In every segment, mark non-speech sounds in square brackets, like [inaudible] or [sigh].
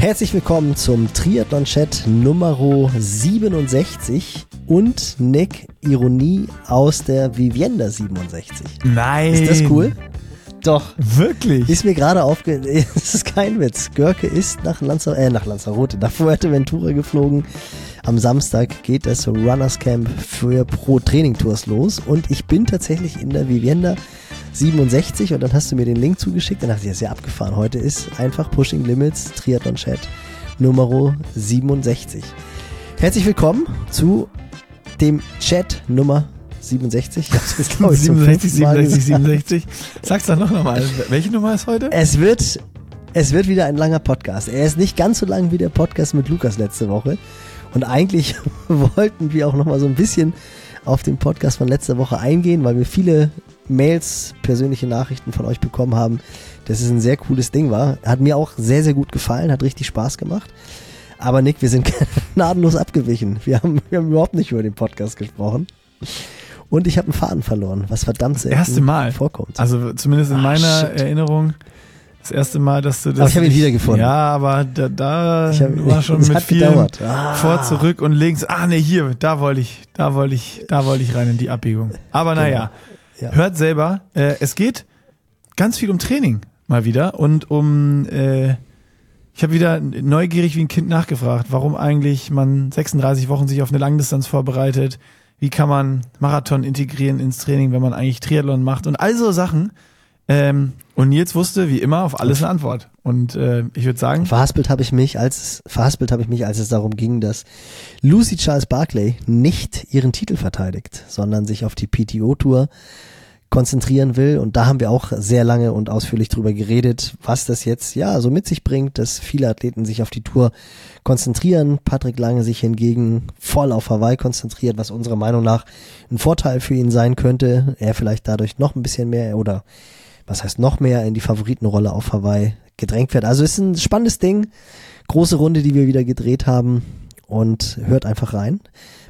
Herzlich willkommen zum Triathlon-Chat Nummer 67 und Nick Ironie aus der Vivienda 67. Nein. Ist das cool? Doch. Wirklich? Ist mir gerade aufge... [laughs] Es ist kein Witz. Görke ist nach, Lanza äh, nach Lanzarote, nach Fuerteventura geflogen. Am Samstag geht das Runners Camp für Pro Training Tours los und ich bin tatsächlich in der Vivienda 67 und dann hast du mir den Link zugeschickt. Dann dachte ich, das ist ja abgefahren. Heute ist einfach Pushing Limits Triathlon Chat Nummer 67. Herzlich willkommen zu dem Chat Nummer 67. Ich hab's jetzt, ich, 67, 67, 67. Sag's doch noch nochmal. Welche Nummer ist heute? Es wird, es wird wieder ein langer Podcast. Er ist nicht ganz so lang wie der Podcast mit Lukas letzte Woche. Und eigentlich [laughs] wollten wir auch nochmal so ein bisschen auf den Podcast von letzter Woche eingehen, weil wir viele Mails, persönliche Nachrichten von euch bekommen haben, dass es ein sehr cooles Ding war. Hat mir auch sehr, sehr gut gefallen, hat richtig Spaß gemacht. Aber Nick, wir sind [laughs] gnadenlos abgewichen. Wir haben, wir haben überhaupt nicht über den Podcast gesprochen. Und ich habe einen Faden verloren, was verdammt sehr erste Mal vorkommt. Also zumindest in Ach, meiner shit. Erinnerung das erste Mal, dass du das. Aber ich habe ihn wiedergefunden. Ja, aber da, da hab, war [laughs] schon mit viel ah. vor, zurück und links. Ah, nee, hier, da wollte ich, da wollte ich, da wollte ich rein in die Abbiegung. Aber naja, genau. Ja. hört selber, äh, es geht ganz viel um Training mal wieder und um, äh, ich habe wieder neugierig wie ein Kind nachgefragt, warum eigentlich man 36 Wochen sich auf eine Langdistanz vorbereitet, wie kann man Marathon integrieren ins Training, wenn man eigentlich Triathlon macht und all so Sachen. Ähm, und Nils wusste wie immer auf alles eine Antwort. Und äh, ich würde sagen. Verhaspelt habe ich mich, als verhaspelt habe ich mich, als es darum ging, dass Lucy Charles Barclay nicht ihren Titel verteidigt, sondern sich auf die PTO-Tour konzentrieren will. Und da haben wir auch sehr lange und ausführlich drüber geredet, was das jetzt ja so mit sich bringt, dass viele Athleten sich auf die Tour konzentrieren. Patrick Lange sich hingegen voll auf Hawaii konzentriert, was unserer Meinung nach ein Vorteil für ihn sein könnte. Er vielleicht dadurch noch ein bisschen mehr oder was heißt noch mehr in die Favoritenrolle auf Hawaii gedrängt wird. Also ist ein spannendes Ding. Große Runde, die wir wieder gedreht haben und hört einfach rein.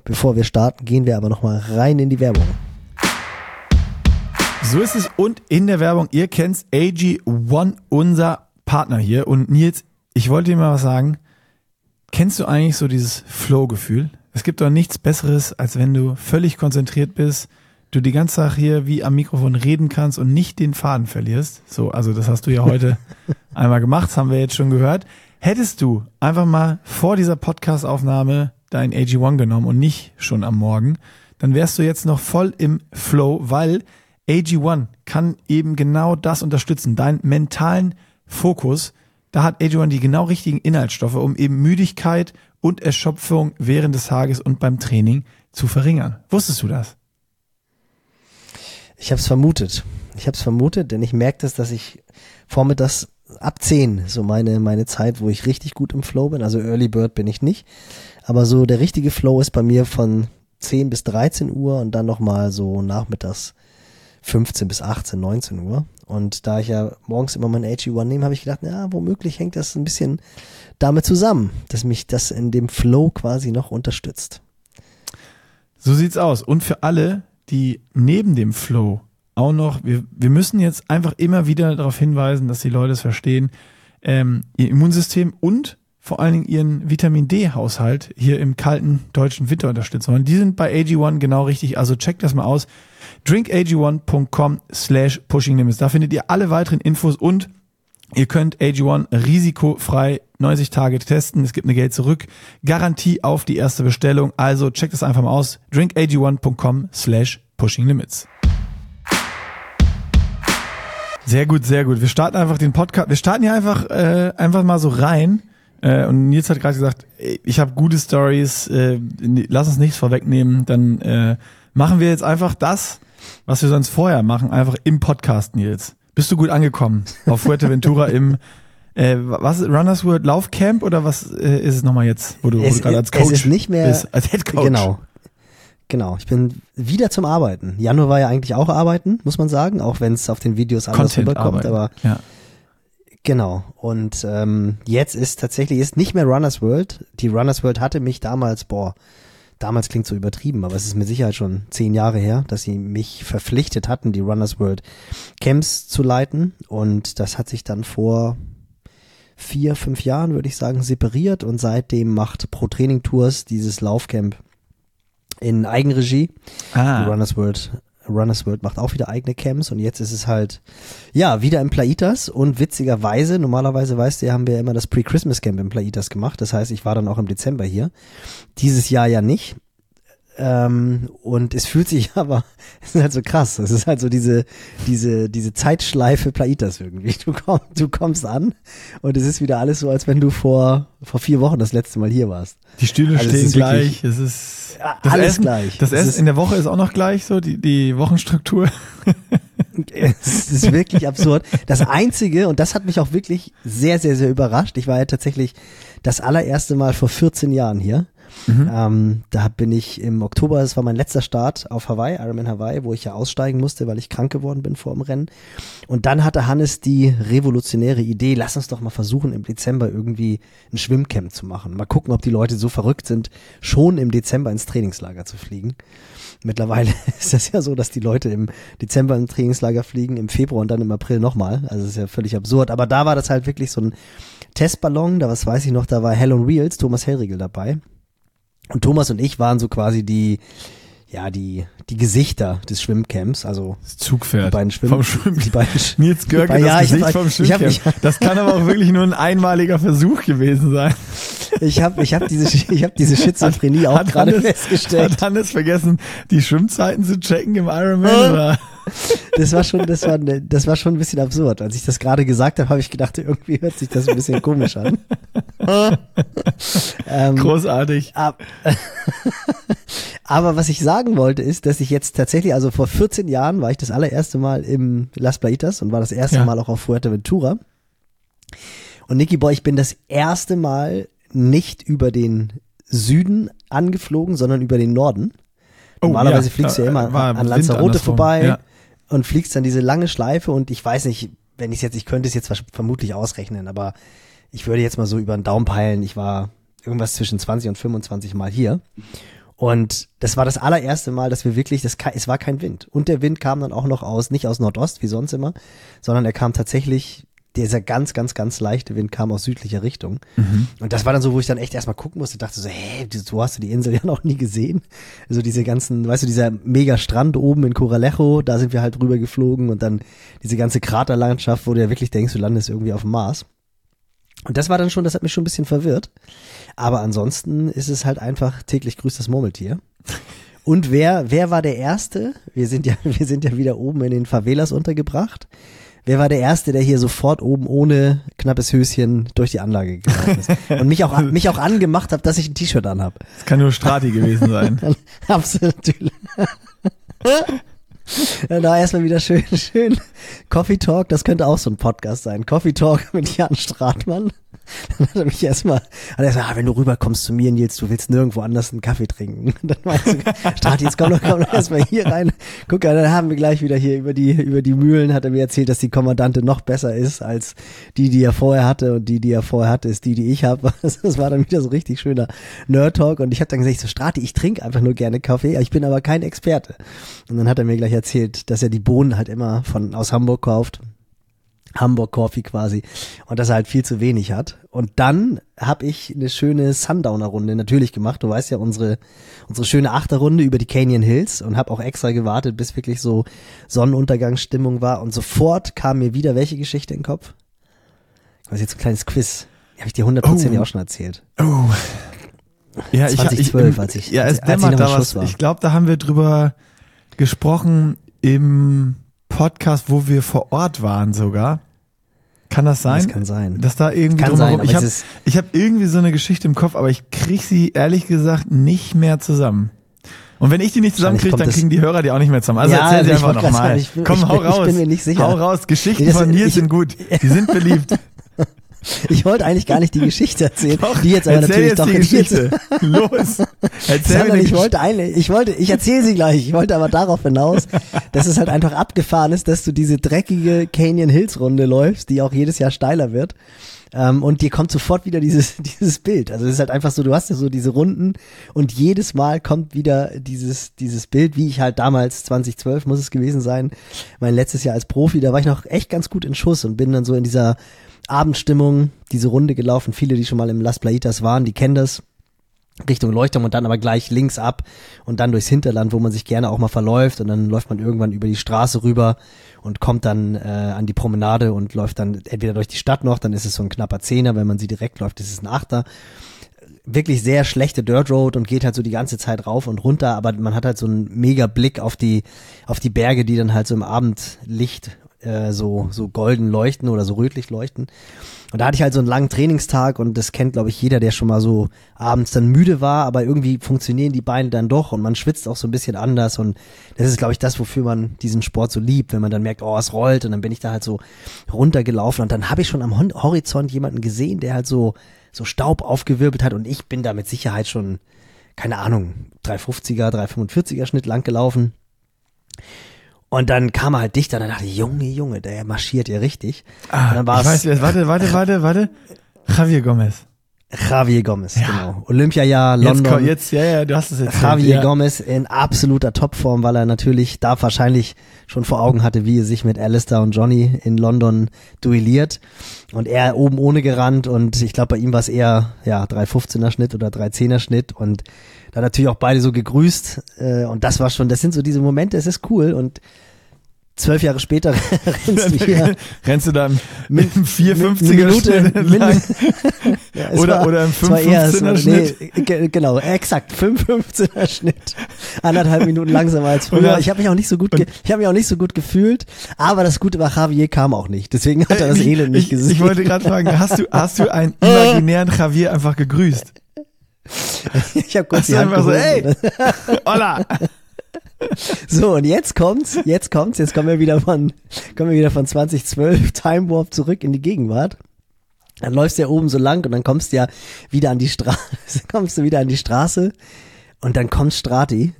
Bevor wir starten, gehen wir aber nochmal rein in die Werbung. So ist es und in der Werbung, ihr kennt AG1, unser Partner hier und Nils, ich wollte dir mal was sagen. Kennst du eigentlich so dieses Flow-Gefühl? Es gibt doch nichts Besseres, als wenn du völlig konzentriert bist, du die ganze Sache hier wie am Mikrofon reden kannst und nicht den Faden verlierst. So, also das hast du ja heute [laughs] einmal gemacht, das haben wir jetzt schon gehört. Hättest du einfach mal vor dieser Podcast-Aufnahme dein AG1 genommen und nicht schon am Morgen, dann wärst du jetzt noch voll im Flow, weil AG1 kann eben genau das unterstützen, deinen mentalen Fokus. Da hat AG1 die genau richtigen Inhaltsstoffe, um eben Müdigkeit und Erschöpfung während des Tages und beim Training zu verringern. Wusstest du das? Ich habe es vermutet. Ich habe es vermutet, denn ich merke das, dass ich vormittags ab 10 so meine meine Zeit, wo ich richtig gut im Flow bin. Also Early Bird bin ich nicht, aber so der richtige Flow ist bei mir von 10 bis 13 Uhr und dann nochmal so nachmittags 15 bis 18, 19 Uhr. Und da ich ja morgens immer mein AG1 nehme, habe ich gedacht, ja, womöglich hängt das ein bisschen damit zusammen, dass mich das in dem Flow quasi noch unterstützt. So sieht's aus. Und für alle, die neben dem Flow auch noch, wir, wir müssen jetzt einfach immer wieder darauf hinweisen, dass die Leute es verstehen, ähm, ihr Immunsystem und vor allen Dingen ihren Vitamin D-Haushalt hier im kalten deutschen Winter unterstützen wollen. Die sind bei AG1 genau richtig, also checkt das mal aus. drinkag1.com slash pushing limits. Da findet ihr alle weiteren Infos und Ihr könnt AG1 risikofrei 90 Tage testen. Es gibt eine Geld zurück Garantie auf die erste Bestellung. Also checkt es einfach mal aus. drinkag1.com slash pushing limits. Sehr gut, sehr gut. Wir starten einfach den Podcast. Wir starten hier einfach äh, einfach mal so rein. Äh, und Nils hat gerade gesagt, ich habe gute Stories. Äh, lass uns nichts vorwegnehmen. Dann äh, machen wir jetzt einfach das, was wir sonst vorher machen, einfach im Podcast, Nils. Bist du gut angekommen auf Fuerteventura im äh, was Runners World Laufcamp oder was äh, ist es nochmal jetzt, wo du, es, du gerade als Coach es ist nicht mehr, bist, als Head Coach? Genau. Genau, ich bin wieder zum Arbeiten. Januar war ja eigentlich auch Arbeiten, muss man sagen, auch wenn es auf den Videos anders Content rüberkommt, arbeiten. aber ja. genau. Und ähm, jetzt ist tatsächlich ist nicht mehr Runners World. Die Runners World hatte mich damals, boah, damals klingt so übertrieben, aber es ist mit Sicherheit schon zehn Jahre her, dass sie mich verpflichtet hatten, die Runners World Camps zu leiten. Und das hat sich dann vor vier, fünf Jahren, würde ich sagen, separiert und seitdem macht Pro Training Tours dieses Laufcamp in Eigenregie. Ah. Die Runners World Runners World macht auch wieder eigene Camps und jetzt ist es halt, ja, wieder im Plaitas und witzigerweise, normalerweise weißt du, haben wir immer das Pre-Christmas Camp im Plaitas gemacht. Das heißt, ich war dann auch im Dezember hier. Dieses Jahr ja nicht. Ähm, und es fühlt sich [laughs] aber, es ist halt so krass. Es ist halt so diese, diese, diese Zeitschleife Plaitas irgendwie. Du, komm, du kommst an und es ist wieder alles so, als wenn du vor, vor vier Wochen das letzte Mal hier warst. Die Stühle Also es stehen wirklich- gleich. Es ist das alles Essen, gleich. Das Es Essen in der Woche ist auch noch gleich so, die, die Wochenstruktur. [laughs] Es ist wirklich absurd. Das Einzige, und das hat mich auch wirklich sehr, sehr, sehr überrascht. Ich war ja tatsächlich das allererste Mal vor 14 Jahren hier. Ähm, da bin ich im Oktober, das war mein letzter Start auf Hawaii, Ironman Hawaii, wo ich ja aussteigen musste, weil ich krank geworden bin vor dem Rennen. Und dann hatte Hannes die revolutionäre Idee, lass uns doch mal versuchen, im Dezember irgendwie ein Schwimmcamp zu machen. Mal gucken, ob die Leute so verrückt sind, schon im Dezember ins Trainingslager zu fliegen. Mittlerweile [laughs] ist das ja so, dass die Leute im Dezember im Trainingslager fliegen, im Februar und dann im April nochmal. Also ist ja völlig absurd. Aber da war das halt wirklich so ein Testballon. Da was weiß ich noch, da war Hell on Wheels, Thomas Hellriegel dabei. Und Thomas und ich waren so quasi die, ja, die, die Gesichter des Schwimmcamps. Also Das Zugpferd. die beiden Schwimm vom Schwimmen. Die beiden Sch [laughs] Nils Görke, Ja, das ich Gesicht hab- vom ich hab- Schwimmcamp. ich- Das kann aber auch wirklich nur ein einmaliger Versuch gewesen sein. [laughs] ich habe ich hab diese, ich hab diese Schizophrenie auch gerade Hannes- festgestellt. Hat Hannes vergessen, die Schwimmzeiten zu checken im Ironman? oder? [laughs] Das war schon, das war, ne- das war schon ein bisschen absurd. Als ich das gerade gesagt habe, habe ich gedacht, irgendwie hört sich das ein bisschen komisch an. Ähm, Großartig. ab, [laughs] aber was ich sagen wollte, ist, dass ich jetzt tatsächlich, also vor 14 Jahren war ich das allererste Mal im Las Plaitas und war das erste Ja. Mal auch auf Fuerteventura. Und Niki Boy, ich bin das erste Mal nicht über den Süden angeflogen, sondern über den Norden. Oh, Normalerweise ja, fliegst du ja immer äh, war an Lanzarote vorbei Ja. und fliegst dann diese lange Schleife und ich weiß nicht, wenn ich jetzt, ich könnte es jetzt vermutlich ausrechnen, aber ich würde jetzt mal so über den Daumen peilen, ich war irgendwas zwischen 20 und 25 Mal hier. Und das war das allererste Mal, dass wir wirklich, das, es war kein Wind. Und der Wind kam dann auch noch aus, nicht aus Nordost wie sonst immer, sondern er kam tatsächlich, dieser ganz, ganz, ganz leichte Wind kam aus südlicher Richtung. Und das war dann so, wo ich dann echt erstmal gucken musste, dachte so, hä, so hast du die Insel [laughs] ja noch nie gesehen. Also diese ganzen, weißt du, dieser mega Strand oben in Coralejo, da sind wir halt rüber geflogen und dann diese ganze Kraterlandschaft, wo du ja wirklich denkst, du landest irgendwie auf dem Mars. Und das war dann schon, das hat mich schon ein bisschen verwirrt. Aber ansonsten ist es halt einfach täglich grüßt das Murmeltier. Und wer, wer war der Erste? Wir sind ja, [laughs] wir sind ja wieder oben in den Favelas untergebracht. Wer war der Erste, der hier sofort oben ohne knappes Höschen durch die Anlage gelaufen ist? Und mich auch, mich auch angemacht hat, dass ich ein T-Shirt anhab. Das kann nur Strati gewesen sein. [laughs] Absolut. [laughs] Da erstmal wieder schön, [laughs] schön Coffee Talk, das könnte auch so ein Podcast sein. Coffee Talk mit Jan Stratmann. Dann hat er mich erstmal, hat er gesagt, ah, wenn du rüberkommst zu mir, Nils, du willst nirgendwo anders einen Kaffee trinken. [laughs] Dann meinst du, Strat, jetzt komm doch, komm doch erstmal hier rein. Guck, dann haben wir gleich wieder hier über die, über die Mühlen, hat er mir erzählt, dass die Kommandante noch besser ist als die, die er vorher hatte. Und die, die er vorher hatte, ist die, die ich habe. [laughs] Das war dann wieder so richtig schöner Nerd Talk. Und ich habe dann gesagt, so Strati, ich trinke einfach nur gerne Kaffee, ich bin aber kein Experte. Und dann hat er mir gleich erzählt, dass er die Bohnen halt immer von aus Hamburg kauft. Hamburg Coffee quasi und dass er halt viel zu wenig hat. Und dann habe ich eine schöne Sundowner-Runde natürlich gemacht. Du weißt ja unsere unsere schöne Achterrunde über die Canyon Hills und habe auch extra gewartet, bis wirklich so Sonnenuntergangsstimmung war. Und sofort kam mir wieder welche Geschichte in den Kopf. Das ist jetzt ein kleines Quiz. Habe ich dir hundertprozentig Oh. auch schon erzählt. Oh. Ja, ich, 2012, ich, als ich- ja, als- als ich noch da was. Schluss war. Ich glaube, da haben wir drüber gesprochen im Podcast, wo wir vor Ort waren sogar. Kann das sein? Das kann sein. Dass da irgendwie Kann drumherum, sein, ich habe ich hab irgendwie so eine Geschichte im Kopf, aber ich krieg sie ehrlich gesagt nicht mehr zusammen. Und wenn ich die nicht zusammenkriege, dann kriegen die Hörer die auch nicht mehr zusammen. Also Ja, erzähl sie ich einfach nochmal. ich Komm, ich hau ich raus. bin mir nicht sicher. Hau raus. Geschichten das- von ich- sind gut. Die sind beliebt. [laughs] Ich wollte eigentlich gar nicht die Geschichte erzählen, Doch, die jetzt aber natürlich doch jetzt die jetzt- Geschichte. [laughs] Los. Erzähl Sondern die ich wollte eigentlich, ich wollte, ich erzähle sie gleich, ich wollte aber darauf hinaus, dass es halt einfach abgefahren ist, dass du diese dreckige Canyon Hills Runde läufst, die auch jedes Jahr steiler wird. Ähm, und dir kommt sofort wieder dieses, [laughs] dieses Bild. Also es ist halt einfach so, du hast ja so diese Runden und jedes Mal kommt wieder dieses, dieses Bild, wie ich halt damals, 2012 muss es gewesen sein, mein letztes Jahr als Profi, da war ich noch echt ganz gut in Schuss und bin dann so in dieser Abendstimmung, diese Runde gelaufen. Viele, die schon mal im Las Plaitas waren, die kennen das. Richtung Leuchtturm und dann aber gleich links ab und dann durchs Hinterland, wo man sich gerne auch mal verläuft und dann läuft man irgendwann über die Straße rüber und kommt dann äh, an die Promenade und läuft dann entweder durch die Stadt noch, dann ist es so ein knapper Zehner, wenn man sie direkt läuft, ist es ein Achter. Wirklich sehr schlechte Dirt Road und geht halt so die ganze Zeit rauf und runter, aber man hat halt so einen mega Blick auf die, auf die Berge, die dann halt so im Abendlicht äh, so, so golden leuchten oder so rötlich leuchten. Und da hatte ich halt so einen langen Trainingstag und das kennt, glaube ich, jeder, der schon mal so abends dann müde war, aber irgendwie funktionieren die Beine dann doch und man schwitzt auch so ein bisschen anders und das ist, glaube ich, das, wofür man diesen Sport so liebt, wenn man dann merkt, oh, es rollt und dann bin ich da halt so runtergelaufen und dann habe ich schon am Horizont jemanden gesehen, der halt so, so Staub aufgewirbelt hat und ich bin da mit Sicherheit schon, keine Ahnung, 350er, 345er Schnitt lang gelaufen. Und dann kam er halt dichter und dann dachte ich, Junge, Junge, der marschiert ja richtig. Ah, und dann ich weiß, wer- warte, warte, warte, warte. Javier Gomez. Javier Gomez, Ja. genau. Olympiajahr, Jetzt, London. komm, jetzt, ja, ja, du hast es jetzt. Javier ja. Gomez in absoluter Topform, weil er natürlich da wahrscheinlich schon vor Augen hatte, wie er sich mit Alistair und Johnny in London duelliert. Und er oben ohne gerannt und ich glaube, bei ihm war es eher ja 3,15er Schnitt oder 3,10er Schnitt und da natürlich auch beide so gegrüßt. Äh, und das war schon, das sind so diese Momente, es ist cool und zwölf Jahre später [laughs] rennst du hier [laughs] Rennst du da im, Min- im 450er Minute? [laughs] Ja, Oder- war, oder im es war eher- es war- 5,15er Schnitt. Nee, ge- genau, exakt, 5,15er Schnitt. Anderthalb Minuten langsamer als früher. Ich habe mich auch nicht so gut, ich habe mich auch nicht so gut gefühlt, aber das Gute war, Javier kam auch nicht. Deswegen hat er das Ich- Elend nicht ich, gesehen. Ich wollte gerade fragen, hast du, hast du einen imaginären Javier einfach gegrüßt? [laughs] ich habe kurz Hast die Hand so, gehoben. Hola! [laughs] So, und jetzt kommt's, jetzt kommt's, jetzt kommen wir wieder von, kommen wir wieder von 2012 Time Warp zurück in die Gegenwart. Dann läufst du ja oben so lang und dann kommst du ja wieder an die Straße, [laughs] kommst du wieder an die Straße und dann kommt Strati,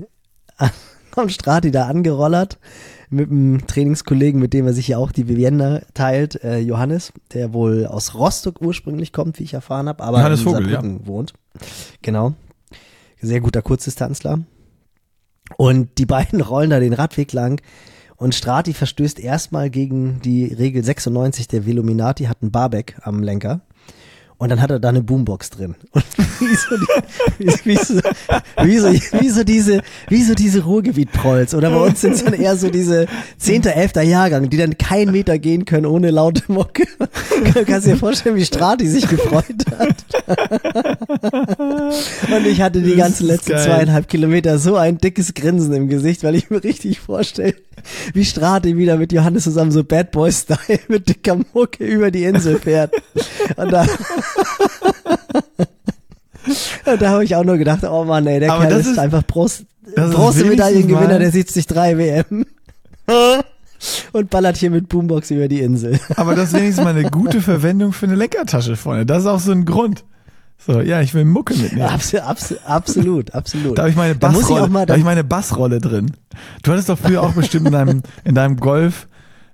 kommt Strati da angerollert mit einem Trainingskollegen, mit dem er sich ja auch die Vivienda teilt, äh, Johannes, der wohl aus Rostock ursprünglich kommt, wie ich erfahren habe, aber Johannes in Vogel, Saarbrücken wohnt. Genau. Sehr guter Kurzdistanzler. Und die beiden [laughs] rollen da den Radweg lang und Strati verstößt erstmal gegen die Regel 96 der Veluminati, hat einen Barback am Lenker. Und dann hat er da eine Boombox drin. [laughs] Und wie so, die, wie, wie, so, wie, so, wie so diese, wie so diese Ruhrgebiet-Prolls. Oder bei uns sind es dann eher so diese 10., 11. Jahrgang, die dann keinen Meter gehen können ohne laute Mucke. Du [laughs] kannst dir vorstellen, wie Strati sich gefreut hat. [laughs] Und ich hatte die ganzen letzten geil. zweieinhalb Kilometer so ein dickes Grinsen im Gesicht, weil ich mir richtig vorstelle, wie Strati wieder mit Johannes zusammen so Bad Boy Style mit dicker Mucke über die Insel fährt. Und da, da habe ich auch nur gedacht, oh Mann, ey, der Aber Kerl das ist, ist- einfach Bronzemedaillengewinner wenigstens mal- der 73 WM. [laughs] Und ballert hier mit Boombox über die Insel. Aber das ist wenigstens mal eine [laughs] gute Verwendung für eine Leckertasche, Freunde. Das ist auch so ein Grund. So, ja, ich will Mucke mitnehmen. Abs abs absolut, absolut. Da habe ich meine Bassrolle, da ich meine Bassrolle drin. Du hattest doch früher auch bestimmt in deinem, in deinem Golf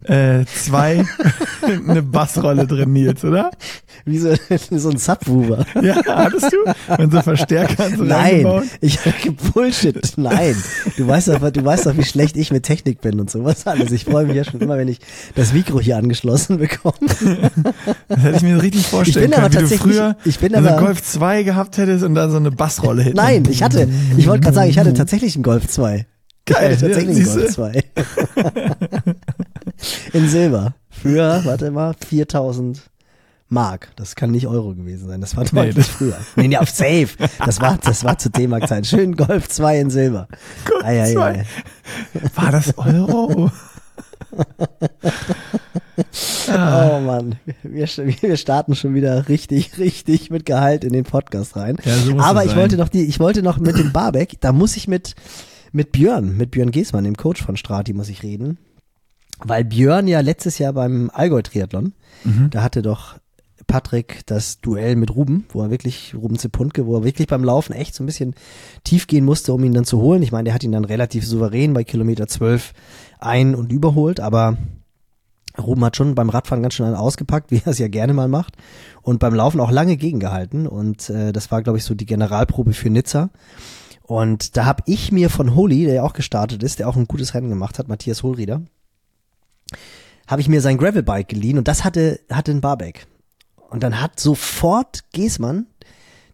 äh, zwei [laughs] eine Bassrolle drin, Nils, oder? wie so, so ein Subwoofer. Ja, hattest du? Und so Verstärker so Nein, ich habe Bullshit. Nein, du weißt doch, du weißt doch, wie schlecht ich mit Technik bin und sowas alles. Ich freue mich ja schon immer, wenn ich das Mikro hier angeschlossen bekomme. Das hätte ich mir richtig vorstellen können, wie du früher ich bin aber- Golf 2 gehabt hättest und dann so eine Bassrolle hinten. Nein, ich hatte, ich wollte gerade sagen, ich hatte tatsächlich einen Golf 2. Ich Geil, hatte tatsächlich ja, einen Golf 2. [laughs] In Silber. Für, warte mal, 4000 Mark. Das kann nicht Euro gewesen sein. Das war Nee, deutlich das- früher. Nee, nee, auf Safe. Das war, das war zu D-Mark-Zeit. Schön Golf 2 in Silber. Golf Ei, ei, 2. ei. War das Euro? [laughs] Oh Mann, wir, wir starten schon wieder richtig, richtig mit Gehalt in den Podcast rein. Ja, so Aber ich sein. wollte noch die, ich wollte noch mit dem Barbeck, da muss ich mit, mit Björn, mit Björn Giesmann, dem Coach von Strati, muss ich reden. Weil Björn ja letztes Jahr beim Allgäu-Triathlon, Mhm. da hatte doch Patrick das Duell mit Ruben, wo er wirklich, Ruben Zepunke, wo er wirklich beim Laufen echt so ein bisschen tief gehen musste, um ihn dann zu holen. Ich meine, der hat ihn dann relativ souverän bei Kilometer 12 ein- und überholt, aber Ruben hat schon beim Radfahren ganz schön einen ausgepackt, [laughs] wie er es ja gerne mal macht. Und beim Laufen auch lange gegengehalten. Und äh, das war, glaube ich, so die Generalprobe für Nizza. Und da habe ich mir von Holi, der ja auch gestartet ist, der auch ein gutes Rennen gemacht hat, Matthias Hohlrieder, habe ich mir sein Gravelbike geliehen und das hatte, hatte ein Barback. Und dann hat sofort Giesmann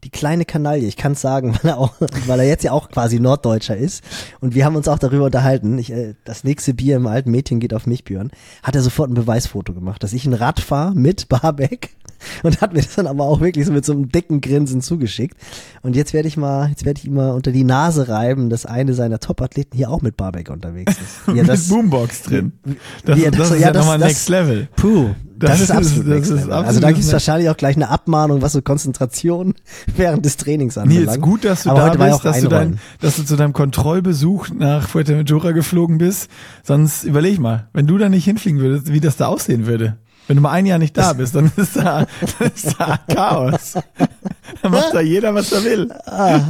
die kleine Kanaille, ich kann es sagen, [laughs] weil er auch, weil er jetzt ja auch quasi Norddeutscher ist. Und wir haben uns auch darüber unterhalten. Ich, äh, das nächste Bier im alten Mädchen geht auf mich, Björn. Hat er sofort ein Beweisfoto gemacht, dass ich ein Rad fahre mit Barbeck und hat mir das dann aber auch wirklich so mit so einem dicken Grinsen zugeschickt. Und jetzt werde ich mal, jetzt werde ich ihm mal unter die Nase reiben, dass eine seiner Top-Athleten hier auch mit Barbeck unterwegs ist. [laughs] Ja, mit Boombox drin. Das, ja, das, das ist ja, ja nochmal Next Level. Puh, das, das ist absolut, das ist absolut Also da gibt es wahrscheinlich auch gleich eine Abmahnung, was so Konzentration [laughs] während des Trainings anbelangt. Nils, gut, dass du Aber da bist, dass du, dein, dass du zu deinem Kontrollbesuch nach Fuerteventura geflogen bist. Sonst überleg mal, wenn du da nicht hinfliegen würdest, wie das da aussehen würde. Wenn du mal ein Jahr nicht da bist, dann ist da, dann ist da Chaos. Dann macht da jeder, was er will. Ah.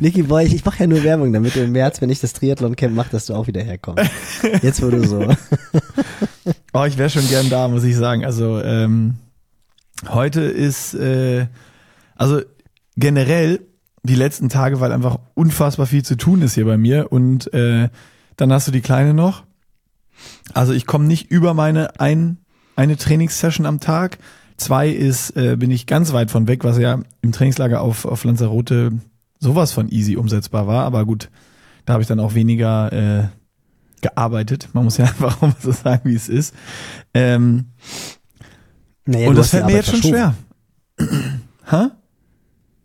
Niki Boy, ich, ich mache ja nur Werbung, damit du im März, wenn ich das Triathlon-Camp mache, dass du auch wieder herkommst. Jetzt wo du so. [laughs] Oh, ich wäre schon gern da, muss ich sagen. Also ähm, heute ist, äh, also generell die letzten Tage, weil einfach unfassbar viel zu tun ist hier bei mir und äh, dann hast du die Kleine noch. Also ich komme nicht über meine ein, eine Trainingssession am Tag. Zwei ist, äh, bin ich ganz weit von weg, was ja im Trainingslager auf, auf Lanzarote sowas von easy umsetzbar war. Aber gut, da habe ich dann auch weniger äh, gearbeitet. Man muss ja [laughs] einfach auch mal so sagen, wie es ist. Ähm, Naja, und das die fällt mir jetzt schon schwer. [clears throat] Hä?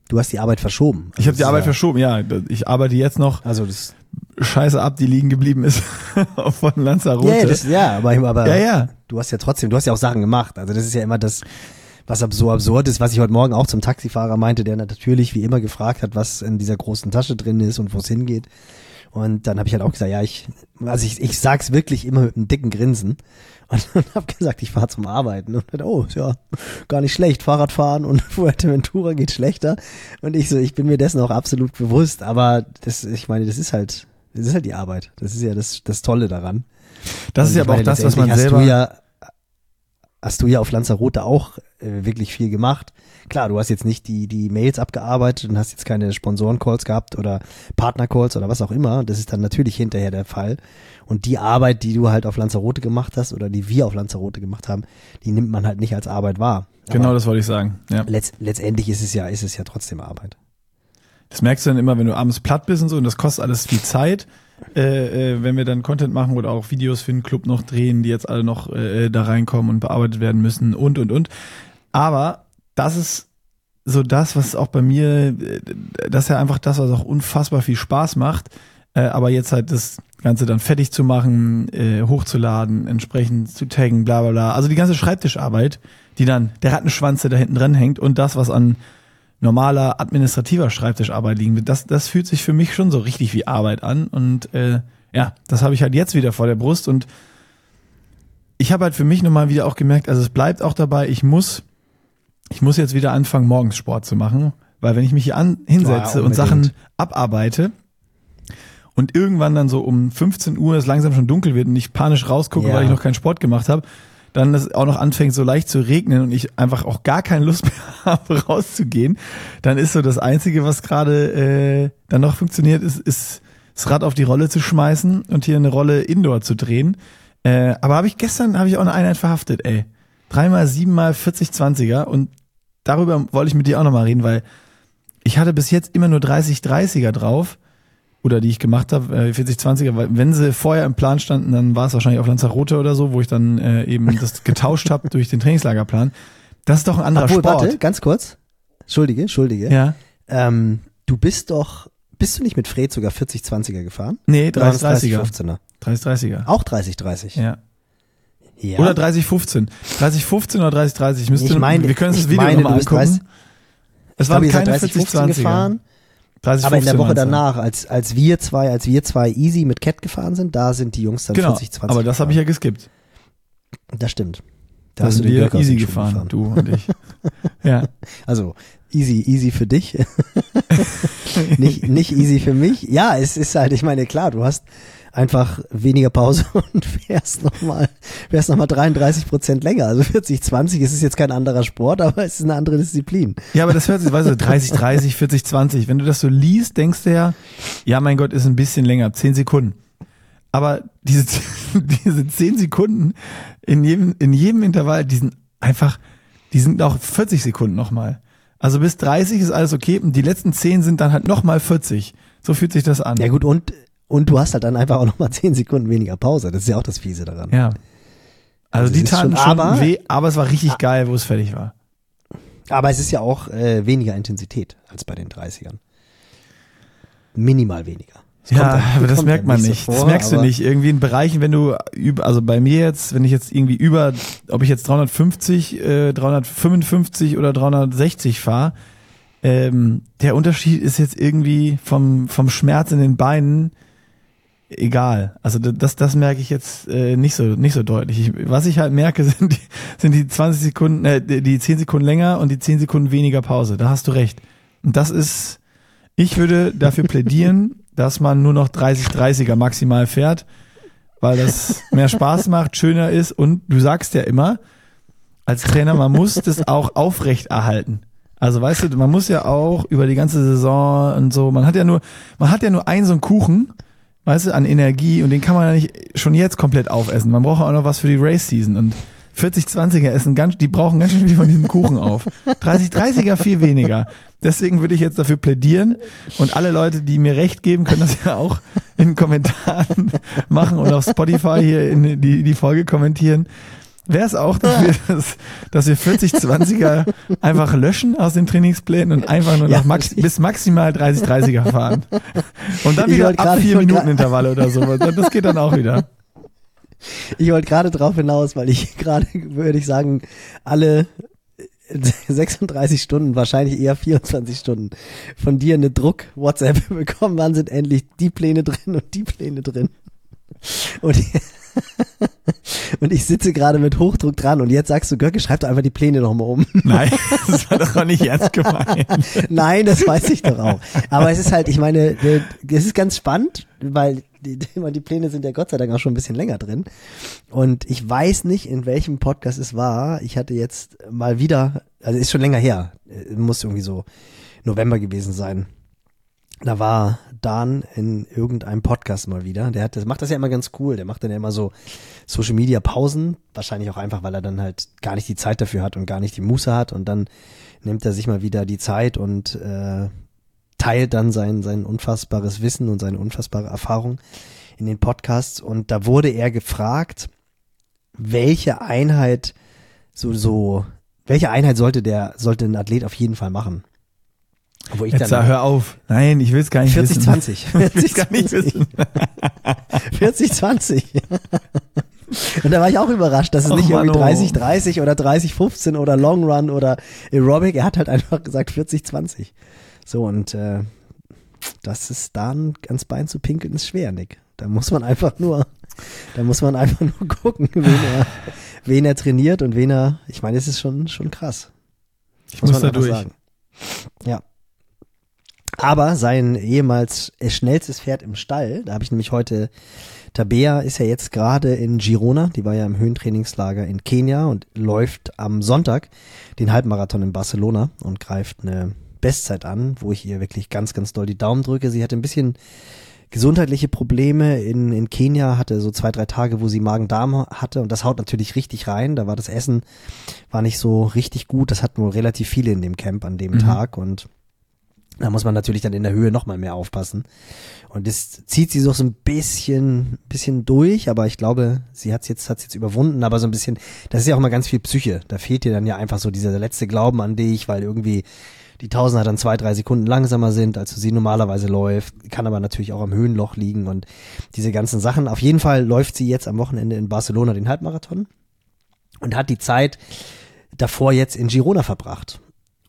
Du hast die Arbeit verschoben. Ich habe die Also, Arbeit ja- verschoben, ja. Ich arbeite jetzt noch Also das. Scheiße ab, die liegen geblieben ist [laughs] von Lanzarote. Ja, ja, das, ja, aber, aber ja, ja. du hast ja trotzdem, du hast ja auch Sachen gemacht. Also das ist ja immer das, was so absurd ist, was ich heute Morgen auch zum Taxifahrer meinte, der natürlich wie immer gefragt hat, was in dieser großen Tasche drin ist und wo es hingeht. Und dann habe ich halt auch gesagt, ja, ich, also ich, ich sag's wirklich immer mit einem dicken Grinsen. Und [laughs] dann habe gesagt, ich fahre zum Arbeiten. Und dann, oh, ist ja gar nicht schlecht. Fahrradfahren und [laughs] Fuerteventura geht schlechter. Und ich so, ich bin mir dessen auch absolut bewusst. Aber das, ich meine, das ist halt, das ist halt die Arbeit. Das ist ja das, das Tolle daran. Das ist Und ja ich aber auch das, was man letztendlich selber. Hast du ja, hast du ja auf Lanzarote auch äh, wirklich viel gemacht. Klar, du hast jetzt nicht die, die Mails abgearbeitet und hast jetzt keine Sponsoren-Calls gehabt oder Partner-Calls oder was auch immer. Das ist dann natürlich hinterher der Fall. Und die Arbeit, die du halt auf Lanzarote gemacht hast oder die wir auf Lanzarote gemacht haben, die nimmt man halt nicht als Arbeit wahr. genau, Aber das wollte ich sagen. Ja. letzt, letztendlich ist es ja, ist es ja trotzdem Arbeit. Das merkst du dann immer, wenn du abends platt bist und so, und das kostet alles viel Zeit. Äh, äh, wenn wir dann Content machen oder auch Videos für den Club noch drehen, die jetzt alle noch äh, da reinkommen und bearbeitet werden müssen und und und. Aber das ist so das, was auch bei mir, äh, das ist ja einfach das, was auch unfassbar viel Spaß macht. Äh, aber jetzt halt das Ganze dann fertig zu machen, äh, hochzuladen, entsprechend zu taggen, bla bla bla. Also die ganze Schreibtischarbeit, die dann der Rattenschwanz, der da hinten dran hängt und das, was an normaler administrativer Schreibtischarbeit liegen wird, das, das fühlt sich für mich schon so richtig wie Arbeit an. Und äh, ja, das habe ich halt jetzt wieder vor der Brust. Und ich habe halt für mich nochmal wieder auch gemerkt, also es bleibt auch dabei, ich muss, ich muss jetzt wieder anfangen, morgens Sport zu machen. Weil wenn ich mich hier an, hinsetze Ja, und Sachen abarbeite und irgendwann dann so um 15 Uhr es langsam schon dunkel wird und ich panisch rausgucke, Ja. weil ich noch keinen Sport gemacht habe, dann es auch noch anfängt so leicht zu regnen und ich einfach auch gar keine Lust mehr [laughs] habe rauszugehen, dann ist so das Einzige, was gerade äh, dann noch funktioniert, ist, ist das Rad auf die Rolle zu schmeißen und hier eine Rolle Indoor zu drehen. Äh, aber habe ich gestern habe ich auch eine Einheit verhaftet, ey. Dreimal, siebenmal 40, 20er und darüber wollte ich mit dir auch nochmal reden, weil ich hatte bis jetzt immer nur 30, 30er drauf oder die ich gemacht habe, äh, 40, 20er, weil wenn sie vorher im Plan standen, dann war es wahrscheinlich auf Lanzarote oder so, wo ich dann äh, eben das [laughs] getauscht habe durch den Trainingslagerplan. Das ist doch ein anderer Obwohl, Sport. warte, ganz kurz. Entschuldige, Entschuldige. Ja. Ähm, du bist doch, bist du nicht mit Fred sogar 40-20er gefahren? Nee, Oder waren es 30, 30er. 30-15er? 30, 30er. Auch 30-30. Ja. Ja. Oder 30, 15. 30, 15 oder 30, 30. Ich müsste, ich meine, wir können uns das Video nochmal angucken. 30 es ich waren keine 30, 30, Aber in der 15 Woche danach, als, als wir zwei, als wir zwei easy mit Cat gefahren sind, da sind die Jungs dann Genau, 40, 20 aber das habe ich ja gefahren. geskippt. Das stimmt. Da sind wir easy Schuhen gefahren, du und ich. [laughs] ja. Also, easy, easy für dich. [laughs] [laughs] nicht, nicht easy für mich. Ja, es ist halt, ich meine, klar, du hast einfach weniger Pause [laughs] und fährst nochmal, fährst nochmal 33 Prozent länger. Also 40, 20, es ist jetzt kein anderer Sport, aber es ist eine andere Disziplin. Ja, aber das hört sich, weißt du, 30, 30, 40, 20. Wenn du das so liest, denkst du ja, ja, mein Gott, ist ein bisschen länger, 10 Sekunden. Aber diese, [laughs] diese 10 Sekunden in jedem, in jedem Intervall, die sind einfach, die sind auch 40 Sekunden nochmal. Also bis 30 ist alles okay und die letzten 10 sind dann halt nochmal 40. So fühlt sich das an. Ja gut, und, und du hast halt dann einfach auch nochmal 10 [laughs] Sekunden weniger Pause. Das ist ja auch das Fiese daran. Ja. Also, Also die taten schon- aber- weh, aber es war richtig geil, wo es fertig war. Aber es ist ja auch äh, weniger Intensität als bei den 30ern. Minimal weniger. Kommt Ja, dann- aber das merkt man so nicht. das vor, merkst du nicht. Irgendwie in Bereichen, wenn du über, also bei mir jetzt, wenn ich jetzt irgendwie über, ob ich jetzt 350, äh, 355 oder 360 fahre, ähm, der Unterschied ist jetzt irgendwie vom, vom Schmerz in den Beinen egal. Also das, das merke ich jetzt äh, nicht so, nicht so deutlich. Ich, was ich halt merke, [laughs] sind die, sind die 20 Sekunden, äh, die die 10 Sekunden länger und die 10 Sekunden weniger Pause. Da hast du recht. Und das ist, ich würde dafür plädieren, [laughs] dass man nur noch 30-30er maximal fährt, weil das mehr Spaß macht, schöner ist und du sagst ja immer, als Trainer, man muss das auch aufrecht erhalten. Also weißt du, man muss ja auch über die ganze Saison und so, man hat ja nur, man hat ja nur einen so einen Kuchen, weißt du, an Energie und den kann man ja nicht schon jetzt komplett aufessen. Man braucht auch noch was für die Race Season und 40-20er essen ganz, die brauchen ganz schön viel von diesem Kuchen auf. 30-30er viel weniger. Deswegen würde ich jetzt dafür plädieren und alle Leute, die mir recht geben, können das ja auch in Kommentaren machen und auf Spotify hier in die, die Folge kommentieren. Wäre es auch dass, dass wir 40-20er einfach löschen aus den Trainingsplänen und einfach nur Ja, noch max, bis maximal 30-30er fahren. Und dann wieder ab gerade- ich vier wollte Minuten gerade- Intervalle oder so. [laughs] Das geht dann auch wieder. Ich wollte gerade drauf hinaus, weil ich gerade, würde ich sagen, alle 36 Stunden, wahrscheinlich eher 24 Stunden von dir eine Druck-WhatsApp [laughs] bekommen. Wann sind endlich die Pläne drin und die Pläne drin? Und, [laughs] und ich sitze gerade mit Hochdruck dran und jetzt sagst du, Göcke, schreib doch einfach die Pläne nochmal um. [laughs] Nein, das war doch auch nicht ernst gemeint. [laughs] Nein, das weiß ich doch auch. Aber es ist halt, ich meine, es ist ganz spannend, weil die, die, Pläne sind ja Gott sei Dank auch schon ein bisschen länger drin. Und ich weiß nicht, in welchem Podcast es war. Ich hatte jetzt mal wieder, also ist schon länger her, muss irgendwie so November gewesen sein. Da war Dan in irgendeinem Podcast mal wieder. Der hat, das macht das ja immer ganz cool. Der macht dann ja immer so Social Media Pausen. Wahrscheinlich auch einfach, weil er dann halt gar nicht die Zeit dafür hat und gar nicht die Muße hat. Und dann nimmt er sich mal wieder die Zeit und äh, teilt dann sein, sein unfassbares Wissen und seine unfassbare Erfahrung in den Podcasts. Und da wurde er gefragt, welche Einheit so, so, welche Einheit sollte der, sollte ein Athlet auf jeden Fall machen? Wo ich Jetzt sag, hör auf. Nein, ich will es gar nicht 40, wissen. 20. Ich will's gar nicht wissen. 40, 20. [laughs] [laughs] [laughs] Und da war ich auch überrascht, dass es Och, nicht irgendwie Mano. 30, 30 oder 30, 15 oder Long Run oder Aerobic. Er hat halt einfach gesagt 40, 20. So, und äh, das ist dann ans Bein zu pinkeln, ist schwer, Nick. Da muss man einfach nur, da muss man einfach nur gucken, wen er, wen er trainiert und wen er, ich meine, es ist schon, schon krass. Ich muss da einfach durch. Ja. Aber sein ehemals schnellstes Pferd im Stall, da habe ich nämlich heute, Tabea ist ja jetzt gerade in Girona, die war ja im Höhentrainingslager in Kenia und läuft am Sonntag den Halbmarathon in Barcelona und greift eine Bestzeit an, wo ich ihr wirklich ganz, ganz doll die Daumen drücke. Sie hatte ein bisschen gesundheitliche Probleme in, in Kenia, hatte so zwei, drei Tage, wo sie Magen-Darm hatte und das haut natürlich richtig rein. Da war das Essen, war nicht so richtig gut. Das hatten wohl relativ viele in dem Camp an dem Mhm. Tag und da muss man natürlich dann in der Höhe nochmal mehr aufpassen. Und das zieht sie so ein bisschen, bisschen durch, aber ich glaube, sie hat es jetzt, hat's jetzt überwunden, aber so ein bisschen, das ist ja auch mal ganz viel Psyche. Da fehlt ihr dann ja einfach so dieser letzte Glauben an dich, weil irgendwie die Tausender dann zwei, drei Sekunden langsamer sind, als sie normalerweise läuft, kann aber natürlich auch am Höhenloch liegen und diese ganzen Sachen. Auf jeden Fall läuft sie jetzt am Wochenende in Barcelona den Halbmarathon und hat die Zeit davor jetzt in Girona verbracht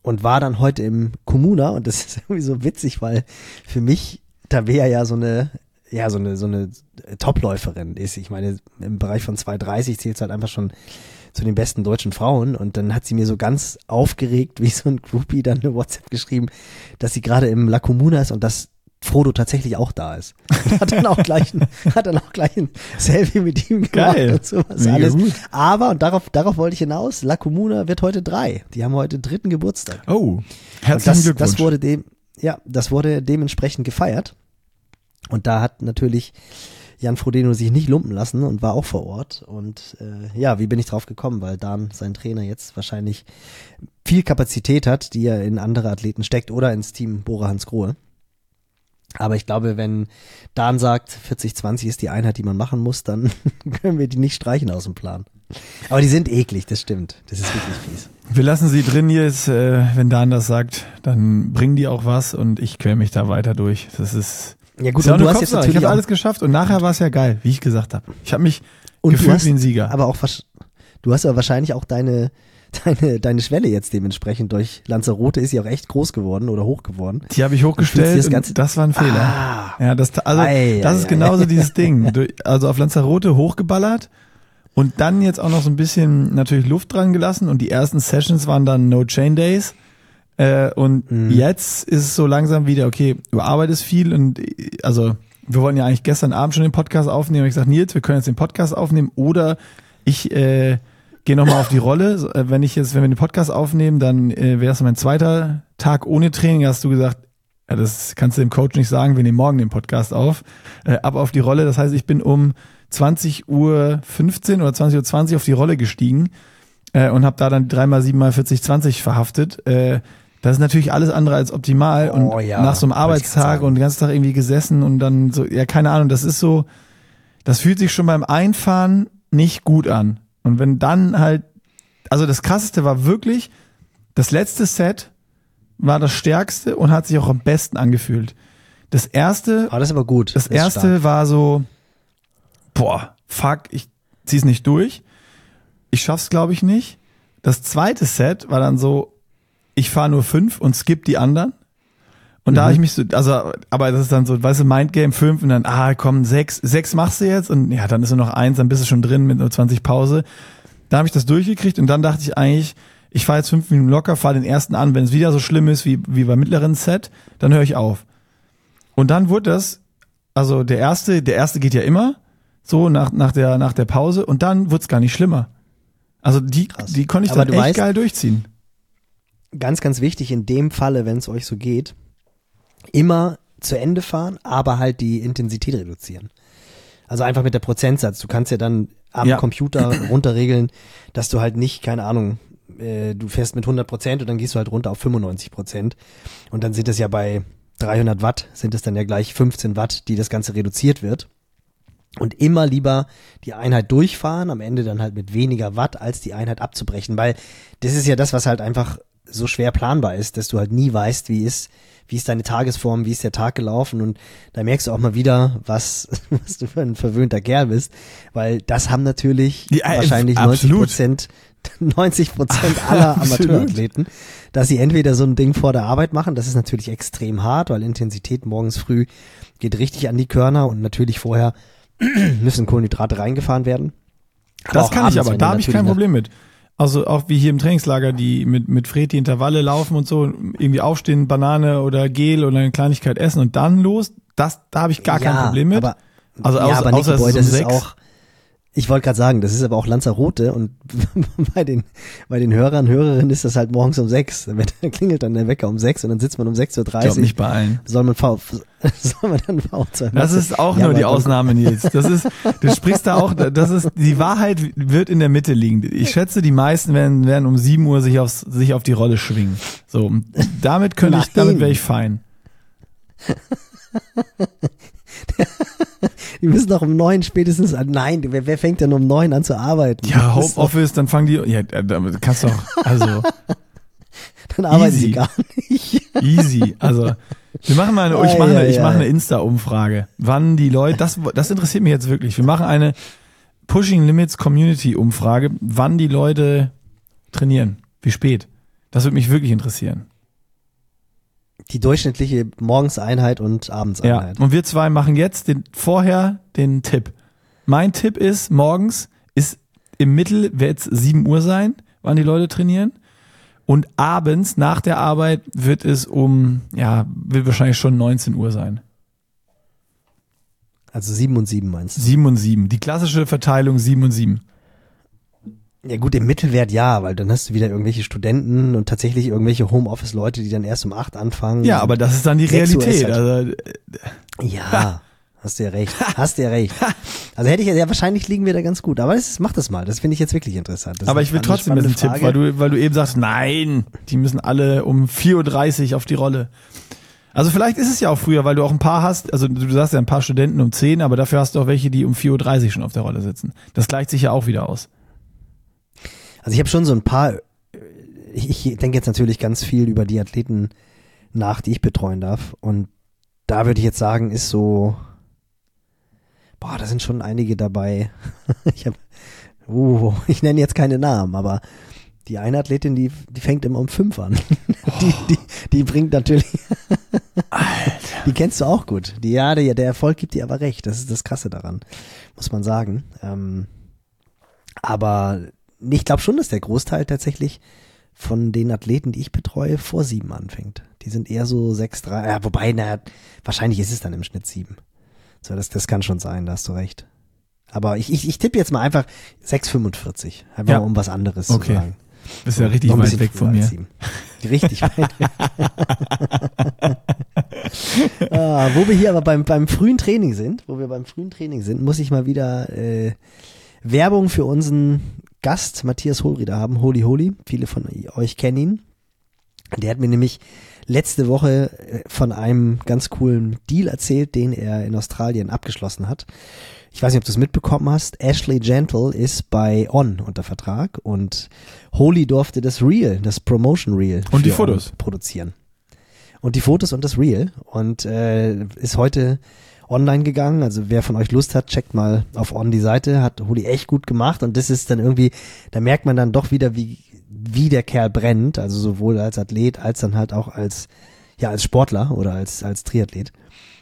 und war dann heute im Comuna und das [laughs] ist irgendwie so witzig, weil für mich Tabea ja so eine ja so eine so eine Topläuferin ist. Ich meine, im Bereich von 230 zählt halt einfach schon zu den besten deutschen Frauen und dann hat sie mir so ganz aufgeregt, [laughs] wie so ein Groupie dann eine WhatsApp geschrieben, dass sie gerade im La Comuna ist und dass Frodo tatsächlich auch da ist. [laughs] Hat dann auch gleich ein, hat dann auch gleich ein Selfie mit ihm gemacht Geil. und sowas Mega alles. gut. Aber, und darauf, darauf wollte ich hinaus, La Comuna wird heute drei. Die haben heute dritten Geburtstag. Oh, herzlichen das, Glückwunsch. das wurde dem, ja, das wurde dementsprechend gefeiert. Und da hat natürlich Jan Frodeno sich nicht lumpen lassen und war auch vor Ort. Und äh, ja, wie bin ich drauf gekommen? Weil Dan, sein Trainer, jetzt wahrscheinlich viel Kapazität hat, die er in andere Athleten steckt oder ins Team Bora Hans Grohe. Aber ich glaube, wenn Dan sagt, 40-20 ist die Einheit, die man machen muss, dann [laughs] können wir die nicht streichen aus dem Plan. Aber die sind eklig, das stimmt. Das ist wirklich fies. Wir lassen sie drin jetzt, äh, wenn Dan das sagt, dann bringen die auch was und ich quäl mich da weiter durch. Das ist Ja gut, ist und du hast jetzt Kopfsache. natürlich ich habe alles geschafft und nachher war es ja geil, wie ich gesagt habe. Ich habe mich und gefühlt hast wie ein Sieger. aber auch du hast aber wahrscheinlich auch deine deine deine Schwelle jetzt dementsprechend durch Lanzarote ist sie auch echt groß geworden oder hoch geworden. Die habe ich hochgestellt das und Ganze- das war ein Fehler. Ah. Ja, das, also, Ei, das ei, ist ei. genauso dieses Ding. Also auf Lanzarote hochgeballert und dann jetzt auch noch so ein bisschen natürlich Luft dran gelassen und die ersten Sessions waren dann No Chain Days. Äh, und Mhm. jetzt ist es so langsam wieder, okay, du arbeitest viel und also wir wollten ja eigentlich gestern Abend schon den Podcast aufnehmen. Ich gesagt, Nils, wir können jetzt den Podcast aufnehmen oder ich äh, gehe nochmal auf die Rolle. Äh, Wenn ich jetzt, wenn wir den Podcast aufnehmen, dann äh, wäre es mein zweiter Tag ohne Training. Hast du gesagt, ja, das kannst du dem Coach nicht sagen, wir nehmen morgen den Podcast auf. Äh, ab auf die Rolle. Das heißt, ich bin um 20 Uhr 15 oder 20 Uhr 20 auf die Rolle gestiegen äh, und habe da dann dreimal, siebenmal 40, 20 verhaftet. Äh, das ist natürlich alles andere als optimal. Oh und ja, nach so einem Arbeitstag und den ganzen Tag irgendwie gesessen und dann so, ja, keine Ahnung, das ist so, das fühlt sich schon beim Einfahren nicht gut an. Und wenn dann halt, also das krasseste war wirklich, das letzte Set war das stärkste und hat sich auch am besten angefühlt. Das erste, Aber das ist aber gut. das ist erste war so, boah, fuck, ich zieh's nicht durch. Ich schaff's, glaube ich, nicht. Das zweite Set war dann so, ich fahre nur fünf und skip die anderen. Und da Mhm. habe ich mich so, also, aber das ist dann so, weißt du, Mindgame fünf und dann, ah, komm, sechs, sechs machst du jetzt und ja, dann ist nur noch eins, dann bist du schon drin mit nur 20 Pause. Da habe ich das durchgekriegt und dann dachte ich eigentlich, ich fahre jetzt fünf Minuten locker, fahre den ersten an, wenn es wieder so schlimm ist wie, wie beim mittleren Set, dann höre ich auf. Und dann wurde das, also der erste, der erste geht ja immer, so nach, nach, der, nach der Pause und dann wurde es gar nicht schlimmer. Also die, Krass. die konnte ich Aber dann echt weißt- geil durchziehen. ganz, ganz wichtig in dem Falle, wenn es euch so geht, immer zu Ende fahren, aber halt die Intensität reduzieren. Also einfach mit der Prozentsatz. Du kannst ja dann am Ja. Computer [clears throat] runterregeln, dass du halt nicht, keine Ahnung, äh, du fährst mit 100 Prozent und dann gehst du halt runter auf 95 Prozent. Und dann sind es ja bei 300 Watt, sind es dann ja gleich 15 Watt, die das Ganze reduziert wird. Und immer lieber die Einheit durchfahren, am Ende dann halt mit weniger Watt, als die Einheit abzubrechen. Weil das ist ja das, was halt einfach so schwer planbar ist, dass du halt nie weißt, wie ist, wie ist deine Tagesform, wie ist der Tag gelaufen. Und da merkst du auch mal wieder, was, [laughs] was du für ein verwöhnter Kerl bist. Weil das haben natürlich Ja, äh, wahrscheinlich 90 absolut. Prozent [laughs] 90 Prozent [laughs] aller. Amateurathleten, dass sie entweder so ein Ding vor der Arbeit machen, das ist natürlich extrem hart, weil Intensität morgens früh geht richtig an die Körner und natürlich vorher [clears throat] müssen Kohlenhydrate reingefahren werden. Aber Das kann ich abends, aber, wenn da habe ich kein Problem mit. Also auch wie hier im Trainingslager, die mit, mit Fred die Intervalle laufen und so, irgendwie aufstehen, Banane oder Gel oder eine Kleinigkeit essen und dann los, das, da habe ich gar kein Ja, Problem mit. Aber, Also ja, außer- aber Nicky außer es Boy, ist das ist sechs. auch, ich wollte gerade sagen, das ist aber auch Lanzarote und [laughs] bei den, bei den Hörern, Hörerinnen ist das halt morgens um sechs. Da klingelt dann der Wecker um sechs und dann sitzt man um 6.30 ich glaube Uhr. nicht bei allen. Soll man V, [laughs] soll man dann V2 Das ist auch Ja, nur die Ausnahme, Nils. Das ist, du sprichst da auch, das ist, die Wahrheit wird in der Mitte liegen. Ich schätze, die meisten werden, werden um 7 Uhr sich aufs, sich auf die Rolle schwingen. So, damit könnte ich, damit wäre ich fein. [laughs] [laughs] Die müssen doch um neun spätestens an. Nein, wer, wer fängt denn um neun an zu arbeiten? Ja, Homeoffice, dann fangen die, ja, damit kannst du auch, also, [laughs] Dann arbeiten easy. sie gar nicht. easy. Also, wir machen mal eine, ich mache eine, ei, ich mache ei. eine Insta-Umfrage. Wann die Leute, das, das interessiert mich jetzt wirklich. Wir machen eine Pushing Limits Community Umfrage, wann die Leute trainieren. Wie spät? Das würde mich wirklich interessieren. Die durchschnittliche Morgenseinheit und Ja. Abendseinheit. Und wir zwei machen jetzt den, vorher den Tipp. Mein Tipp ist, morgens ist im Mittel, wird es 7 Uhr sein, wann die Leute trainieren. Und abends nach der Arbeit wird es um, ja, wird wahrscheinlich schon 19 Uhr sein. Also sieben und sieben meinst du? 7 und 7. Die klassische Verteilung 7 und 7. Ja gut, im Mittelwert ja, weil dann hast du wieder irgendwelche Studenten und tatsächlich irgendwelche Homeoffice-Leute, die dann erst um acht anfangen. Ja, aber das ist dann die 6 Uhr ist Realität. halt- Also, Ja, Hast du ja recht. Hast du ja recht. Also hätte ich ja, wahrscheinlich liegen wir da ganz gut. Aber das, mach das mal. Das finde ich jetzt wirklich interessant. Das Aber ich will trotzdem spannende einen Tipp, weil du, weil du eben sagst, nein, die müssen alle um 4.30 Uhr auf die Rolle. Also vielleicht ist es ja auch früher, weil du auch ein paar hast, also du sagst ja ein paar Studenten um 10, aber dafür hast du auch welche, die um 4.30 Uhr schon auf der Rolle sitzen. Das gleicht sich ja auch wieder aus. Also ich habe schon so ein paar, ich, ich denke jetzt natürlich ganz viel über die Athleten nach, die ich betreuen darf. Und da würde ich jetzt sagen, ist so, boah, da sind schon einige dabei. [laughs] ich habe, uh, ich nenne jetzt keine Namen, aber die eine Athletin, die, die fängt immer um fünf an. [laughs] die, die, die bringt natürlich, [laughs] die kennst du auch gut. Die, ja, der, der Erfolg gibt dir aber recht. Das ist das Krasse daran, muss man sagen. Ähm, aber ich glaube schon, dass der Großteil tatsächlich von den Athleten, die ich betreue, vor sieben anfängt. Die sind eher so sechs, drei, ja, wobei, na, wahrscheinlich ist es dann im Schnitt sieben. So, das, das kann schon sein, da hast du recht. Aber ich, ich, ich tippe jetzt mal einfach 6,45. Einfach Ja. mal, um was anderes Okay. zu sagen. Bist ja richtig weit weg von mir. Richtig weit. ah, wo wir hier aber beim, beim frühen Training sind, wo wir beim frühen Training sind, muss ich mal wieder äh, Werbung für unseren Gast Matthias Holrieder haben. Holy Holy. Viele von euch kennen ihn. Der hat mir nämlich letzte Woche äh, von einem ganz coolen Deal erzählt, den er in Australien abgeschlossen hat. Ich weiß nicht, ob du es mitbekommen hast. Ashley Gentle ist bei On unter Vertrag und Holy durfte das Reel, das Promotion Reel Und die Fotos. Produzieren. Und die Fotos und das Reel und äh, ist heute online gegangen. Also wer von euch Lust hat, checkt mal auf On die Seite. Hat Holy echt gut gemacht und das ist dann irgendwie, da merkt man dann doch wieder, wie wie der Kerl brennt. Also sowohl als Athlet als dann halt auch als ja als Sportler oder als als Triathlet.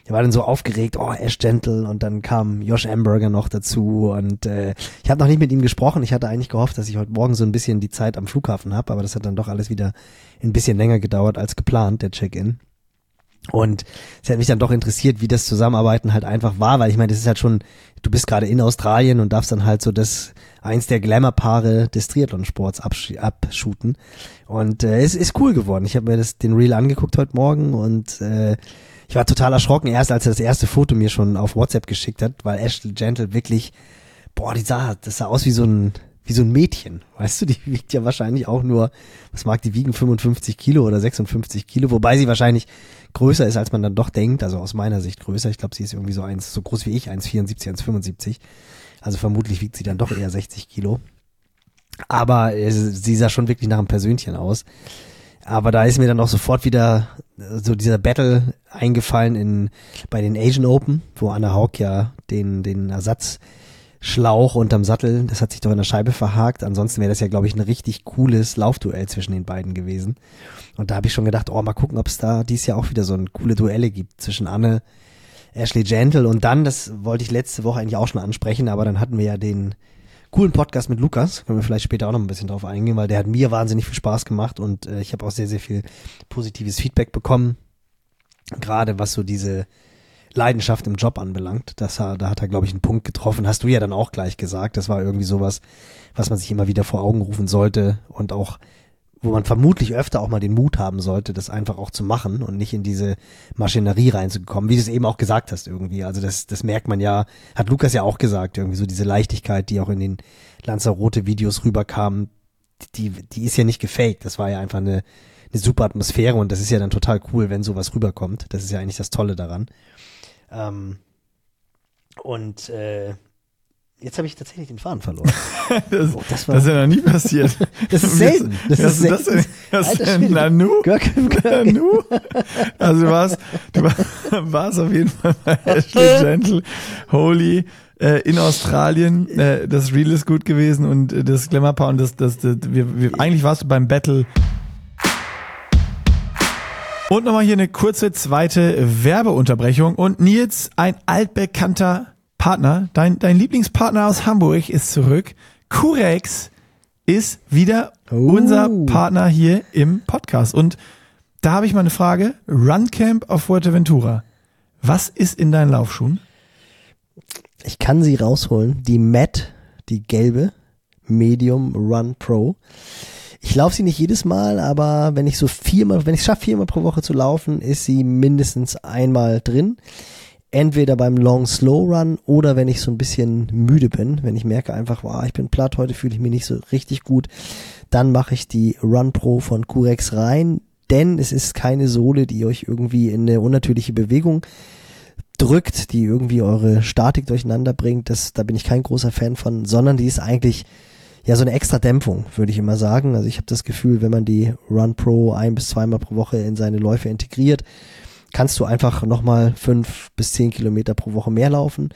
Er war dann so aufgeregt, oh, Ash Gentle und dann kam Josh Amberger noch dazu und äh, ich habe noch nicht mit ihm gesprochen. Ich hatte eigentlich gehofft, dass ich heute Morgen so ein bisschen die Zeit am Flughafen habe, aber das hat dann doch alles wieder ein bisschen länger gedauert als geplant, der Check-in. Und es hat mich dann doch interessiert, wie das Zusammenarbeiten halt einfach war, weil ich meine, das ist halt schon, du bist gerade in Australien und darfst dann halt so das eins der Glamour-Paare des Triathlonsports absch abshooten. Und äh, es ist cool geworden. Ich habe mir das den Reel angeguckt heute Morgen und äh, ich war total erschrocken, erst als er das erste Foto mir schon auf WhatsApp geschickt hat, weil Ashley Gentle wirklich, boah, die sah, das sah aus wie so ein, wie so ein Mädchen. Weißt du, die [laughs] wiegt ja wahrscheinlich auch nur, was mag die wiegen, 55 Kilo oder 56 Kilo, wobei sie wahrscheinlich größer ist, als man dann doch denkt, also aus meiner Sicht größer. Ich glaube, sie ist irgendwie so eins, so groß wie ich, 1,74, 1,75. Also vermutlich wiegt sie dann doch eher 60 Kilo. Aber äh, sie sah schon wirklich nach einem Persönchen aus. Aber da ist mir dann auch sofort wieder äh, so dieser Battle eingefallen in bei den Asian Open, wo Anna Haug ja den den Ersatzschlauch unterm Sattel, das hat sich doch in der Scheibe verhakt. Ansonsten wäre das ja, glaube ich, ein richtig cooles Laufduell zwischen den beiden gewesen. Und da habe ich schon gedacht, oh, mal gucken, ob es da dies Jahr auch wieder so ein coole Duelle gibt zwischen Anne, Ashley Gentle und dann, das wollte ich letzte Woche eigentlich auch schon ansprechen, aber dann hatten wir ja den coolen Podcast mit Lukas. Können wir vielleicht später auch noch ein bisschen drauf eingehen, weil der hat mir wahnsinnig viel Spaß gemacht und äh, ich habe auch sehr, sehr viel positives Feedback bekommen. Gerade was so diese Leidenschaft im Job anbelangt. Das, da hat er, glaube ich, einen Punkt getroffen. Hast du ja dann auch gleich gesagt. Das war irgendwie sowas, was man sich immer wieder vor Augen rufen sollte und auch wo man vermutlich öfter auch mal den Mut haben sollte, das einfach auch zu machen und nicht in diese Maschinerie reinzukommen, wie du es eben auch gesagt hast irgendwie. Also das, das merkt man ja, hat Lukas ja auch gesagt, irgendwie so diese Leichtigkeit, die auch in den Lanzarote-Videos rüberkam, die, die ist ja nicht gefaked. Das war ja einfach eine, eine super Atmosphäre und das ist ja dann total cool, wenn sowas rüberkommt. Das ist ja eigentlich das Tolle daran. Ähm, und äh, jetzt habe ich tatsächlich den Faden verloren. [laughs] Das, Oh, das war- das ist ja noch nie passiert. [laughs] Das ist selten. Das ist das selten. Alter denn? Schwede. Nanu? Nanu? Also du warst, du war- [laughs] warst auf jeden Fall bei Ashley Gentle, Holy, äh, in Australien. Äh, das Reel ist gut gewesen und äh, das Glamour Power und das, das, das wir, wir, eigentlich warst du beim Battle. Und nochmal hier eine kurze zweite Werbeunterbrechung. Und Nils, ein altbekannter Partner, dein, dein Lieblingspartner aus Hamburg ist zurück. Curex ist wieder Oh. unser Partner hier im Podcast. Und da habe ich mal eine Frage. Runcamp auf Fuerteventura. Was ist in deinen Laufschuhen? Ich kann sie rausholen. Die Matt, die gelbe Medium Run Pro. Ich laufe sie nicht jedes Mal, aber wenn ich so viermal, wenn ich es schaffe, viermal pro Woche zu laufen, ist sie mindestens einmal drin. entweder beim Long Slow Run oder wenn ich so ein bisschen müde bin, wenn ich merke einfach, wow, ich bin platt, heute fühle ich mich nicht so richtig gut, dann mache ich die Run Pro von Curex rein, denn es ist keine Sohle, die euch irgendwie in eine unnatürliche Bewegung drückt, die irgendwie eure Statik durcheinander bringt. Das, da bin ich kein großer Fan von, sondern die ist eigentlich ja so eine extra Dämpfung, würde ich immer sagen. Also ich habe das Gefühl, wenn man die Run Pro ein bis zweimal pro Woche in seine Läufe integriert, kannst du einfach nochmal fünf bis zehn Kilometer pro Woche mehr laufen.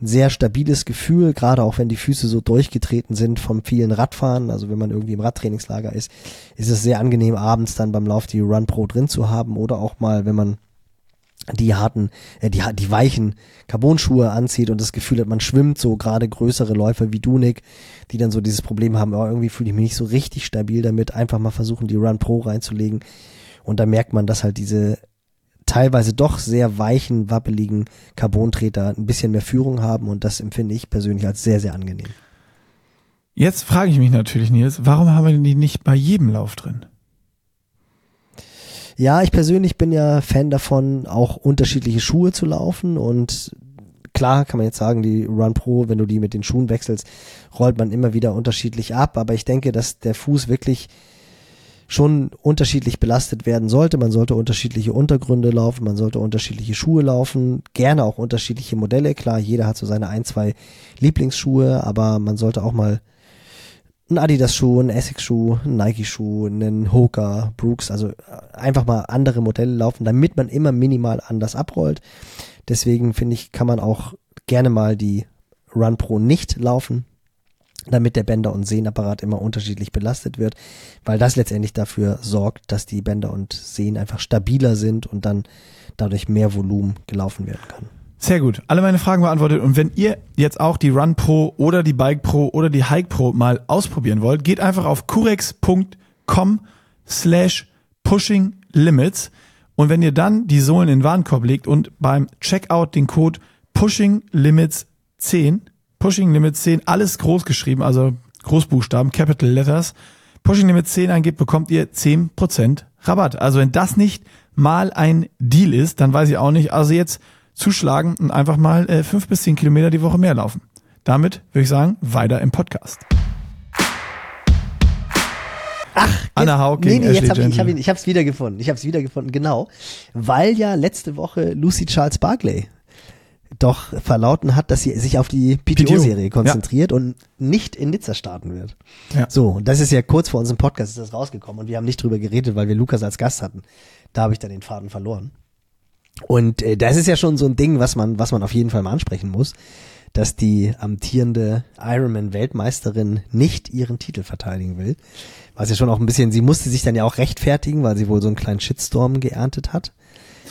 Ein sehr stabiles Gefühl, gerade auch wenn die Füße so durchgetreten sind vom vielen Radfahren. Also wenn man irgendwie im Radtrainingslager ist, ist es sehr angenehm, abends dann beim Lauf die Run Pro drin zu haben oder auch mal, wenn man die harten, äh, die, die weichen Carbon-Schuhe anzieht und das Gefühl hat, man schwimmt so gerade größere Läufer wie du, Nick, die dann so dieses Problem haben, aber irgendwie fühle ich mich nicht so richtig stabil damit, einfach mal versuchen, die Run Pro reinzulegen. Und da merkt man, dass halt diese teilweise doch sehr weichen, wappeligen Carbontreter ein bisschen mehr Führung haben und das empfinde ich persönlich als sehr, sehr angenehm. Jetzt frage ich mich natürlich, Nils, warum haben wir die nicht bei jedem Lauf drin? Ja, ich persönlich bin ja Fan davon, auch unterschiedliche Schuhe zu laufen und klar kann man jetzt sagen, die Run Pro, wenn du die mit den Schuhen wechselst, rollt man immer wieder unterschiedlich ab, aber ich denke, dass der Fuß wirklich schon unterschiedlich belastet werden sollte. Man sollte unterschiedliche Untergründe laufen, man sollte unterschiedliche Schuhe laufen, gerne auch unterschiedliche Modelle. Klar, jeder hat so seine ein, zwei Lieblingsschuhe, aber man sollte auch mal einen Adidas-Schuh, einen Essex-Schuh, einen Nike-Schuh, einen Hoka, Brooks, also einfach mal andere Modelle laufen, damit man immer minimal anders abrollt. Deswegen finde ich, kann man auch gerne mal die Run Pro nicht laufen damit der Bänder- und Sehnapparat immer unterschiedlich belastet wird, weil das letztendlich dafür sorgt, dass die Bänder und Sehnen einfach stabiler sind und dann dadurch mehr Volumen gelaufen werden kann. Sehr gut. Alle meine Fragen beantwortet. Und wenn ihr jetzt auch die Run Pro oder die Bike Pro oder die Hike Pro mal ausprobieren wollt, geht einfach auf curex.com slash pushing limits. Und wenn ihr dann die Sohlen in den Warenkorb legt und beim Checkout den Code pushing limits 10 Pushing Limit 10, alles groß geschrieben, also Großbuchstaben, Capital Letters. Pushing Limit 10 angeht, bekommt ihr 10% Rabatt. Also wenn das nicht mal ein Deal ist, dann weiß ich auch nicht. Also jetzt zuschlagen und einfach mal äh, fünf bis zehn Kilometer die Woche mehr laufen. Damit würde ich sagen, weiter im Podcast. Ach, Anna Hawking. Nee, nee, jetzt hab ich, ich habe ich hab's wiedergefunden. Ich habe es wiedergefunden, genau, weil ja letzte Woche Lucy Charles Barclay doch verlauten hat, dass sie sich auf die PTO-Serie konzentriert ja. und nicht in Nizza starten wird. Ja. So, und das ist ja kurz vor unserem Podcast ist das rausgekommen und wir haben nicht drüber geredet, weil wir Lukas als Gast hatten. Da habe ich dann den Faden verloren. Und äh, das ist ja schon so ein Ding, was man, was man auf jeden Fall mal ansprechen muss, dass die amtierende Ironman-Weltmeisterin nicht ihren Titel verteidigen will. Was ja schon auch ein bisschen, sie musste sich dann ja auch rechtfertigen, weil sie wohl so einen kleinen Shitstorm geerntet hat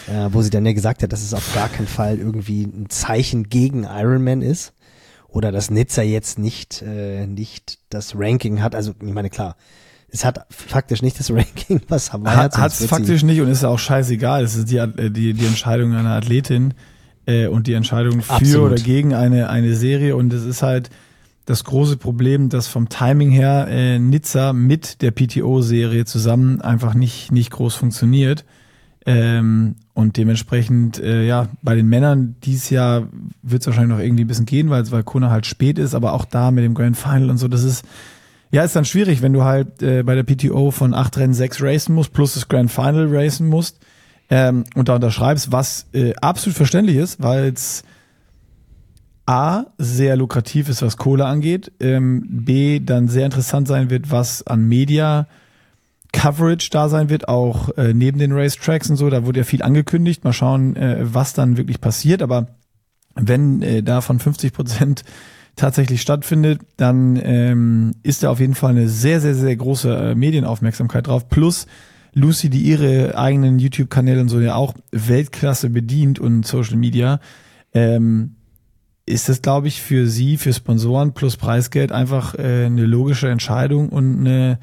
äh, wo sie dann ja gesagt hat, dass es auf gar keinen Fall irgendwie ein Zeichen gegen Iron Man ist oder dass Nizza jetzt nicht äh, nicht das Ranking hat. Also ich meine klar, es hat faktisch nicht das [laughs] Ranking, was Hawaii hat. Hat es faktisch nicht und ist auch scheißegal. Es ist die, äh, die, die Entscheidung einer Athletin äh, und die Entscheidung für Absolut. oder gegen eine, eine Serie. Und es ist halt das große Problem, dass vom Timing her äh, Nizza mit der PTO-Serie zusammen einfach nicht, nicht groß funktioniert. Ähm, und dementsprechend, äh, ja, bei den Männern dieses Jahr wird es wahrscheinlich noch irgendwie ein bisschen gehen, weil, weil Kona halt spät ist, aber auch da mit dem Grand Final und so, das ist, ja, ist dann schwierig, wenn du halt äh, bei der PTO von acht Rennen sechs racen musst, plus das Grand Final racen musst ähm, und da unterschreibst, was äh, absolut verständlich ist, weil es A, sehr lukrativ ist, was Kohle angeht, ähm, B, dann sehr interessant sein wird, was an Media Coverage da sein wird, auch äh, neben den Racetracks und so. Da wurde ja viel angekündigt. Mal schauen, äh, was dann wirklich passiert. Aber wenn äh, davon 50 Prozent tatsächlich stattfindet, dann ähm, ist da auf jeden Fall eine sehr, sehr, sehr große äh, Medienaufmerksamkeit drauf. Plus Lucy, die ihre eigenen YouTube-Kanäle und so ja auch Weltklasse bedient und Social Media, ähm, ist das, glaube ich, für sie, für Sponsoren plus Preisgeld einfach äh, eine logische Entscheidung und eine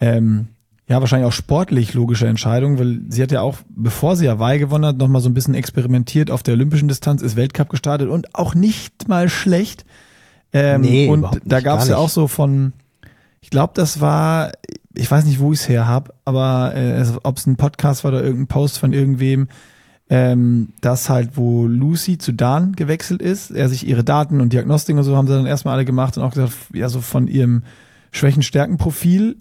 ähm, ja, wahrscheinlich auch sportlich logische Entscheidung, weil sie hat ja auch, bevor sie Hawaii gewonnen hat, nochmal so ein bisschen experimentiert auf der olympischen Distanz, ist Weltcup gestartet und auch nicht mal schlecht. Ähm, nee, und da gab es ja auch so von, ich glaube, das war, ich weiß nicht, wo ich es her habe, aber äh, ob es ein Podcast war oder irgendein Post von irgendwem, ähm, dass halt, wo Lucy zu Dan gewechselt ist, er sich ihre Daten und Diagnostik und so haben sie dann erstmal alle gemacht und auch gesagt, ja, so von ihrem Schwächen-Stärken-Profil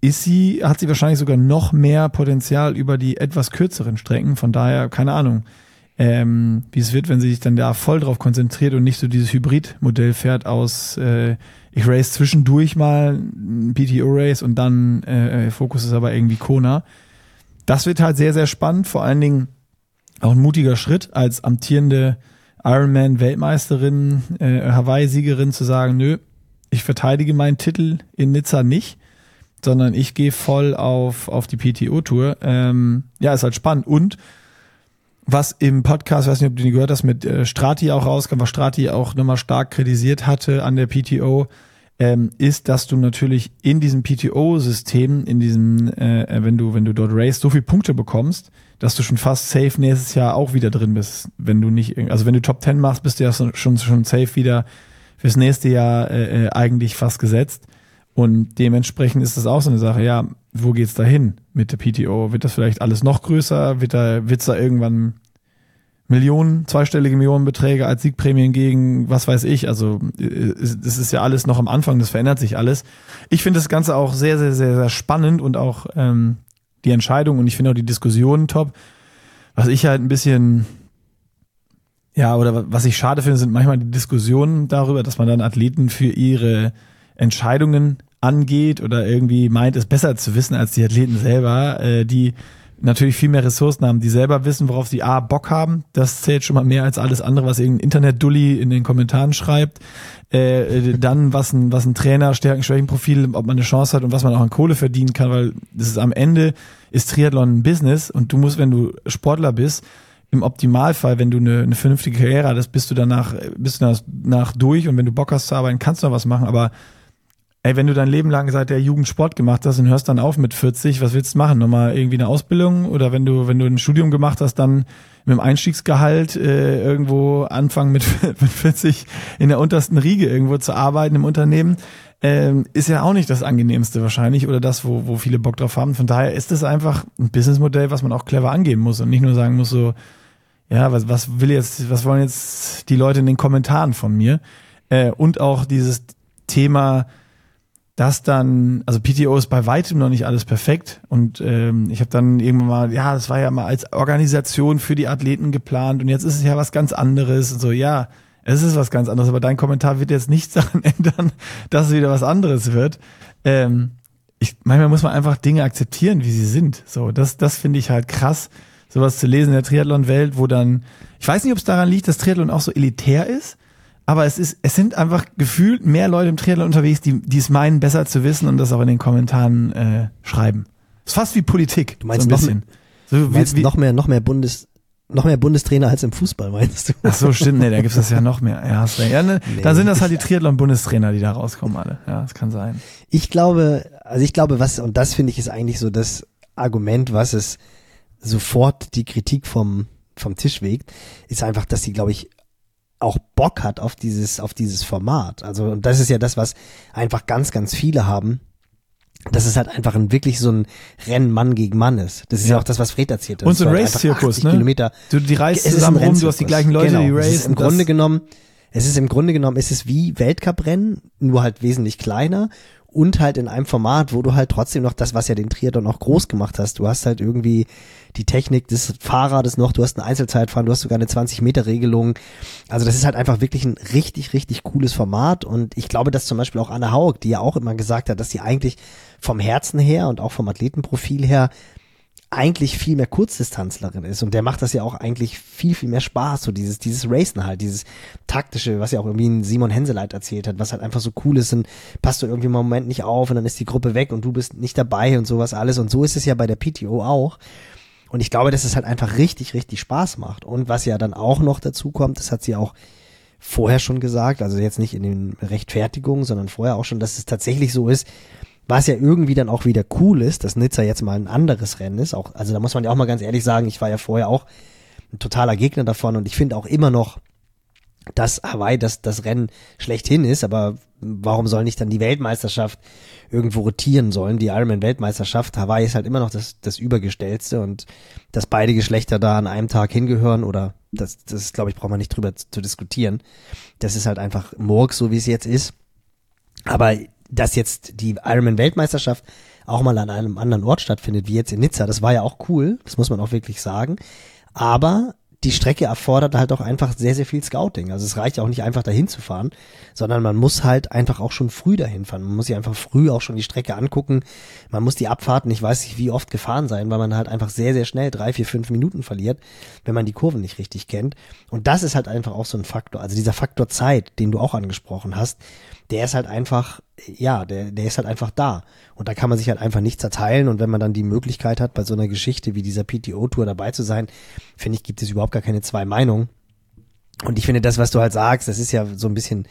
ist sie, hat sie wahrscheinlich sogar noch mehr Potenzial über die etwas kürzeren Strecken. Von daher, keine Ahnung, ähm, wie es wird, wenn sie sich dann da voll drauf konzentriert und nicht so dieses Hybrid-Modell fährt aus, äh, ich race zwischendurch mal ein PTO-Race und dann äh, Fokus ist aber irgendwie Kona. Das wird halt sehr, sehr spannend, vor allen Dingen auch ein mutiger Schritt als amtierende Ironman-Weltmeisterin, äh, Hawaii-Siegerin zu sagen, nö, ich verteidige meinen Titel in Nizza nicht, sondern ich gehe voll auf, auf die PTO-Tour. Ähm, ja, ist halt spannend. Und was im Podcast, weiß nicht, ob du den gehört hast, mit äh, Strati auch rauskam, was Strati auch nochmal stark kritisiert hatte an der PTO, ähm, ist, dass du natürlich in diesem PTO-System, in diesem, äh, äh, wenn du, wenn du dort race, so viel Punkte bekommst, dass du schon fast safe nächstes Jahr auch wieder drin bist. Wenn du nicht, also wenn du Top 10 machst, bist du ja schon, schon safe wieder fürs nächste Jahr äh, äh, eigentlich fast gesetzt. Und dementsprechend ist das auch so eine Sache, ja, wo geht's da hin mit der PTO? Wird das vielleicht alles noch größer? Wird da, wird's da irgendwann Millionen, zweistellige Millionenbeträge als Siegprämien gegen, was weiß ich. Also das ist ja alles noch am Anfang, das verändert sich alles. Ich finde das Ganze auch sehr, sehr, sehr, sehr spannend und auch ähm, die Entscheidung und ich finde auch die Diskussionen top. Was ich halt ein bisschen, ja, oder was ich schade finde, sind manchmal die Diskussionen darüber, dass man dann Athleten für ihre Entscheidungen angeht oder irgendwie meint, es besser zu wissen als die Athleten selber, äh, die natürlich viel mehr Ressourcen haben, die selber wissen, worauf sie A, Bock haben. Das zählt schon mal mehr als alles andere, was irgendein Internet-Dulli in den Kommentaren schreibt. Äh, äh, dann, was ein, was ein Trainer, Stärken, Schwächenprofil, ob man eine Chance hat und was man auch an Kohle verdienen kann, weil das ist am Ende ist Triathlon ein Business und du musst, wenn du Sportler bist, im Optimalfall, wenn du eine, eine vernünftige Karriere hast, bist du danach, bist du danach durch und wenn du Bock hast zu arbeiten, kannst du noch was machen, aber Ey, wenn du dein Leben lang seit der Jugend Sport gemacht hast und hörst dann auf mit 40, was willst du machen? Nochmal irgendwie eine Ausbildung? Oder wenn du, wenn du ein Studium gemacht hast, dann mit dem Einstiegsgehalt äh, irgendwo anfangen mit, [laughs] mit 40 in der untersten Riege irgendwo zu arbeiten im Unternehmen? Ähm, ist ja auch nicht das angenehmste wahrscheinlich oder das, wo, wo viele Bock drauf haben. Von daher ist es einfach ein Businessmodell, was man auch clever angehen muss und nicht nur sagen muss so, ja, was, was will jetzt, was wollen jetzt die Leute in den Kommentaren von mir? Äh, und auch dieses Thema, dass dann, also PTO ist bei weitem noch nicht alles perfekt und ähm, ich habe dann irgendwann mal, ja, das war ja mal als Organisation für die Athleten geplant und jetzt ist es ja was ganz anderes und so, ja, es ist was ganz anderes, aber dein Kommentar wird jetzt nichts [laughs] daran ändern, dass es wieder was anderes wird. Ähm, ich, manchmal muss man einfach Dinge akzeptieren, wie sie sind. So, das, das finde ich halt krass, sowas zu lesen in der Triathlon-Welt, wo dann, ich weiß nicht, ob es daran liegt, dass Triathlon auch so elitär ist, aber es ist, es sind einfach gefühlt mehr Leute im Triathlon unterwegs, die, die es meinen, besser zu wissen und das auch in den Kommentaren äh, schreiben. ist fast wie Politik. Du meinst so ein noch, bisschen. mehr, So du meinst wie, wie, noch mehr, noch mehr Bundes, noch mehr Bundestrainer als im Fußball, meinst du? Ach so, stimmt, nee, da gibt's das ja noch mehr. Ja, hast ja ne, Nee. Dann sind das halt die Triathlon-Bundestrainer, die da rauskommen alle. Ja, das kann sein. Ich glaube, also ich glaube, was, und das finde ich ist eigentlich so das Argument, was es sofort die Kritik vom, vom Tisch wegt, ist einfach, dass sie, glaube ich, auch Bock hat auf dieses, auf dieses Format. Also, und das ist ja das, was einfach ganz, ganz viele haben. Dass es halt einfach ein wirklich so ein Rennen Mann gegen Mann ist. Das ist ja, Ja. auch das, was Fred erzählt hat. Und so ein Es einfach Race-Zirkus, 80 ne? Kilometer. Du, die reist Es ist zusammen rum, du hast die gleichen Leute, genau. die Es racen. ist im das- Grunde genommen, es ist im Grunde genommen, es ist wie Weltcuprennen, nur halt wesentlich kleiner und halt in einem Format, wo du halt trotzdem noch das, was ja den Triathlon auch groß gemacht hast. Du hast halt irgendwie die Technik des Fahrrades noch, du hast ein Einzelzeitfahren, du hast sogar eine 20-Meter-Regelung. Also das ist halt einfach wirklich ein richtig, richtig cooles Format und ich glaube, dass zum Beispiel auch Anna Haug, die ja auch immer gesagt hat, dass sie eigentlich vom Herzen her und auch vom Athletenprofil her eigentlich viel mehr Kurzdistanzlerin ist. Und der macht das ja auch eigentlich viel, viel mehr Spaß, so dieses, dieses Racen halt, dieses taktische, was ja auch irgendwie ein Simon Henseleit erzählt hat, was halt einfach so cool ist. Und passt du irgendwie mal einen Moment nicht auf und dann ist die Gruppe weg und du bist nicht dabei und sowas alles. Und so ist es ja bei der PTO auch. Und ich glaube, dass es halt einfach richtig, richtig Spaß macht. Und was ja dann auch noch dazu kommt, das hat sie auch vorher schon gesagt, also jetzt nicht in den Rechtfertigungen, sondern vorher auch schon, dass es tatsächlich so ist, was ja irgendwie dann auch wieder cool ist, dass Nizza jetzt mal ein anderes Rennen ist. Auch, also da muss man ja auch mal ganz ehrlich sagen, ich war ja vorher auch ein totaler Gegner davon und ich finde auch immer noch, dass Hawaii das, das Rennen schlechthin ist, aber warum soll nicht dann die Weltmeisterschaft irgendwo rotieren sollen? Die Ironman-Weltmeisterschaft, Hawaii ist halt immer noch das, das Übergestellte und dass beide Geschlechter da an einem Tag hingehören oder das, das glaube ich, braucht man nicht drüber zu, zu diskutieren. Das ist halt einfach Murk, so wie es jetzt ist. Aber dass jetzt die Ironman-Weltmeisterschaft auch mal an einem anderen Ort stattfindet, wie jetzt in Nizza, das war ja auch cool, das muss man auch wirklich sagen. Aber die Strecke erfordert halt auch einfach sehr, sehr viel Scouting. Also es reicht auch nicht einfach dahin zu fahren, sondern man muss halt einfach auch schon früh dahin fahren. Man muss sich einfach früh auch schon die Strecke angucken. Man muss die Abfahrten, ich weiß nicht wie oft gefahren sein, weil man halt einfach sehr, sehr schnell drei, vier, fünf Minuten verliert, wenn man die Kurven nicht richtig kennt. Und das ist halt einfach auch so ein Faktor. Also dieser Faktor Zeit, den du auch angesprochen hast, der ist halt einfach, ja, der, der ist halt einfach da. Und da kann man sich halt einfach nicht zerteilen. Und wenn man dann die Möglichkeit hat, bei so einer Geschichte wie dieser PTO-Tour dabei zu sein, finde ich, gibt es überhaupt gar keine zwei Meinungen. Und ich finde, das, was du halt sagst, das ist ja so ein bisschen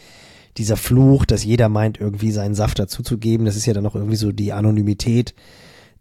dieser Fluch, dass jeder meint, irgendwie seinen Saft dazuzugeben. Das ist ja dann auch irgendwie so die Anonymität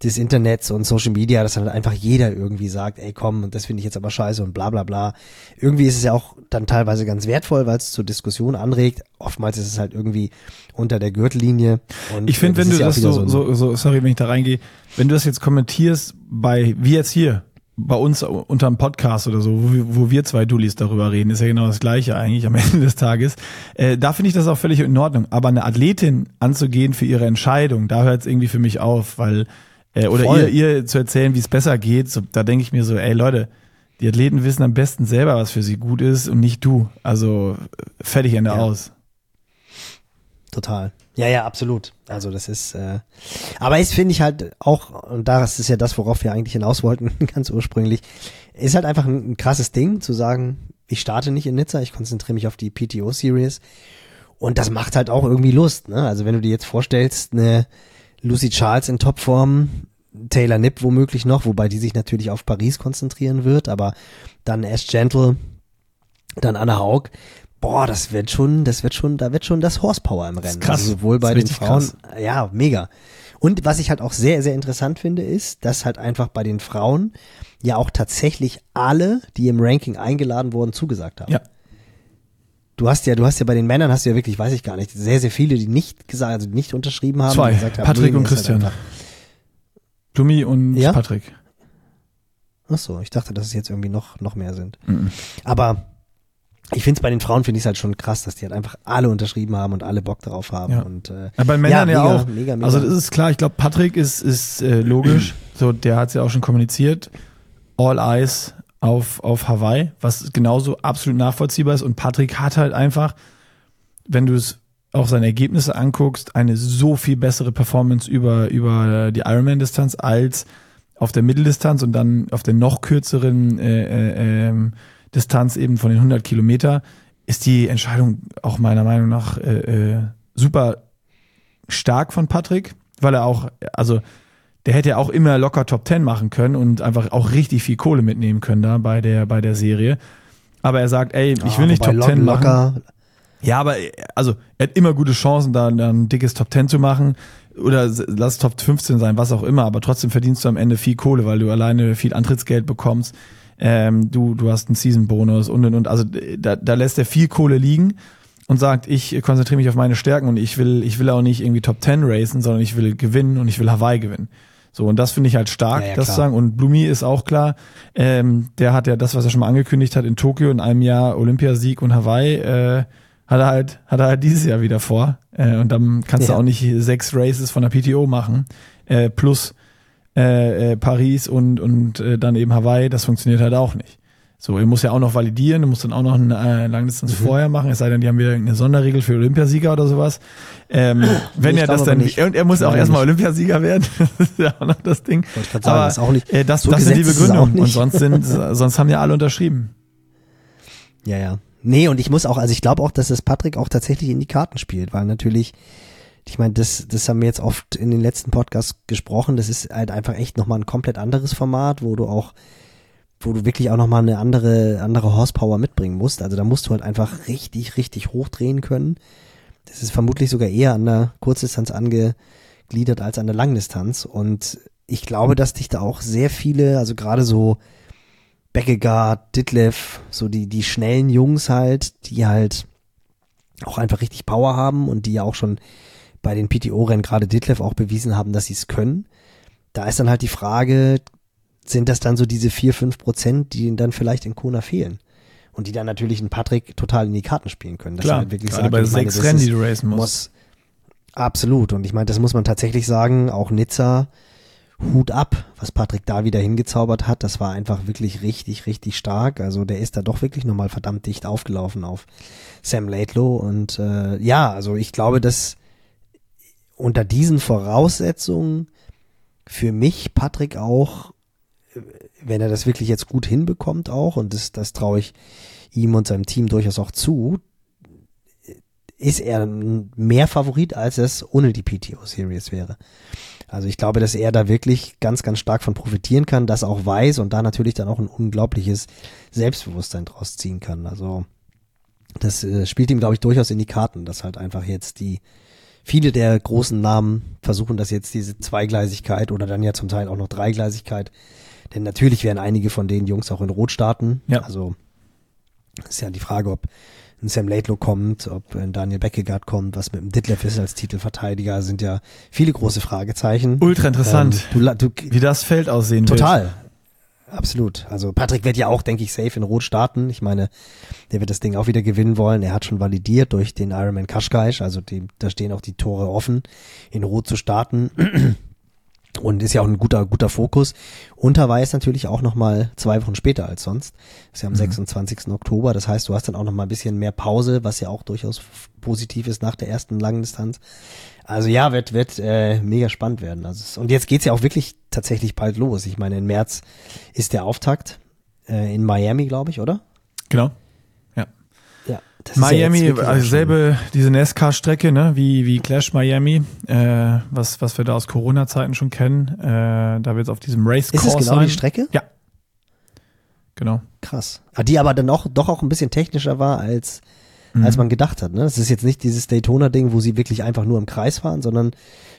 des Internets und Social Media, dass dann halt einfach jeder irgendwie sagt, ey komm, und das finde ich jetzt aber scheiße und bla bla bla. Irgendwie ist es ja auch dann teilweise ganz wertvoll, weil es zur Diskussion anregt. Oftmals ist es halt irgendwie unter der Gürtellinie. Und ich finde, wenn du ja das so, so, so, sorry, wenn ich da reingehe, wenn du das jetzt kommentierst bei, wie jetzt hier, bei uns unter einem Podcast oder so, wo, wo wir zwei Dullis darüber reden, ist ja genau das Gleiche eigentlich am [laughs] Ende des Tages. Äh, da finde ich das auch völlig in Ordnung. Aber eine Athletin anzugehen für ihre Entscheidung, da hört es irgendwie für mich auf, weil äh, oder ihr, ihr zu erzählen, wie es besser geht, so, da denke ich mir so, ey Leute, die Athleten wissen am besten selber, was für sie gut ist und nicht du. Also fertig Ende ja. aus. Total. Ja, ja, absolut. Also das ist, äh, aber es finde ich halt auch, und das ist ja das, worauf wir eigentlich hinaus wollten, [laughs] ganz ursprünglich, ist halt einfach ein, ein krasses Ding zu sagen, ich starte nicht in Nizza, ich konzentriere mich auf die PTO-Series. Und das macht halt auch irgendwie Lust, ne? Also wenn du dir jetzt vorstellst, eine Lucy Charles in Topform, Taylor Nipp womöglich noch, wobei die sich natürlich auf Paris konzentrieren wird, aber dann Ash Gentle, dann Anna Haug. Boah, das wird schon, das wird schon, da wird schon das Horsepower im Rennen. Krass. Also sowohl bei den Frauen, krass. ja, mega. Und was ich halt auch sehr, sehr interessant finde, ist, dass halt einfach bei den Frauen ja auch tatsächlich alle, die im Ranking eingeladen wurden, zugesagt haben. Ja du hast ja, du hast ja bei den Männern hast du ja wirklich, weiß ich gar nicht, sehr, sehr viele, die nicht gesagt, also nicht unterschrieben haben. Zwei, gesagt Patrick und Christian. Halt Blumi und ja? Patrick. Ach so, ich dachte, dass es jetzt irgendwie noch, noch mehr sind. Mhm. Aber ich finde es bei den Frauen finde ich es halt schon krass, dass die halt einfach alle unterschrieben haben und alle Bock drauf haben. Ja. Und, äh, ja, bei Männern ja, mega, ja auch. Mega, mega. Also das ist klar, ich glaube, Patrick ist, ist äh, logisch. [clears throat] so, der hat es ja auch schon kommuniziert. All Eyes auf, auf Hawaii, was genauso absolut nachvollziehbar ist. Und Patrick hat halt einfach, wenn du es auch seine Ergebnisse anguckst, eine so viel bessere Performance über, über die Ironman-Distanz als auf der Mitteldistanz und dann auf der noch kürzeren äh, äh, äh, Distanz eben von den 100 Kilometer ist die Entscheidung auch meiner Meinung nach äh, äh, super stark von Patrick, weil er auch, also der hätte ja auch immer locker Top 10 machen können und einfach auch richtig viel Kohle mitnehmen können da bei der, bei der Serie. Aber er sagt, ey, ich will nicht Top 10 machen. Ja, aber also er hat immer gute Chancen, da, da ein dickes Top 10 zu machen. Oder lass Top 15 sein, was auch immer, aber trotzdem verdienst du am Ende viel Kohle, weil du alleine viel Antrittsgeld bekommst. Ähm, du, du hast einen Season-Bonus und und und. Also da, da lässt er viel Kohle liegen und sagt, ich konzentriere mich auf meine Stärken und ich will, ich will auch nicht irgendwie Top 10 racen, sondern ich will gewinnen und ich will Hawaii gewinnen. So, und das finde ich halt stark, ja, ja, das zu sagen. Und Blumi ist auch klar, ähm, der hat ja das, was er schon mal angekündigt hat, in Tokio in einem Jahr Olympiasieg und Hawaii, äh, hat er halt, hat er halt dieses Jahr wieder vor. Äh, und dann kannst ja. du auch nicht sechs Races von der PTO machen, äh, plus äh, äh, Paris und, und äh, dann eben Hawaii, das funktioniert halt auch nicht. So, er muss ja auch noch validieren, du musst dann auch noch eine äh, Langdistanz mhm. vorher machen, es sei denn, die haben wieder eine Sonderregel für Olympiasieger oder sowas. Ähm, wenn er das dann, nicht. und er muss auch erstmal Olympiasieger werden, [laughs] das ist ja auch noch das Ding. Sagen, Aber das, auch nicht, äh, das, so das sind die Begründungen und sonst sind, [laughs] sonst haben ja alle unterschrieben. Ja, ja. Nee, und ich muss auch, also ich glaube auch, dass es Patrick auch tatsächlich in die Karten spielt, weil natürlich, ich meine, das, das haben wir jetzt oft in den letzten Podcasts gesprochen, das ist halt einfach echt nochmal ein komplett anderes Format, wo du auch wo du wirklich auch nochmal eine andere, andere Horsepower mitbringen musst. Also da musst du halt einfach richtig, richtig hochdrehen können. Das ist vermutlich sogar eher an der Kurzdistanz angegliedert als an der Langdistanz. Und ich glaube, dass dich da auch sehr viele, also gerade so Beckegaard, Ditlev, so die, die schnellen Jungs halt, die halt auch einfach richtig Power haben und die ja auch schon bei den PTO-Rennen gerade Ditlev auch bewiesen haben, dass sie es können. Da ist dann halt die Frage, sind das dann so diese vier fünf Prozent, die dann vielleicht in Kona fehlen? Und die dann natürlich einen Patrick total in die Karten spielen können. Klar, halt wirklich gerade sagt, bei sechs das Rennen, ist- die du racen musst. muss. Absolut. Und ich meine, das muss man tatsächlich sagen. Auch Nizza, Hut ab, was Patrick da wieder hingezaubert hat. Das war einfach wirklich richtig, richtig stark. Also der ist da doch wirklich nochmal verdammt dicht aufgelaufen auf Sam Laidlow. Und äh, ja, also ich glaube, dass unter diesen Voraussetzungen für mich Patrick auch, wenn er das wirklich jetzt gut hinbekommt auch, und das, das traue ich ihm und seinem Team durchaus auch zu, ist er mehr Favorit, als es ohne die PTO-Series wäre. Also ich glaube, dass er da wirklich ganz, ganz stark von profitieren kann, das auch weiß und da natürlich dann auch ein unglaubliches Selbstbewusstsein draus ziehen kann. Also das äh, spielt ihm, glaube ich, durchaus in die Karten, dass halt einfach jetzt die viele der großen Namen versuchen, dass jetzt diese Zweigleisigkeit oder dann ja zum Teil auch noch Dreigleisigkeit, denn natürlich werden einige von den Jungs auch in Rot starten. Ja. Also ist ja die Frage, ob ein Sam Laidlow kommt, ob ein Daniel Beckegaard kommt, was mit dem Ditlev ist als Titelverteidiger, sind ja viele große Fragezeichen. Ultra interessant, Ähm, du, du, wie das Feld aussehen wird. total. Absolut. Also Patrick wird ja auch, denke ich, safe in Rot starten. Ich meine, der wird das Ding auch wieder gewinnen wollen. Er hat schon validiert durch den Ironman Kashkaisch, also die, da stehen auch die Tore offen, in Rot zu starten. Und ist ja auch ein guter, guter Fokus. Ist natürlich auch nochmal zwei Wochen später als sonst. Ist ja am 26. Oktober. Das heißt, du hast dann auch nochmal ein bisschen mehr Pause, was ja auch durchaus positiv ist nach der ersten langen Distanz. Also ja, wird, wird äh, mega spannend werden. Also und jetzt geht's ja auch wirklich tatsächlich bald los. Ich meine, im März ist der Auftakt äh, in Miami, glaube ich, oder? Genau. Ja. das ist ja Miami, auch also selbe, diese NASCAR-Strecke, ne, wie, wie Clash Miami, äh, was, was wir da aus Corona-Zeiten schon kennen. Äh, da wird es auf diesem Race Ist es Course genau sein. die Strecke? Ja. Genau. Krass. Ah, Die aber dann auch, doch auch ein bisschen technischer war, als, Mhm. als man gedacht hat. Ne? Das ist jetzt nicht dieses Daytona-Ding, wo sie wirklich einfach nur im Kreis fahren, sondern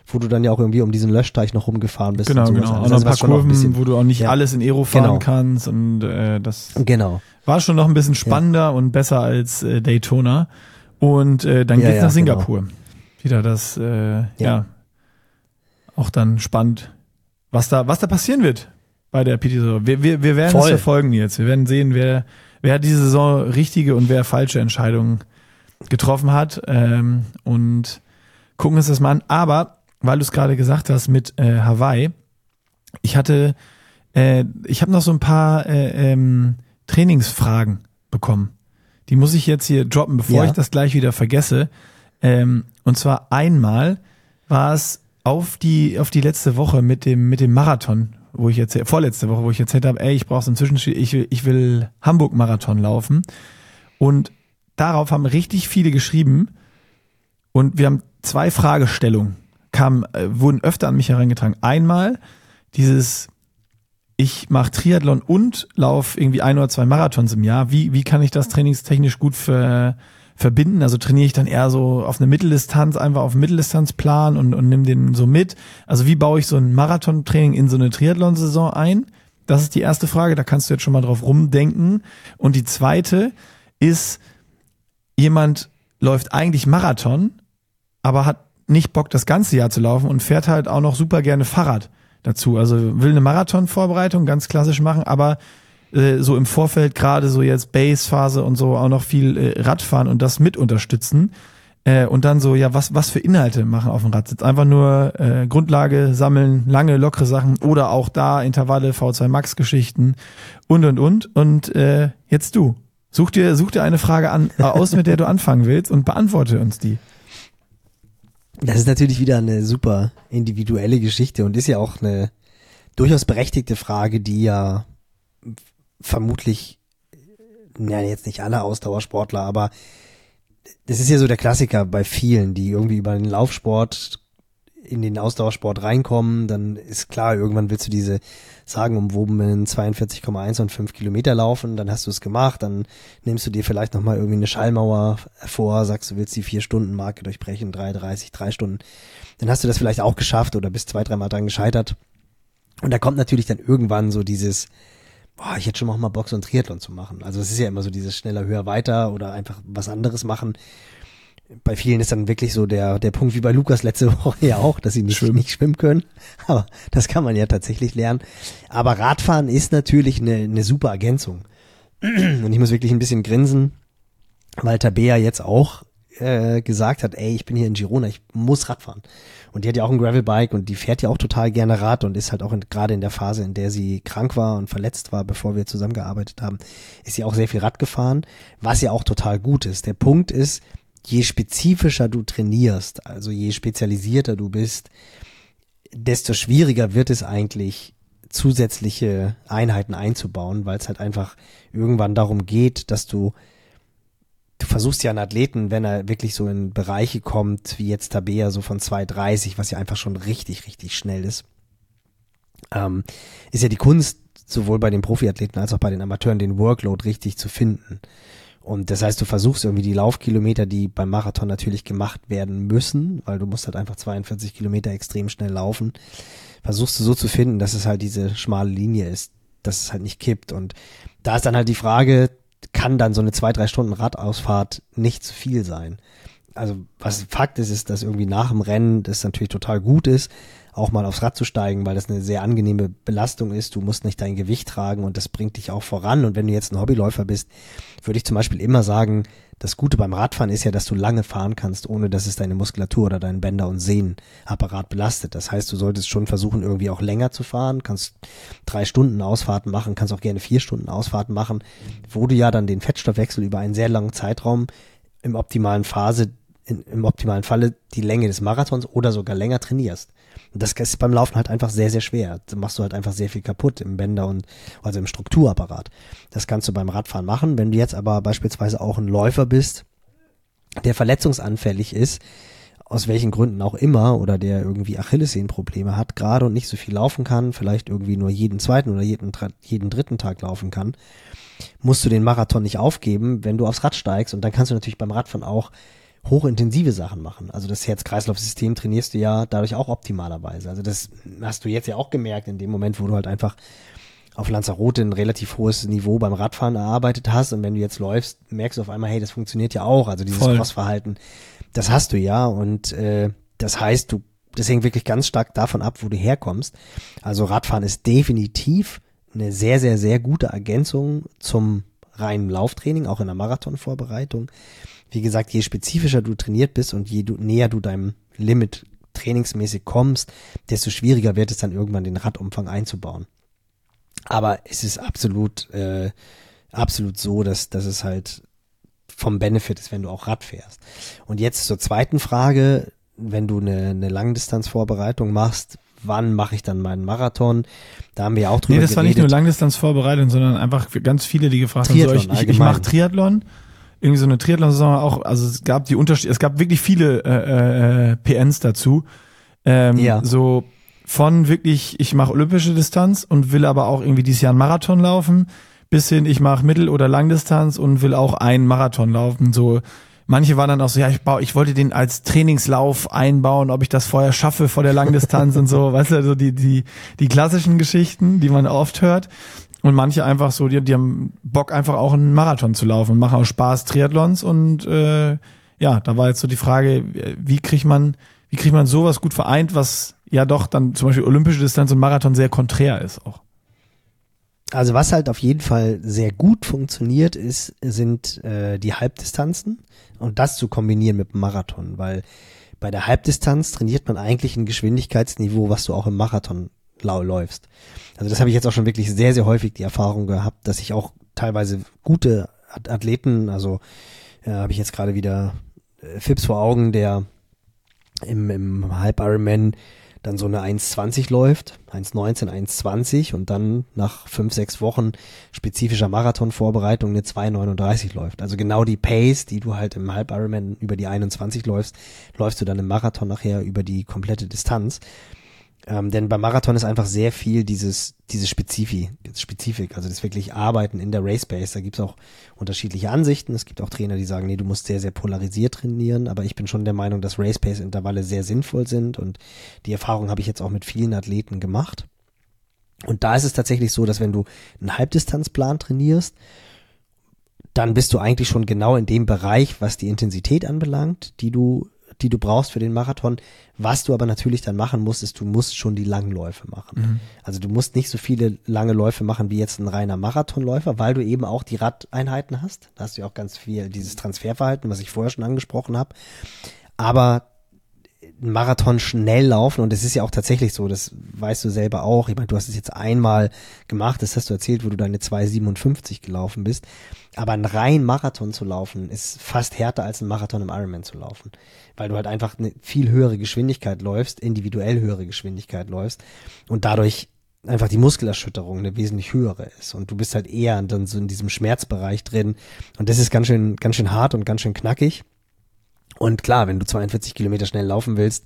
wo du dann ja auch irgendwie um diesen Löschteich noch rumgefahren bist. Genau, genau. Und noch ein Also paar Kurven, bisschen- wo du auch nicht ja. alles in Aero fahren Genau. kannst. Und äh, das Genau. war schon noch ein bisschen spannender und besser als äh, Daytona. Und äh, dann Ja, geht's ja, nach Singapur. Wieder das, äh, ja. auch dann spannend, was da, was da passieren wird bei der PT. Wir, wir, wir werden es Voll. verfolgen jetzt. Wir werden sehen, wer, wer diese Saison richtige und wer falsche Entscheidungen getroffen hat. Ähm, und gucken uns das mal an. Aber, weil du es gerade gesagt hast mit äh, Hawaii, ich hatte, äh, ich habe noch so ein paar äh, ähm, Trainingsfragen bekommen. Die muss ich jetzt hier droppen, bevor Ja. ich das gleich wieder vergesse. Ähm, und zwar einmal war es auf die auf die letzte Woche mit dem mit dem Marathon, wo ich jetzt vorletzte Woche, wo ich erzählt habe, ey, ich brauche so einen Zwischenschied, ich will ich will Hamburg Marathon laufen und darauf haben richtig viele geschrieben und wir haben zwei Fragestellungen kamen äh, wurden öfter an mich herangetragen. Einmal dieses ich mache Triathlon und lauf irgendwie ein oder zwei Marathons im Jahr. Wie, wie kann ich das trainingstechnisch gut ver, verbinden? Also trainiere ich dann eher so auf eine Mitteldistanz, einfach auf einen Mitteldistanzplan und, und nimm den so mit. Also wie baue ich so ein Marathontraining in so eine Triathlon-Saison ein? Das ist die erste Frage, da kannst du jetzt schon mal drauf rumdenken. Und die zweite ist, jemand läuft eigentlich Marathon, aber hat nicht Bock, das ganze Jahr zu laufen und fährt halt auch noch super gerne Fahrrad dazu. Also will eine Marathonvorbereitung ganz klassisch machen, aber äh, so im Vorfeld gerade so jetzt Base-Phase und so auch noch viel äh, Radfahren und das mit unterstützen. Äh, und dann so, ja, was, was für Inhalte machen auf dem Rad? Einfach nur äh, Grundlage sammeln, lange, lockere Sachen oder auch da Intervalle, V2 Max-Geschichten und und und. Und äh, jetzt du. Such dir, such dir eine Frage an, äh, aus, mit der du anfangen willst und beantworte uns die. Das ist natürlich wieder eine super individuelle Geschichte und ist ja auch eine durchaus berechtigte Frage, die ja vermutlich, ja jetzt nicht alle Ausdauersportler, aber das ist ja so der Klassiker bei vielen, die irgendwie über den Laufsport in den Ausdauersport reinkommen, dann ist klar, irgendwann willst du diese sagenumwobenen 42,1 und 5 Kilometer laufen, dann hast du es gemacht, dann nimmst du dir vielleicht nochmal irgendwie eine Schallmauer vor, sagst du willst die 4-Stunden-Marke durchbrechen, 3,30, 3 Stunden, dann hast du das vielleicht auch geschafft oder bist zwei, dreimal dran gescheitert. Und da kommt natürlich dann irgendwann so dieses, boah, ich hätte schon noch mal Box und Triathlon zu machen. Also es ist ja immer so dieses schneller, höher, weiter oder einfach was anderes machen. bei vielen ist dann wirklich so der, der Punkt wie bei Lukas letzte [laughs] Woche ja auch, dass sie nicht schwimmen. nicht schwimmen können. [laughs] Aber das kann man ja tatsächlich lernen. Aber Radfahren ist natürlich eine, eine super Ergänzung. [clears throat] Und ich muss wirklich ein bisschen grinsen, weil Tabea jetzt auch äh, gesagt hat, ey, ich bin hier in Girona, ich muss Radfahren. Und die hat ja auch ein Gravelbike und die fährt ja auch total gerne Rad und ist halt auch gerade in der Phase, in der sie krank war und verletzt war, bevor wir zusammengearbeitet haben, ist sie auch sehr viel Rad gefahren, was ja auch total gut ist. Der Punkt ist, je spezifischer du trainierst, also je spezialisierter du bist, desto schwieriger wird es eigentlich, zusätzliche Einheiten einzubauen, weil es halt einfach irgendwann darum geht, dass du du versuchst ja einen Athleten, wenn er wirklich so in Bereiche kommt, wie jetzt Tabea, so von 2,30, was ja einfach schon richtig, richtig schnell ist, ähm, ist ja die Kunst, sowohl bei den Profiathleten als auch bei den Amateuren, den Workload richtig zu finden. Und das heißt, du versuchst irgendwie die Laufkilometer, die beim Marathon natürlich gemacht werden müssen, weil du musst halt einfach 42 Kilometer extrem schnell laufen, versuchst du so zu finden, dass es halt diese schmale Linie ist, dass es halt nicht kippt. Und da ist dann halt die Frage, kann dann so eine zwei, drei Stunden Radausfahrt nicht zu viel sein. Also was Fakt ist, ist, dass irgendwie nach dem Rennen das natürlich total gut ist, auch mal aufs Rad zu steigen, weil das eine sehr angenehme Belastung ist. Du musst nicht dein Gewicht tragen und das bringt dich auch voran. Und wenn du jetzt ein Hobbyläufer bist, würde ich zum Beispiel immer sagen, das Gute beim Radfahren ist ja, dass du lange fahren kannst, ohne dass es deine Muskulatur oder deinen Bänder- und Sehnenapparat belastet. Das heißt, du solltest schon versuchen, irgendwie auch länger zu fahren, kannst drei Stunden Ausfahrten machen, kannst auch gerne vier Stunden Ausfahrten machen, wo du ja dann den Fettstoffwechsel über einen sehr langen Zeitraum im optimalen Phase, in, im optimalen Falle die Länge des Marathons oder sogar länger trainierst. Und das ist beim Laufen halt einfach sehr, sehr schwer. Da machst du halt einfach sehr viel kaputt im Bänder und also im Strukturapparat. Das kannst du beim Radfahren machen. Wenn du jetzt aber beispielsweise auch ein Läufer bist, der verletzungsanfällig ist, aus welchen Gründen auch immer, oder der irgendwie Achillessehnenprobleme hat, gerade und nicht so viel laufen kann, vielleicht irgendwie nur jeden zweiten oder jeden, jeden dritten Tag laufen kann, musst du den Marathon nicht aufgeben, wenn du aufs Rad steigst. Und dann kannst du natürlich beim Radfahren auch hochintensive Sachen machen. Also das Herz-Kreislauf-System trainierst du ja dadurch auch optimalerweise. Also das hast du jetzt ja auch gemerkt in dem Moment, wo du halt einfach auf Lanzarote ein relativ hohes Niveau beim Radfahren erarbeitet hast und wenn du jetzt läufst, merkst du auf einmal, hey, das funktioniert ja auch. Also dieses Crossverhalten, das hast du ja und äh, das heißt, du das hängt wirklich ganz stark davon ab, wo du herkommst. Also Radfahren ist definitiv eine sehr, sehr, sehr gute Ergänzung zum reinen Lauftraining, auch in der Marathonvorbereitung wie gesagt, je spezifischer du trainiert bist und je du, näher du deinem Limit trainingsmäßig kommst, desto schwieriger wird es dann irgendwann den Radumfang einzubauen. Aber es ist absolut, äh, absolut so, dass, dass es halt vom Benefit ist, wenn du auch Rad fährst. Und jetzt zur zweiten Frage, wenn du eine, eine Langdistanzvorbereitung machst, wann mache ich dann meinen Marathon? Da haben wir ja auch drüber Nee, das geredet. war nicht nur Langdistanzvorbereitung, sondern einfach ganz viele, die gefragt haben, so, ich, ich, ich mache Triathlon irgendwie so eine Triathlon-Saison auch, also es gab die Unterschiede, es gab wirklich viele äh, äh, PNs dazu. Ähm, ja. So von wirklich, ich mache olympische Distanz und will aber auch irgendwie dieses Jahr einen Marathon laufen, bis hin, ich mache Mittel- oder Langdistanz und will auch einen Marathon laufen. So manche waren dann auch so, ja, ich baue, ich wollte den als Trainingslauf einbauen, ob ich das vorher schaffe vor der Langdistanz und so, [laughs] weißt du, also die, die, die klassischen Geschichten, die man oft hört. Und manche einfach so, die, die haben Bock einfach auch einen Marathon zu laufen und machen auch Spaß Triathlons und äh, ja, da war jetzt so die Frage, wie kriegt man, wie kriegt man sowas gut vereint, was ja doch dann zum Beispiel olympische Distanz und Marathon sehr konträr ist auch. Also was halt auf jeden Fall sehr gut funktioniert ist, sind äh, die Halbdistanzen und das zu kombinieren mit dem Marathon, weil bei der Halbdistanz trainiert man eigentlich ein Geschwindigkeitsniveau, was du auch im Marathon läufst. Also das habe ich jetzt auch schon wirklich sehr, sehr häufig die Erfahrung gehabt, dass ich auch teilweise gute Athleten, also äh, habe ich jetzt gerade wieder äh, Phipps vor Augen, der im, im Halb Ironman dann so eine 1,20 läuft, 1,19, 1,20 und dann nach fünf, sechs Wochen spezifischer Marathonvorbereitung eine 2,39 läuft. Also genau die Pace, die du halt im Halb Ironman über die 21 läufst, läufst du dann im Marathon nachher über die komplette Distanz. Ähm, denn beim Marathon ist einfach sehr viel dieses, diese Spezifi, Spezifik, also das wirklich Arbeiten in der Race Base. Da gibt's auch unterschiedliche Ansichten. Es gibt auch Trainer, die sagen, nee, du musst sehr, sehr polarisiert trainieren, aber ich bin schon der Meinung, dass Race Base Intervalle sehr sinnvoll sind und die Erfahrung habe ich jetzt auch mit vielen Athleten gemacht. Und da ist es tatsächlich so, dass wenn du einen Halbdistanzplan trainierst, dann bist du eigentlich schon genau in dem Bereich, was die Intensität anbelangt, die du die du brauchst für den Marathon. Was du aber natürlich dann machen musst, ist, du musst schon die langen Läufe machen. Mhm. Also du musst nicht so viele lange Läufe machen wie jetzt ein reiner Marathonläufer, weil du eben auch die Radeinheiten hast. Da hast du ja auch ganz viel dieses Transferverhalten, was ich vorher schon angesprochen habe. Aber einen Marathon schnell laufen und es ist ja auch tatsächlich so, das weißt du selber auch. Ich meine, du hast es jetzt einmal gemacht, das hast du erzählt, wo du deine 2,57 gelaufen bist. Aber einen reinen Marathon zu laufen ist fast härter als ein Marathon im Ironman zu laufen, weil du halt einfach eine viel höhere Geschwindigkeit läufst, individuell höhere Geschwindigkeit läufst und dadurch einfach die Muskelerschütterung eine wesentlich höhere ist und du bist halt eher dann so in diesem Schmerzbereich drin und das ist ganz schön ganz schön hart und ganz schön knackig. Und klar, wenn du 42 Kilometer schnell laufen willst,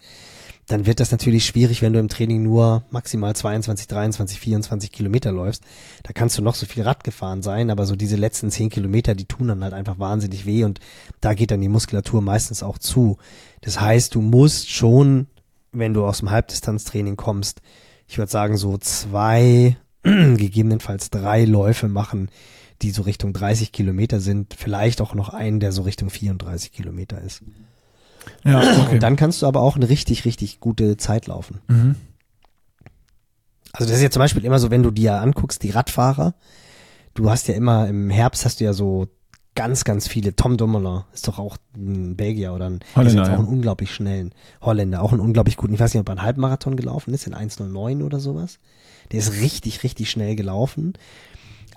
dann wird das natürlich schwierig, wenn du im Training nur maximal 22, 23, 24 Kilometer läufst. Da kannst du noch so viel Rad gefahren sein, aber so diese letzten 10 Kilometer, die tun dann halt einfach wahnsinnig weh und da geht dann die Muskulatur meistens auch zu. Das heißt, du musst schon, wenn du aus dem Halbdistanztraining kommst, ich würde sagen so zwei, [clears throat] gegebenenfalls drei Läufe machen, die so Richtung 30 Kilometer sind, vielleicht auch noch einen, der so Richtung 34 Kilometer ist. Ja, okay. Und dann kannst du aber auch eine richtig, richtig gute Zeit laufen. Mhm. Also das ist ja zum Beispiel immer so, wenn du dir anguckst, die Radfahrer, du hast ja immer im Herbst hast du ja so ganz, ganz viele. Tom Dumoulin ist doch auch ein Belgier oder ein, Holländer, ist auch einen unglaublich schnellen Holländer, auch einen unglaublich guten. Ich weiß nicht, ob er einen Halbmarathon gelaufen ist, in 1,09 oder sowas. Der ist richtig, richtig schnell gelaufen.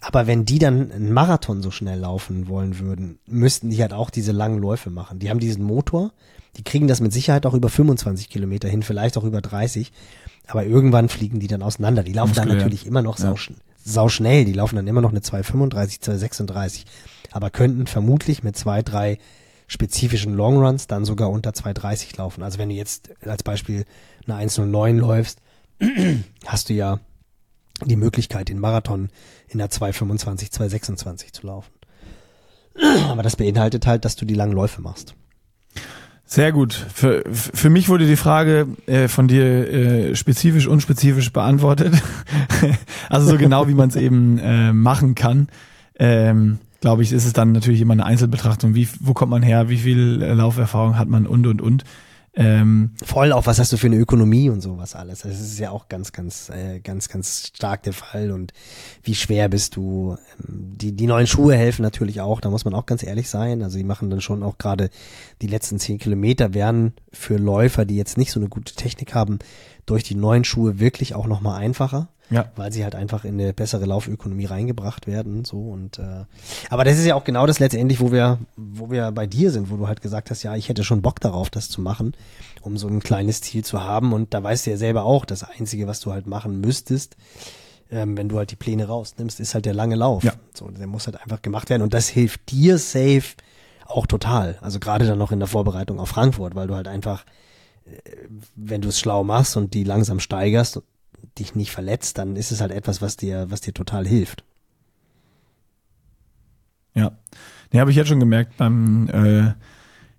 Aber wenn die dann einen Marathon so schnell laufen wollen würden, müssten die halt auch diese langen Läufe machen. Die haben diesen Motor, die kriegen das mit Sicherheit auch über 25 Kilometer hin, vielleicht auch über 30. Aber irgendwann fliegen die dann auseinander. Die laufen Muskel, dann natürlich ja. immer noch sau, ja. sau schnell. Die laufen dann immer noch eine 235, 236. Aber könnten vermutlich mit zwei, drei spezifischen Longruns dann sogar unter 230 laufen. Also wenn du jetzt als Beispiel eine 109 läufst, [clears throat] hast du ja die Möglichkeit, den Marathon in der 225, 226 zu laufen. [clears throat] Aber das beinhaltet halt, dass du die langen Läufe machst. Sehr gut. Für, für mich wurde die Frage äh, von dir äh, spezifisch, unspezifisch beantwortet. [laughs] also so genau, wie man es eben äh, machen kann. Ähm, Glaube ich, ist es dann natürlich immer eine Einzelbetrachtung. Wie, wo kommt man her? Wie viel äh, Lauferfahrung hat man und und und. Ähm, Voll auch, was hast du für eine Ökonomie und sowas alles. Das ist ja auch ganz, ganz, äh, ganz, ganz stark der Fall. Und wie schwer bist du? Ähm, die, die neuen Schuhe helfen natürlich auch, da muss man auch ganz ehrlich sein. Also die machen dann schon auch gerade die letzten zehn Kilometer werden für Läufer, die jetzt nicht so eine gute Technik haben, durch die neuen Schuhe wirklich auch nochmal einfacher. Ja. Weil sie halt einfach in eine bessere Laufökonomie reingebracht werden. So und äh, aber das ist ja auch genau das letztendlich, wo wir, wo wir bei dir sind, wo du halt gesagt hast, ja, ich hätte schon Bock darauf, das zu machen, um so ein kleines Ziel zu haben. Und da weißt du ja selber auch, das Einzige, was du halt machen müsstest, ähm, wenn du halt die Pläne rausnimmst, ist halt der lange Lauf. Ja. So, der muss halt einfach gemacht werden. Und das hilft dir safe auch total. Also gerade dann noch in der Vorbereitung auf Frankfurt, weil du halt einfach, äh, wenn du es schlau machst und die langsam steigerst dich nicht verletzt, dann ist es halt etwas, was dir, was dir total hilft. Ja, ne, habe ich jetzt schon gemerkt beim äh,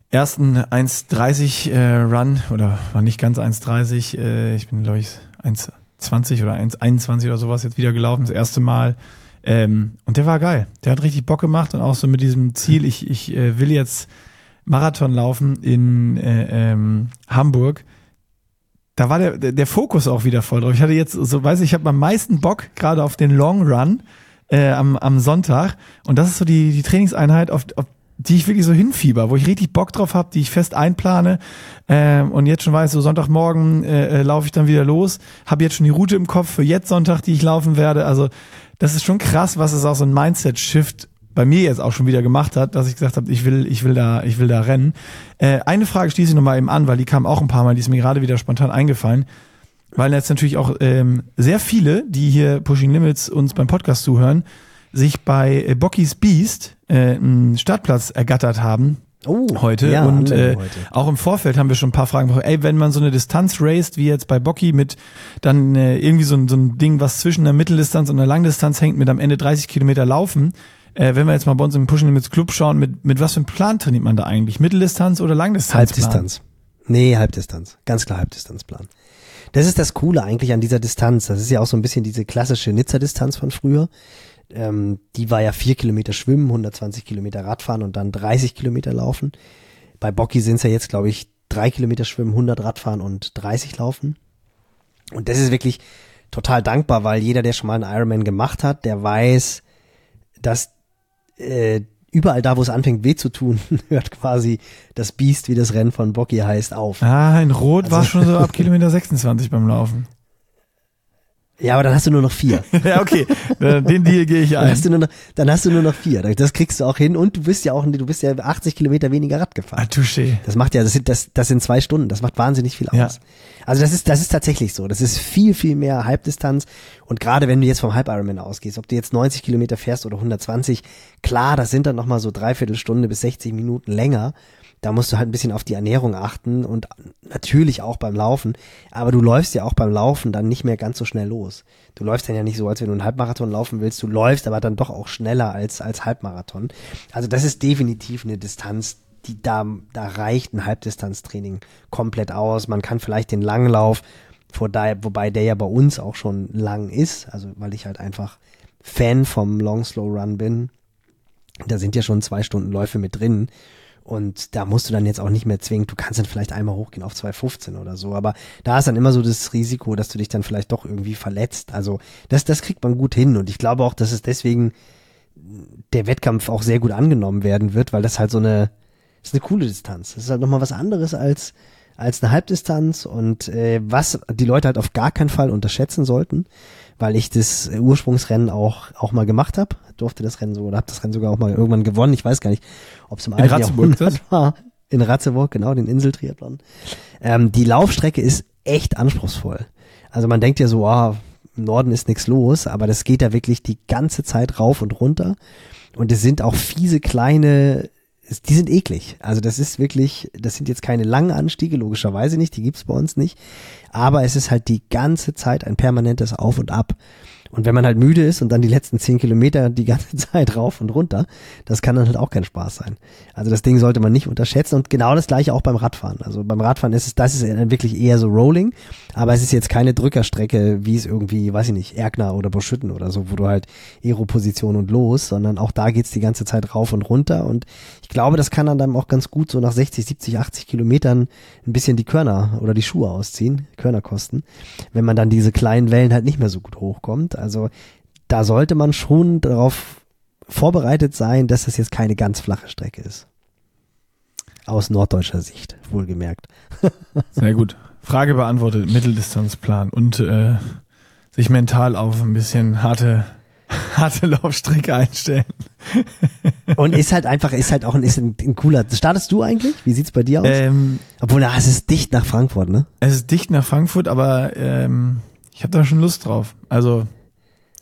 ersten 1,30 äh, Run oder war nicht ganz 1,30. Äh, ich bin glaube ich 1,20 oder 1,21 oder sowas jetzt wieder gelaufen, das erste Mal. Ähm, und der war geil. Der hat richtig Bock gemacht und auch so mit diesem Ziel, ich, ich äh, will jetzt Marathon laufen in äh, ähm, Hamburg da war der, der Fokus auch wieder voll drauf. Ich hatte jetzt, so weiß ich, ich habe am meisten Bock gerade auf den Long Run äh, am, am Sonntag. Und das ist so die, die Trainingseinheit, auf, auf die ich wirklich so hinfieber, wo ich richtig Bock drauf habe, die ich fest einplane ähm, und jetzt schon weiß, so Sonntagmorgen äh, äh, laufe ich dann wieder los, habe jetzt schon die Route im Kopf für jetzt Sonntag, die ich laufen werde. Also das ist schon krass, was es auch so ein Mindset-Shift bei mir jetzt auch schon wieder gemacht hat, dass ich gesagt habe, ich will, ich will da, ich will da rennen. Äh, eine Frage schließe ich nochmal eben an, weil die kam auch ein paar Mal, die ist mir gerade wieder spontan eingefallen. Weil jetzt natürlich auch ähm, sehr viele, die hier Pushing Limits uns beim Podcast zuhören, sich bei äh, Bocky's Beast äh, einen Startplatz ergattert haben, Oh, heute ja, und äh, heute. auch im Vorfeld haben wir schon ein paar Fragen. Ey, wenn man so eine Distanz raced, wie jetzt bei Bocky mit dann äh, irgendwie so, so ein Ding, was zwischen der Mitteldistanz und der Langdistanz hängt, mit am Ende 30 Kilometer laufen, äh, wenn wir jetzt mal bei uns im Pushing Limits Club schauen, mit, mit was für einem Plan trainiert man da eigentlich? Mitteldistanz oder Langdistanz? Halbdistanz. Nee, Halbdistanz. Ganz klar Halbdistanzplan. Das ist das Coole eigentlich an dieser Distanz. Das ist ja auch so ein bisschen diese klassische Nizza-Distanz von früher. Ähm, die war ja vier Kilometer schwimmen, 120 Kilometer Radfahren und dann 30 Kilometer laufen. Bei Bocky sind es ja jetzt, glaube ich, drei Kilometer schwimmen, 100 Radfahren und 30 laufen. Und das ist wirklich total dankbar, weil jeder, der schon mal einen Ironman gemacht hat, der weiß, dass äh, überall da, wo es anfängt weh zu tun, [laughs] hört quasi das Biest, wie das Rennen von Bocky heißt, auf. Ah, in Rot also, war schon so ab Kilometer 26 beim Laufen. Ja, aber dann hast du nur noch vier. [laughs] ja, okay. Den Deal gehe ich ein. Dann hast, du nur noch, dann hast du nur noch vier. Das kriegst du auch hin und du bist ja auch, du bist ja 80 Kilometer weniger Rad gefahren. Ah, touché. Das macht ja, das sind, das, das sind zwei Stunden. Das macht wahnsinnig viel aus. Ja. Also das ist, das ist tatsächlich so. Das ist viel, viel mehr Halbdistanz. Und gerade wenn du jetzt vom Halb-Ironman ausgehst, ob du jetzt 90 Kilometer fährst oder 120, klar, das sind dann nochmal so dreiviertel Stunde bis 60 Minuten länger da musst du halt ein bisschen auf die Ernährung achten und natürlich auch beim Laufen. Aber du läufst ja auch beim Laufen dann nicht mehr ganz so schnell los. Du läufst dann ja nicht so, als wenn du einen Halbmarathon laufen willst. Du läufst aber dann doch auch schneller als, als Halbmarathon. Also das ist definitiv eine Distanz, die da, da reicht ein Halbdistanztraining komplett aus. Man kann vielleicht den Langlauf, vor da, wobei der ja bei uns auch schon lang ist, also weil ich halt einfach Fan vom Long Slow Run bin. Da sind ja schon zwei Stunden Läufe mit drin. Und da musst du dann jetzt auch nicht mehr zwingen, du kannst dann vielleicht einmal hochgehen auf 2,15 oder so. Aber da ist dann immer so das Risiko, dass du dich dann vielleicht doch irgendwie verletzt. Also das, das kriegt man gut hin. Und ich glaube auch, dass es deswegen der Wettkampf auch sehr gut angenommen werden wird, weil das halt so eine, ist eine coole Distanz. Das ist halt nochmal was anderes als, als eine Halbdistanz und äh, was die Leute halt auf gar keinen Fall unterschätzen sollten, weil ich das Ursprungsrennen auch auch mal gemacht habe, durfte das Rennen so oder habe das Rennen sogar auch mal irgendwann gewonnen. Ich weiß gar nicht, ob es im alten Jahrhundert war. In Ratzeburg, genau, den Inseltriathlon. Ähm, die Laufstrecke ist echt anspruchsvoll. Also man denkt ja so, ah, im Norden ist nichts los, aber das geht da wirklich die ganze Zeit rauf und runter. Und es sind auch fiese kleine die sind eklig. Also das ist wirklich, das sind jetzt keine langen Anstiege, logischerweise nicht, die gibt's bei uns nicht. Aber es ist halt die ganze Zeit ein permanentes Auf und Ab. Und wenn man halt müde ist und dann die letzten zehn Kilometer die ganze [laughs] Zeit rauf und runter, das kann dann halt auch kein Spaß sein. Also das Ding sollte man nicht unterschätzen und genau das gleiche auch beim Radfahren. Also beim Radfahren ist es, das ist wirklich eher so Rolling, aber es ist jetzt keine Drückerstrecke, wie es irgendwie, weiß ich nicht, Erkner oder Boschütten oder so, wo du halt Aero-Position und los, sondern auch da geht's die ganze Zeit rauf und runter und ich glaube, das kann dann auch ganz gut so nach 60, 70, 80 Kilometern ein bisschen die Körner oder die Schuhe ausziehen, Körner kosten, wenn man dann diese kleinen Wellen halt nicht mehr so gut hochkommt. Also da sollte man schon darauf vorbereitet sein, dass das jetzt keine ganz flache Strecke ist. Aus norddeutscher Sicht, wohlgemerkt. [laughs] Sehr gut. Frage beantwortet, Mitteldistanzplan und äh, sich mental auf ein bisschen harte, [laughs] harte Laufstrecke einstellen. [laughs] und ist halt einfach, ist halt auch ein, ist ein, ein cooler. Startest du eigentlich? Wie sieht's bei dir aus? Ähm, Obwohl, na, es ist dicht nach Frankfurt, ne? Es ist dicht nach Frankfurt, aber ähm, ich habe da schon Lust drauf. Also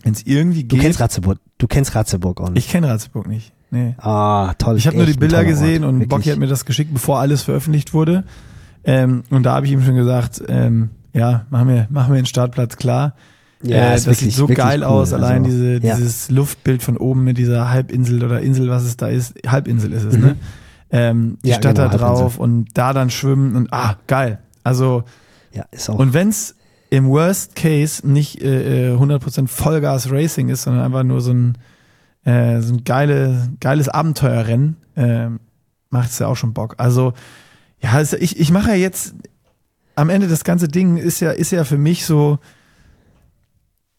wenn es irgendwie geht. Du kennst Ratzeburg, du kennst Ratzeburg auch nicht. Ich kenne Ratzeburg nicht. Nee. Ah, toll. Ich habe nur die Bilder gesehen Ort, und Bocky hat mir das geschickt, bevor alles veröffentlicht wurde. Ähm, und da habe ich ihm schon gesagt, ähm, ja, machen wir, machen wir den Startplatz klar. Ja, äh, das wirklich, sieht so geil cool. aus, allein also, diese, ja. dieses Luftbild von oben mit dieser Halbinsel oder Insel, was es da ist. Halbinsel ist es, mhm. ne? Ähm, die ja, Stadt genau, da drauf und da dann schwimmen und ah, geil. Also ja, ist auch. Und wenn's im Worst Case nicht äh, 100% äh, Vollgas Racing ist, sondern einfach nur so ein, äh, so ein geile, geiles Abenteuerrennen, äh, macht es ja auch schon Bock. Also, ja, also ich, ich mache ja jetzt, am Ende das ganze Ding ist ja, ist ja für mich so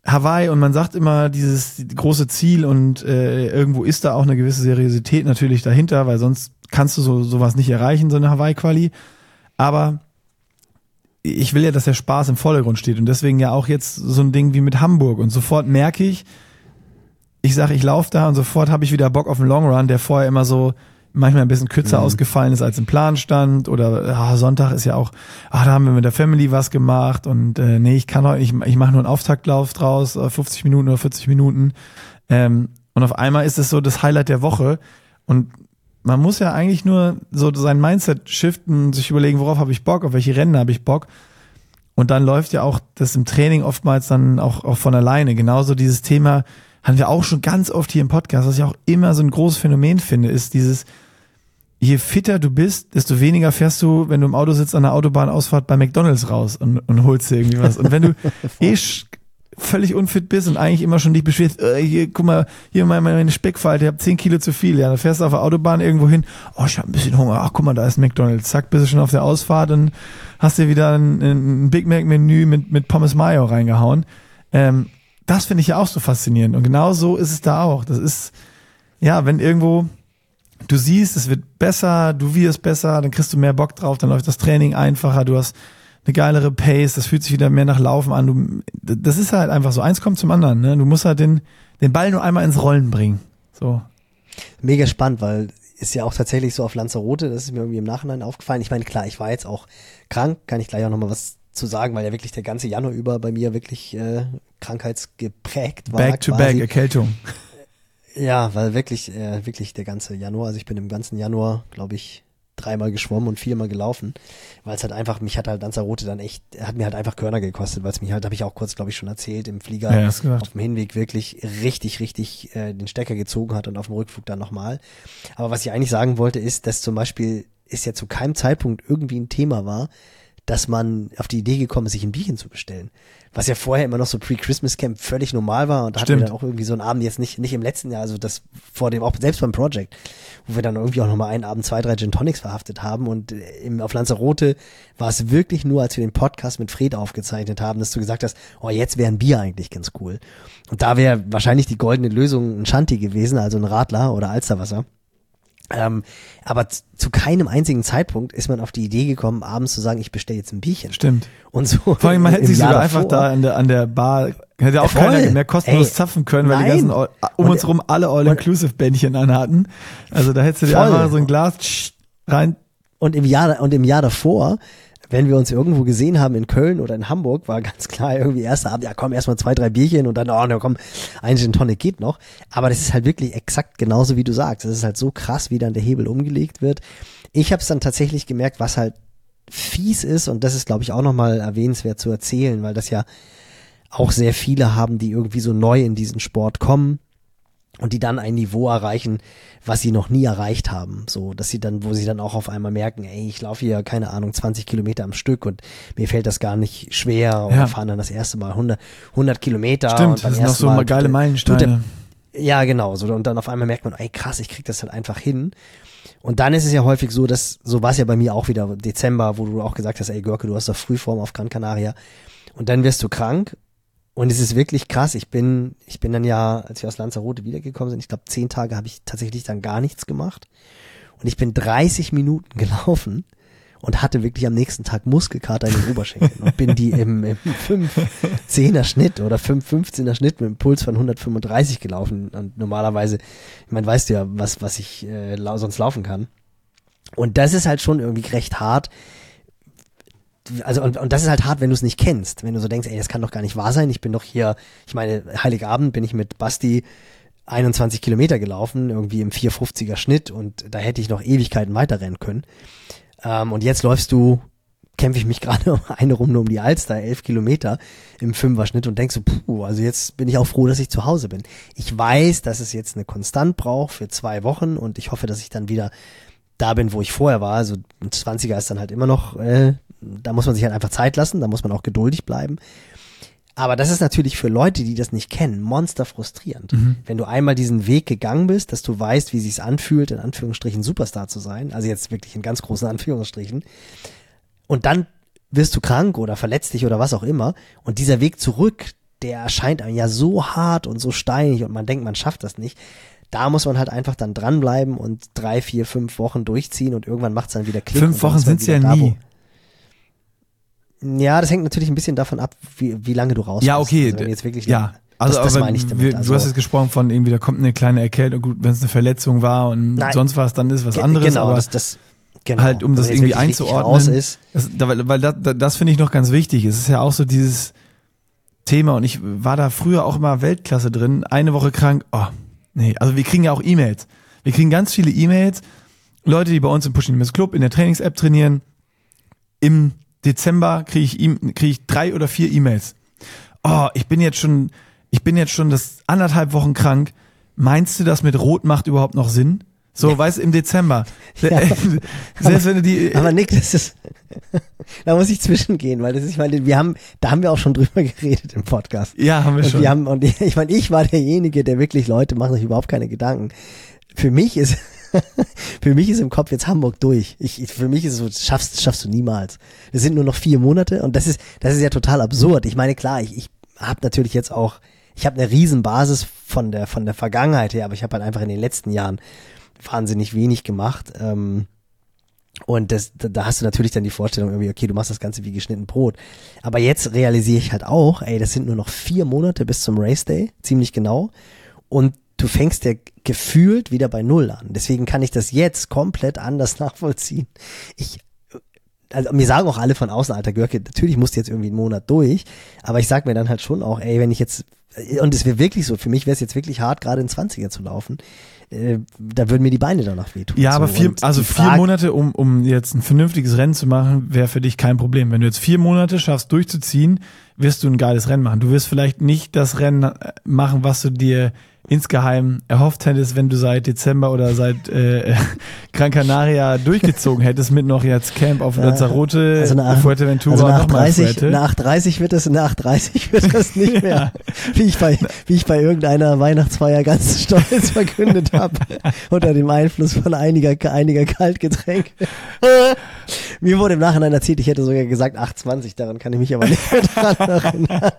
Hawaii und man sagt immer dieses große Ziel und äh, irgendwo ist da auch eine gewisse Seriosität natürlich dahinter, weil sonst kannst du so sowas nicht erreichen, so eine Hawaii-Quali. Aber ich will ja, dass der Spaß im Vordergrund steht und deswegen ja auch jetzt so ein Ding wie mit Hamburg. Und sofort merke ich, ich sage, ich laufe da und sofort habe ich wieder Bock auf einen Long Run, der vorher immer so manchmal ein bisschen kürzer mhm. ausgefallen ist als im Plan stand. Oder ah, Sonntag ist ja auch, ah, da haben wir mit der Family was gemacht und äh, nee, ich kann heute, ich, ich mache nur einen Auftaktlauf draus, 50 äh, Minuten oder 40 Minuten. Ähm, und auf einmal ist es so das Highlight der Woche. Und man muss ja eigentlich nur so sein Mindset shiften, sich überlegen, worauf habe ich Bock, auf welche Rennen habe ich Bock. Und dann läuft ja auch das im Training oftmals dann auch, auch von alleine. Genauso dieses Thema haben wir auch schon ganz oft hier im Podcast, was ich auch immer so ein großes Phänomen finde, ist dieses, je fitter du bist, desto weniger fährst du, wenn du im Auto sitzt, an der Autobahnausfahrt bei McDonalds raus und, und holst dir irgendwie was. Und wenn du [laughs] eh völlig unfit bist und eigentlich immer schon dich beschwerst, äh, hier, guck mal, hier meine, meine Speckfalte, ich habe 10 Kilo zu viel. Ja, dann fährst du auf der Autobahn irgendwo hin, oh, ich habe ein bisschen Hunger, ach guck mal, da ist McDonalds. Zack, bist du schon auf der Ausfahrt und hast dir wieder ein, ein Big Mac-Menü mit, mit Pommes Mayo reingehauen. Ähm, das finde ich ja auch so faszinierend. Und genau so ist es da auch. Das ist, ja, wenn irgendwo du siehst, es wird besser, du wirst besser, dann kriegst du mehr Bock drauf, dann läuft das Training einfacher, du hast eine geilere Pace, das fühlt sich wieder mehr nach Laufen an. Du, das ist halt einfach so. Eins kommt zum anderen. Ne? Du musst halt den, den Ball nur einmal ins Rollen bringen. So. Mega spannend, weil ist ja auch tatsächlich so auf Lanzarote, das ist mir irgendwie im Nachhinein aufgefallen. Ich meine, klar, ich war jetzt auch krank, kann ich gleich auch nochmal was zu sagen, weil ja wirklich der ganze Januar über bei mir wirklich äh, krankheitsgeprägt war. Back to quasi. back, Erkältung. Ja, weil wirklich, äh, wirklich der ganze Januar, also ich bin im ganzen Januar, glaube ich, dreimal geschwommen und viermal gelaufen, weil es halt einfach, mich hat halt Lanzarote dann echt, hat mir halt einfach Körner gekostet, weil es mich halt, habe ich auch kurz, glaube ich, schon erzählt, im Flieger ja, auf dem Hinweg wirklich richtig, richtig äh, den Stecker gezogen hat und auf dem Rückflug dann nochmal. Aber was ich eigentlich sagen wollte, ist, dass zum Beispiel es ja zu keinem Zeitpunkt irgendwie ein Thema war, dass man auf die Idee gekommen ist, sich ein Bierchen zu bestellen. Was ja vorher immer noch so Pre-Christmas-Camp völlig normal war. Und da Stimmt. hatten wir dann auch irgendwie so einen Abend jetzt nicht, nicht im letzten Jahr, also das vor dem, auch selbst beim Project, wo wir dann irgendwie auch nochmal einen Abend zwei, drei Gin Tonics verhaftet haben. Und äh, im, auf Lanzarote war es wirklich nur, als wir den Podcast mit Fred aufgezeichnet haben, dass du gesagt hast, oh, jetzt wäre ein Bier eigentlich ganz cool. Und da wäre wahrscheinlich die goldene Lösung ein Shanty gewesen, also ein Radler oder Alsterwasser. Ähm, aber zu keinem einzigen Zeitpunkt ist man auf die Idee gekommen, abends zu sagen, ich bestelle jetzt ein Bierchen. Stimmt. Und so. Vor allem, man hätte sich sogar einfach da an der, an der Bar, hätte auch Voll. keiner mehr kostenlos Ey, zapfen können, weil nein. die ganzen, um uns rum alle All-Inclusive-Bändchen anhatten. Also da hättest du dir einfach so ein Glas rein. Und im Jahr, und im Jahr davor wenn wir uns irgendwo gesehen haben in Köln oder in Hamburg, war ganz klar irgendwie erster Abend, ja komm, erstmal zwei, drei Bierchen und dann, oh, na komm, ein Gin Tonic geht noch. Aber das ist halt wirklich exakt genauso, wie du sagst. Es ist halt so krass, wie dann der Hebel umgelegt wird. Ich habe es dann tatsächlich gemerkt, was halt fies ist und das ist, glaube ich, auch nochmal erwähnenswert zu erzählen, weil das ja auch sehr viele haben, die irgendwie so neu in diesen Sport kommen und die dann ein Niveau erreichen, was sie noch nie erreicht haben. So, dass sie dann, wo sie dann auch auf einmal merken, ey, ich laufe hier, keine Ahnung, 20 Kilometer am Stück und mir fällt das gar nicht schwer und ja. fahren dann das erste Mal 100, 100 Kilometer. Stimmt, das sind noch so mal geile Meilensteine. Ja, genau. So, und dann auf einmal merkt man, ey, krass, ich krieg das halt einfach hin. Und dann ist es ja häufig so, dass, so war es ja bei mir auch wieder Dezember, wo du auch gesagt hast, ey, Görke, du hast doch Frühform auf Gran Canaria. Und dann wirst du krank und es ist wirklich krass. Ich bin, ich bin dann ja, als wir aus Lanzarote wiedergekommen sind, ich glaube, zehn Tage habe ich tatsächlich dann gar nichts gemacht. Und ich bin 30 Minuten [laughs] gelaufen und hatte wirklich am nächsten Tag Muskelkater in den Oberschenkeln und bin die im, im 5-10er Schnitt oder 5-15er Schnitt mit einem Puls von 135 gelaufen. Und normalerweise, ich meine, weißt du ja, was, was ich äh, sonst laufen kann. Und das ist halt schon irgendwie recht hart, also und, und das ist halt hart, wenn du es nicht kennst, wenn du so denkst, ey, das kann doch gar nicht wahr sein. Ich bin doch hier, ich meine, Heiligabend bin ich mit Basti 21 Kilometer gelaufen, irgendwie im 450er Schnitt und da hätte ich noch Ewigkeiten weiterrennen können. Ähm, und jetzt läufst du, kämpfe ich mich [laughs] gerade eine Runde um die Alster, elf Kilometer im Fünfer-Schnitt und denkst so, puh, also jetzt bin ich auch froh, dass ich zu Hause bin. Ich weiß, dass es jetzt eine Konstant braucht für zwei Wochen und ich hoffe, dass ich dann wieder da bin, wo ich vorher war. Also ein 20er ist dann halt immer noch äh, da muss man sich halt einfach Zeit lassen, da muss man auch geduldig bleiben. Aber das ist natürlich für Leute, die das nicht kennen, monster frustrierend. Mhm. Wenn du einmal diesen Weg gegangen bist, dass du weißt, wie sich's anfühlt, in Anführungsstrichen Superstar zu sein, also jetzt wirklich in ganz großen Anführungsstrichen, und dann wirst du krank oder verletzt dich oder was auch immer, und dieser Weg zurück, der erscheint einem ja so hart und so steinig und man denkt, man schafft das nicht. Da muss man halt einfach dann dranbleiben und drei, vier, fünf Wochen durchziehen und irgendwann macht's dann wieder Klick. Fünf Wochen sind's ja da, nie. Ja, das hängt natürlich ein bisschen davon ab, wie, wie lange du raus Ja, okay. Also wenn jetzt wirklich ja. Also, das, das meine ich damit. Wir, also, du hast jetzt gesprochen von irgendwie, da kommt eine kleine Erkältung, gut, wenn es eine Verletzung war und nein, sonst was, dann ist was anderes. Genau, aber das, das, genau. halt, um das irgendwie einzuordnen. Ist. Das, weil, weil das, das finde ich noch ganz wichtig. Es ist ja auch so dieses Thema und ich war da früher auch immer Weltklasse drin. Eine Woche krank, oh, nee. Also wir kriegen ja auch E-Mails. Wir kriegen ganz viele E-Mails. Leute, die bei uns im Pushing Limits Club in der Trainings-App trainieren, im Dezember kriege ich, e krieg ich drei oder vier E-Mails. Oh, ich bin jetzt schon, ich bin jetzt schon das anderthalb Wochen krank. Meinst du, das mit Rot macht überhaupt noch Sinn? So, weißt du, im Dezember. [laughs] Ja. [laughs] Selbst wenn du die. Aber Nick, das ist, [laughs] da muss ich zwischengehen, weil das ist, ich meine, wir haben, da haben wir auch schon drüber geredet im Podcast. ja, haben wir Und schon. wir haben, und ich meine, ich war derjenige, der wirklich Leute machen sich überhaupt keine Gedanken. Für mich ist, [laughs] für mich ist im Kopf jetzt Hamburg durch. Ich, für mich ist es so, schaffst, schaffst du niemals. Es sind nur noch vier Monate und das ist, das ist ja total absurd. Ich meine, klar, ich, ich habe natürlich jetzt auch, ich habe eine riesen Basis von der, von der Vergangenheit her, aber ich habe halt einfach in den letzten Jahren wahnsinnig wenig gemacht. Ähm, und das, da, da hast du natürlich dann die Vorstellung irgendwie, okay, du machst das Ganze wie geschnitten Brot. Aber jetzt realisiere ich halt auch, ey, das sind nur noch vier Monate bis zum Race Day, ziemlich genau. Und du fängst ja gefühlt wieder bei Null an. Deswegen kann ich das jetzt komplett anders [laughs] nachvollziehen. Ich, also mir sagen auch alle von außen, alter Görke, natürlich musst du jetzt irgendwie einen Monat durch. Aber ich sag mir dann halt schon auch, ey, wenn ich jetzt, und es wäre wirklich so, für mich wäre es jetzt wirklich hart, gerade in 20er zu laufen. Äh, da würden mir die Beine danach wehtun. Ja, aber vier, Und also vier Frage- Monate, um, um jetzt ein vernünftiges Rennen zu machen, wäre für dich kein Problem. Wenn du jetzt vier Monate schaffst durchzuziehen, wirst du ein geiles Rennen machen. Du wirst vielleicht nicht das Rennen äh, machen, was du dir insgeheim erhofft hättest, wenn du seit Dezember oder seit äh, [laughs] Gran Canaria durchgezogen hättest mit noch jetzt Camp auf Lanzarote, also eine, Fuerteventura also nach nochmal 30, Fuerte. nach 30 wird das, nach 30 [laughs] wird das nicht mehr, Ja. wie ich bei, wie ich bei irgendeiner Weihnachtsfeier ganz stolz verkündet habe, [laughs] unter dem Einfluss von einiger, einiger Kaltgetränke. Mir wurde im Nachhinein erzählt, ich hätte sogar gesagt 8,20, daran kann ich mich aber nicht [laughs] mehr dran erinnern.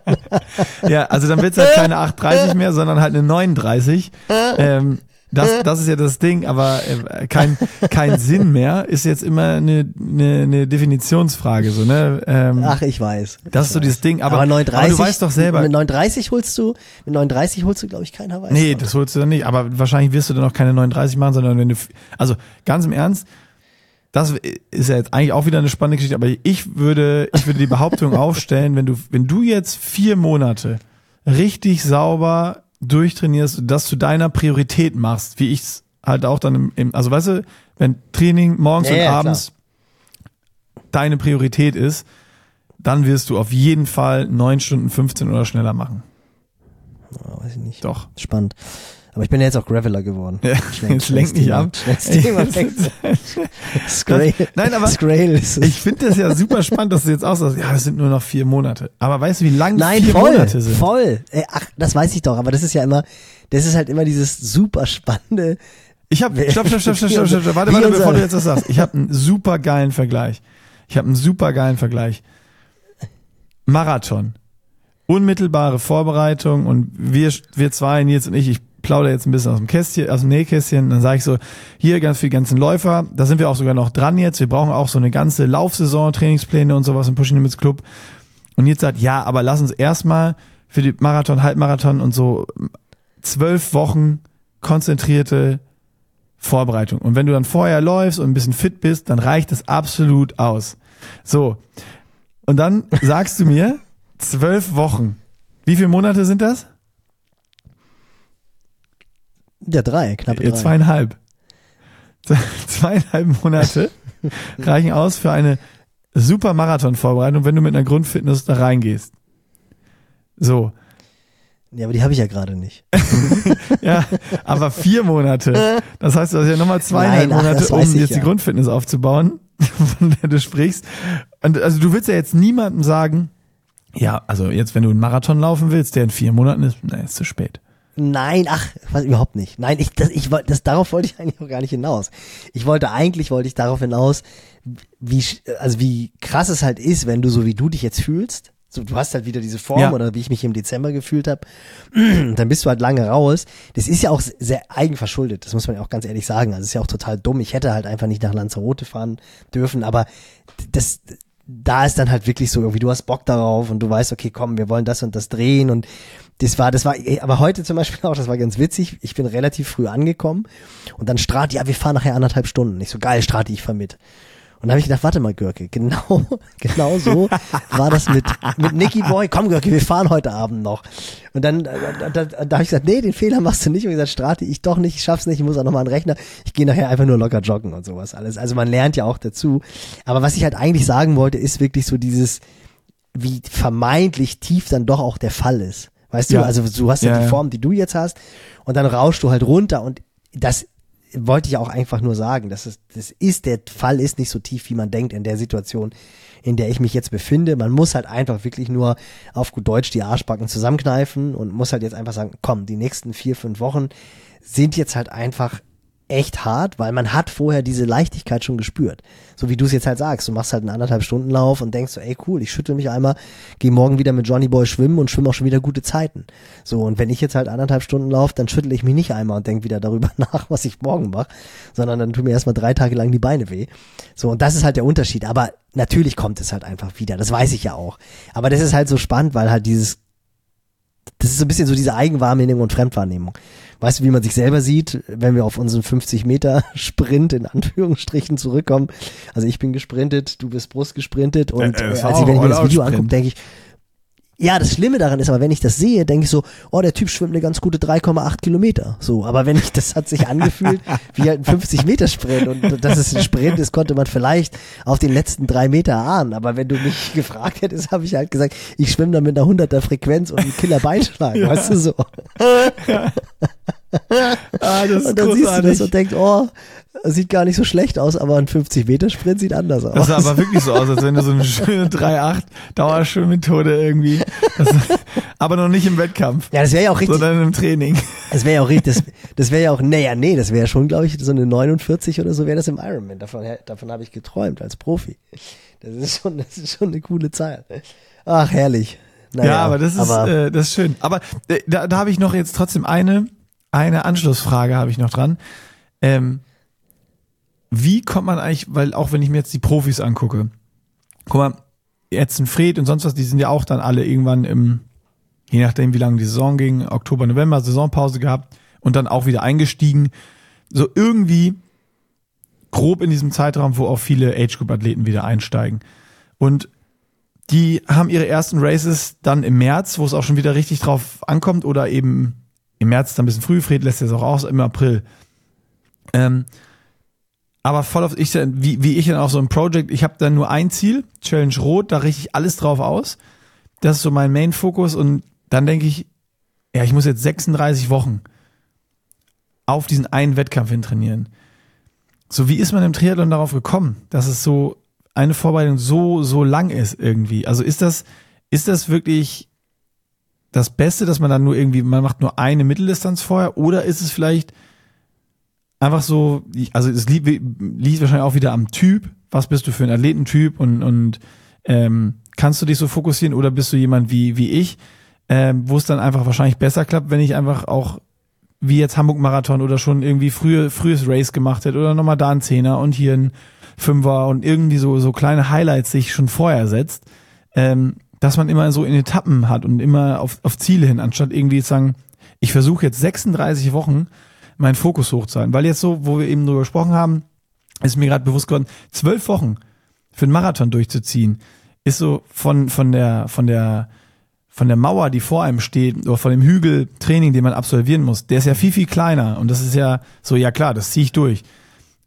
Ja, also dann wird's halt keine 8,30 mehr, sondern halt eine 39. Ähm, das, das ist ja das Ding, aber äh, kein, kein Sinn mehr ist jetzt immer eine, eine, eine Definitionsfrage. So, ne? ähm, Ach, ich weiß. das ist so dieses Ding. Aber, aber 39, aber du weißt doch selber. Mit 39 holst du, mit 39 holst du, glaube ich, kein Hawaii. Nee, das holst du dann nicht. Aber wahrscheinlich wirst du dann auch keine 39 machen, sondern wenn du, also ganz im Ernst, das ist ja jetzt eigentlich auch wieder eine spannende Geschichte, aber ich würde, ich würde die Behauptung [laughs] aufstellen, wenn du, wenn du jetzt vier Monate richtig sauber durchtrainierst und das zu deiner Priorität machst, wie ich es halt auch dann im, im, also weißt du, wenn Training morgens Ja, und ja, klar. abends deine Priorität ist, dann wirst du auf jeden Fall neun Stunden 15 oder schneller machen. Oh, weiß ich nicht. Doch. Spannend. Aber ich bin ja jetzt auch Graveler geworden. Ja, jetzt lenk nicht ab. Thema. [laughs] [laughs] Scrail. Nein, aber Scrail ist Ich finde das ja super spannend, dass du jetzt auch sagst, ja, das sind nur noch vier Monate. Aber weißt du, wie lang Nein, vier voll, Monate sind? voll. Äh, Ach, das weiß ich doch, aber das ist ja immer, das ist halt immer dieses super spannende. Ich habe, stopp, stopp, stopp, stopp, stopp, [laughs] stopp, stopp, warte, warte, bevor du jetzt das sagst. Ich habe einen super geilen Vergleich. Ich habe einen super geilen Vergleich. Marathon. Unmittelbare Vorbereitung und wir, wir zwei, Nils und ich, ich plaudere jetzt ein bisschen aus dem Kästchen, aus dem Nähkästchen, dann sage ich so, hier ganz viele ganzen Läufer, da sind wir auch sogar noch dran jetzt, wir brauchen auch so eine ganze Laufsaison, Trainingspläne und sowas im Pushing Limits Club. Und jetzt sagt, ja, aber lass uns erstmal für die Marathon, Halbmarathon und so zwölf Wochen konzentrierte Vorbereitung. Und wenn du dann vorher läufst und ein bisschen fit bist, dann reicht das absolut aus. So. Und dann sagst du mir, [laughs] zwölf Wochen. Wie viele Monate sind das? Ja, drei, knappe Ja, drei. zweieinhalb. [laughs] Zweieinhalb Monate [laughs] reichen aus für eine super Marathon-Vorbereitung, wenn du mit einer Grundfitness da reingehst. So. Ja, aber die habe ich ja gerade nicht. [laughs] Ja, aber vier Monate. Das heißt, du hast ja nochmal zweieinhalb Nein, ach, Monate, um jetzt ja. die Grundfitness aufzubauen, von der du sprichst. Und also du willst ja jetzt niemandem sagen, ja, also jetzt, wenn du einen Marathon laufen willst, der in vier Monaten ist, na, ist zu spät. Nein, ach, was, überhaupt nicht. Nein, ich, das, ich wollte, das, darauf wollte ich eigentlich auch gar nicht hinaus. Ich wollte eigentlich, wollte ich darauf hinaus, wie, also wie krass es halt ist, wenn du so wie du dich jetzt fühlst. So, du hast halt wieder diese Form Ja. oder wie ich mich im Dezember gefühlt habe, [clears throat] dann bist du halt lange raus. Das ist ja auch sehr eigenverschuldet, das muss man ja auch ganz ehrlich sagen. Also ist ja auch total dumm. Ich hätte halt einfach nicht nach Lanzarote fahren dürfen, aber das, da ist dann halt wirklich so irgendwie, du hast Bock darauf und du weißt, okay, komm, wir wollen das und das drehen und das war, das war, aber heute zum Beispiel [laughs] auch, das war ganz witzig. Ich bin relativ früh angekommen und dann Strati, ja, wir fahren nachher anderthalb Stunden. Ich so, geil, Strati, ich fahr mit. Und dann habe ich gedacht, warte mal, Görke, genau, [laughs] genau so war das mit, mit Nicky Boy. Komm, Görke, wir fahren heute Abend noch. Und dann, äh, da, da, da habe ich gesagt, nee, den Fehler machst du nicht. Und ich gesagt, Strati, ich doch nicht, ich schaff's nicht, ich muss auch nochmal einen Rechner. Ich gehe nachher einfach nur locker joggen und sowas alles. Also man lernt ja auch dazu. Aber was ich halt eigentlich sagen wollte, ist wirklich so dieses, wie vermeintlich tief dann doch auch der Fall ist. Weißt Ja. du, also du hast ja, Ja, die. Form, die du jetzt hast, und dann rauschst du halt runter und das wollte ich auch einfach nur sagen, dass es, das ist, der Fall ist nicht so tief, wie man denkt in der Situation, in der ich mich jetzt befinde. Man muss halt einfach wirklich nur auf gut Deutsch die Arschbacken zusammenkneifen und muss halt jetzt einfach sagen, komm, die nächsten vier, fünf Wochen sind jetzt halt einfach echt hart, weil man hat vorher diese Leichtigkeit schon gespürt. So wie du es jetzt halt sagst. Du machst halt einen anderthalb Stunden Lauf und denkst so, ey cool, ich schüttel mich einmal, gehe morgen wieder mit Johnny Boy schwimmen und schwimme auch schon wieder gute Zeiten. So, und wenn ich jetzt halt anderthalb Stunden laufe, dann schüttel ich mich nicht einmal und denk wieder darüber [laughs] nach, was ich morgen mache, sondern dann tun mir erstmal drei Tage lang die Beine weh. So, und das ist halt der Unterschied. Aber natürlich kommt es halt einfach wieder. Das weiß ich ja auch. Aber das ist halt so spannend, weil halt dieses das ist so ein bisschen so diese Eigenwahrnehmung und Fremdwahrnehmung. Weißt du, wie man sich selber sieht, wenn wir auf unseren 50 Meter Sprint in Anführungsstrichen zurückkommen? Also ich bin gesprintet, du bist Brust gesprintet und Äh, äh, als ich, wenn ich mir das Video angucke, denke ich, ja, das Schlimme daran ist aber, wenn ich das sehe, denke ich so, oh, der Typ schwimmt eine ganz gute 3,8 Kilometer. So, aber wenn ich, das hat sich [laughs] angefühlt wie halt ein 50 Meter Sprint und dass es ein Sprint ist, konnte man vielleicht auf den letzten drei Meter ahnen. Aber wenn du mich [laughs] gefragt hättest, habe ich halt gesagt, ich schwimme da mit einer 100er Frequenz und einem Killer Beinschlag, [laughs] weißt du so. [laughs] Ah, das Und dann siehst du das großartig. und denkst, oh, sieht gar nicht so schlecht aus, aber ein 50 Meter Sprint sieht anders aus. Das sah aber wirklich so aus, als wenn du so eine schöne [laughs] 3-8 Dauerschwimmmethode irgendwie, das, [laughs] aber noch nicht im Wettkampf, ja, das wäre ja auch richtig, sondern im Training. das wäre ja auch richtig, das, das wäre ja auch, nee, ja, nee, das wäre schon, glaube ich, so eine 49 oder so wäre das im Ironman. Davon, davon habe ich geträumt als Profi. Das ist schon, das ist schon eine coole Zahl. Ach, herrlich. Naja, ja, aber das ist, aber, äh, das ist schön. Aber äh, da, da habe ich noch jetzt trotzdem eine, eine Anschlussfrage habe ich noch dran. Ähm, wie kommt man eigentlich, weil auch wenn ich mir jetzt die Profis angucke, guck mal, ein Fred und sonst was, die sind ja auch dann alle irgendwann im, je nachdem wie lange die Saison ging, Oktober, November, Saisonpause gehabt und dann auch wieder eingestiegen. So irgendwie grob in diesem Zeitraum, wo auch viele Age-Group-Athleten wieder einsteigen. Und die haben ihre ersten Races dann im März, wo es auch schon wieder richtig drauf ankommt, oder eben im März dann ein bisschen früh, Fred lässt es auch aus, im April. Ähm, aber voll auf ich, wie, wie ich dann auch so ein Project, ich habe dann nur ein Ziel, Challenge Rot, da richte ich alles drauf aus. Das ist so mein Main-Fokus und dann denke ich, ja, ich muss jetzt 36 Wochen auf diesen einen Wettkampf hin trainieren. So, wie ist man im Triathlon darauf gekommen, dass es so eine Vorbereitung so, so lang ist irgendwie? Also ist das, ist das wirklich das Beste, dass man dann nur irgendwie, man macht nur eine Mitteldistanz vorher? Oder ist es vielleicht einfach so, also es liegt, liegt wahrscheinlich auch wieder am Typ, was bist du für ein Athletentyp? Und, und ähm, kannst du dich so fokussieren oder bist du jemand wie, wie ich, ähm, wo es dann einfach wahrscheinlich besser klappt, wenn ich einfach auch wie jetzt Hamburg Marathon oder schon irgendwie frühe, frühes Race gemacht hätte oder nochmal da ein Zehner und hier ein Fünfer und irgendwie so, so kleine Highlights sich schon vorher setzt, ähm, dass man immer so in Etappen hat und immer auf, auf Ziele hin, anstatt irgendwie zu sagen, ich versuche jetzt 36 Wochen meinen Fokus hochzuhalten. Weil jetzt so, wo wir eben drüber gesprochen haben, ist mir gerade bewusst geworden, zwölf Wochen für einen Marathon durchzuziehen, ist so von, von der, von der, von der Mauer, die vor einem steht, oder von dem Hügel Training, den man absolvieren muss, der ist ja viel, viel kleiner. Und das ist ja so, ja klar, das ziehe ich durch.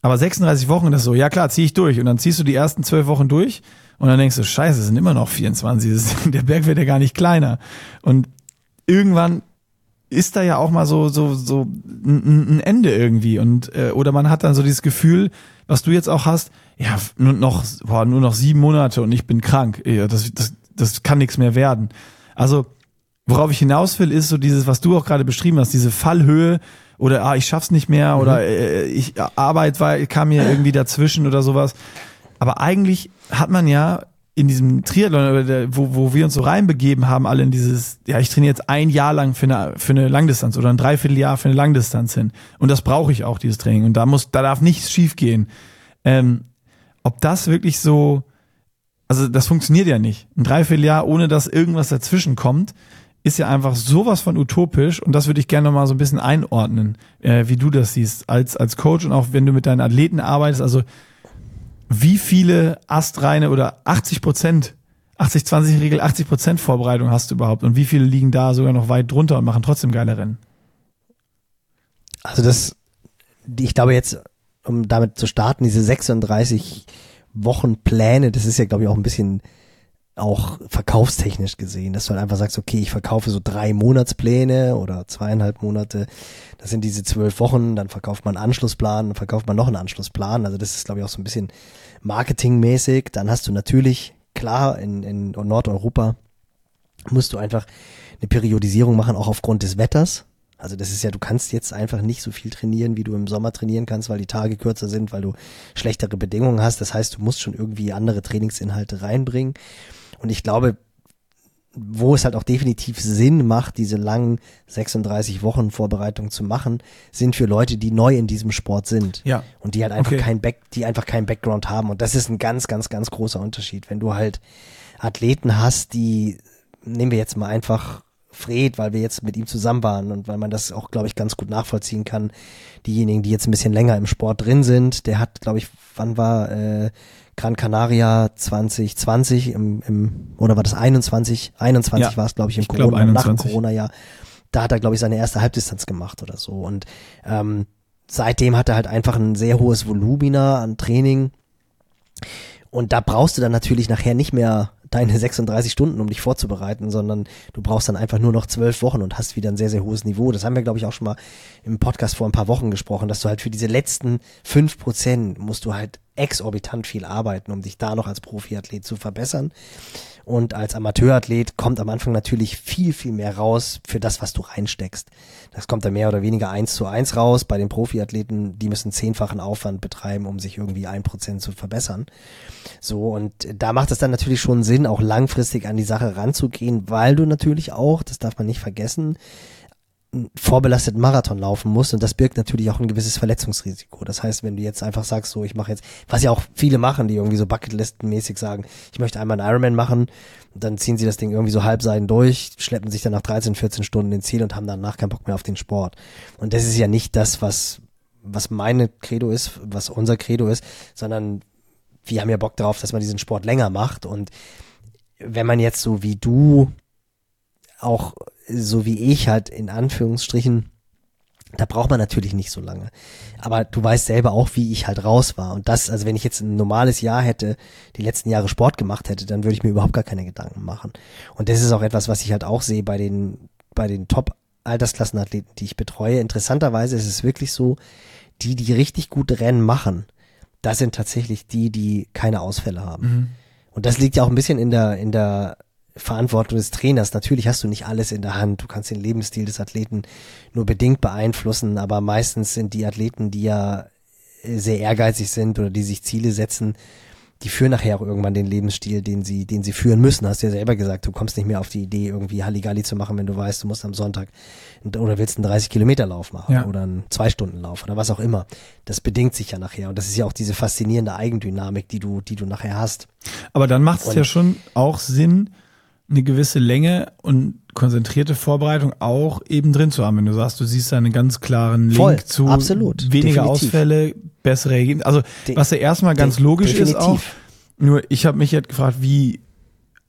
Aber 36 Wochen, das ist so, ja klar, ziehe ich durch. Und dann ziehst du die ersten zwölf Wochen durch und dann denkst du, scheiße, es sind immer noch 24. Das ist, [laughs] der Berg wird ja gar nicht kleiner. Und irgendwann ist da ja auch mal so so so ein, ein Ende irgendwie und äh, oder man hat dann so dieses Gefühl, was du jetzt auch hast, ja nur noch boah, nur noch sieben Monate und ich bin krank, ja, das das das kann nichts mehr werden. Also worauf ich hinaus will, ist so dieses, was du auch gerade beschrieben hast, diese Fallhöhe oder ah ich schaff's nicht mehr Mhm. oder äh, ich Arbeit war kam mir irgendwie dazwischen oder sowas. Aber eigentlich hat man ja in diesem Triathlon, wo, wo wir uns so reinbegeben haben, alle in dieses, ja, ich trainiere jetzt ein Jahr lang für eine, für eine Langdistanz oder ein Dreivierteljahr für eine Langdistanz hin. Und das brauche ich auch, dieses Training. Und da muss, da darf nichts schief gehen. Ähm, ob das wirklich so, also das funktioniert ja nicht. Ein Dreivierteljahr, ohne dass irgendwas dazwischen kommt, ist ja einfach sowas von utopisch und das würde ich gerne noch mal so ein bisschen einordnen, äh, wie du das siehst als, als Coach und auch wenn du mit deinen Athleten arbeitest, also wie viele astreine oder 80 Prozent, 80-20-Regel, 80 Prozent Vorbereitung hast du überhaupt und wie viele liegen da sogar noch weit drunter und machen trotzdem geile Rennen? Also das, ich glaube jetzt, um damit zu starten, diese 36 Wochen Pläne, das ist ja, glaube ich, auch ein bisschen auch verkaufstechnisch gesehen, dass du halt einfach sagst, okay, ich verkaufe so drei Monatspläne oder zweieinhalb Monate, das sind diese zwölf Wochen, dann verkauft man einen Anschlussplan, dann verkauft man noch einen Anschlussplan, also das ist glaube ich auch so ein bisschen marketingmäßig, dann hast du natürlich, klar, in, in Nordeuropa musst du einfach eine Periodisierung machen, auch aufgrund des Wetters, also das ist ja, du kannst jetzt einfach nicht so viel trainieren, wie du im Sommer trainieren kannst, weil die Tage kürzer sind, weil du schlechtere Bedingungen hast. Das heißt, du musst schon irgendwie andere Trainingsinhalte reinbringen. Und ich glaube, wo es halt auch definitiv Sinn macht, diese langen 36 Wochen Vorbereitung zu machen, sind für Leute, die neu in diesem Sport sind. Ja. Und die halt einfach Okay. kein Back, die einfach keinen Background haben. Und das ist ein ganz, ganz, ganz großer Unterschied. Wenn du halt Athleten hast, die, nehmen wir jetzt mal einfach Fred, weil wir jetzt mit ihm zusammen waren und weil man das auch, glaube ich, ganz gut nachvollziehen kann. Diejenigen, die jetzt ein bisschen länger im Sport drin sind, der hat, glaube ich, wann war äh, Gran Canaria 2020 im, im oder war das 21? 21 Ja, war es, glaube ich, im ich glaub, Corona, nach dem 21. Corona-Jahr. Da hat er, glaube ich, seine erste Halbdistanz gemacht oder so. Und ähm, seitdem hat er halt einfach ein sehr hohes Volumina an Training. Und da brauchst du dann natürlich nachher nicht mehr deine 36 Stunden, um dich vorzubereiten, sondern du brauchst dann einfach nur noch zwölf Wochen und hast wieder ein sehr, sehr hohes Niveau. Das haben wir, glaube ich, auch schon mal im Podcast vor ein paar Wochen gesprochen, dass du halt für diese letzten fünf Prozent musst du halt exorbitant viel arbeiten, um dich da noch als Profiathlet zu verbessern. Und als Amateurathlet kommt am Anfang natürlich viel, viel mehr raus für das, was du reinsteckst. Das kommt dann mehr oder weniger eins zu eins raus. Bei den Profiathleten, die müssen zehnfachen Aufwand betreiben, um sich irgendwie ein Prozent zu verbessern. So, und da macht es dann natürlich schon Sinn, auch langfristig an die Sache ranzugehen, weil du natürlich auch, das darf man nicht vergessen, einen vorbelasteten Marathon laufen musst und das birgt natürlich auch ein gewisses Verletzungsrisiko. Das heißt, wenn du jetzt einfach sagst, so ich mache jetzt, was ja auch viele machen, die irgendwie so Bucketlistenmäßig sagen, ich möchte einmal einen Ironman machen, dann ziehen sie das Ding irgendwie so halbseiden durch, schleppen sich dann nach 13, 14 Stunden ins Ziel und haben danach keinen Bock mehr auf den Sport. Und das ist ja nicht das, was was meine Credo ist, was unser Credo ist, sondern wir haben ja Bock darauf, dass man diesen Sport länger macht und wenn man jetzt so wie du auch so wie ich halt in Anführungsstrichen, da braucht man natürlich nicht so lange. Aber du weißt selber auch, wie ich halt raus war. Und das, also wenn ich jetzt ein normales Jahr hätte, die letzten Jahre Sport gemacht hätte, dann würde ich mir überhaupt gar keine Gedanken machen. Und das ist auch etwas, was ich halt auch sehe bei den, bei den Top-Altersklassenathleten, die ich betreue. Interessanterweise ist es wirklich so, die, die richtig gute Rennen machen, das sind tatsächlich die, die keine Ausfälle haben. Mhm. Und das liegt ja auch ein bisschen in der, in der Verantwortung des Trainers. Natürlich hast du nicht alles in der Hand. Du kannst den Lebensstil des Athleten nur bedingt beeinflussen, aber meistens sind die Athleten, die ja sehr ehrgeizig sind oder die sich Ziele setzen, die führen nachher auch irgendwann den Lebensstil, den sie, den sie führen müssen. Hast du ja selber gesagt, du kommst nicht mehr auf die Idee, irgendwie Halligalli zu machen, wenn du weißt, du musst am Sonntag oder willst einen 30 Kilometer Lauf machen Ja. oder einen zwei Stunden Lauf oder was auch immer. Das bedingt sich ja nachher. Und das ist ja auch diese faszinierende Eigendynamik, die du, die du nachher hast. Aber dann macht es ja schon auch Sinn, eine gewisse Länge und konzentrierte Vorbereitung auch eben drin zu haben. Wenn du sagst, du siehst da einen ganz klaren Link Voll, zu absolut, weniger definitiv. Ausfälle, bessere Ergebnisse. Also De- was ja erstmal ganz De- logisch ist auch. definitiv. Nur ich habe mich jetzt gefragt, wie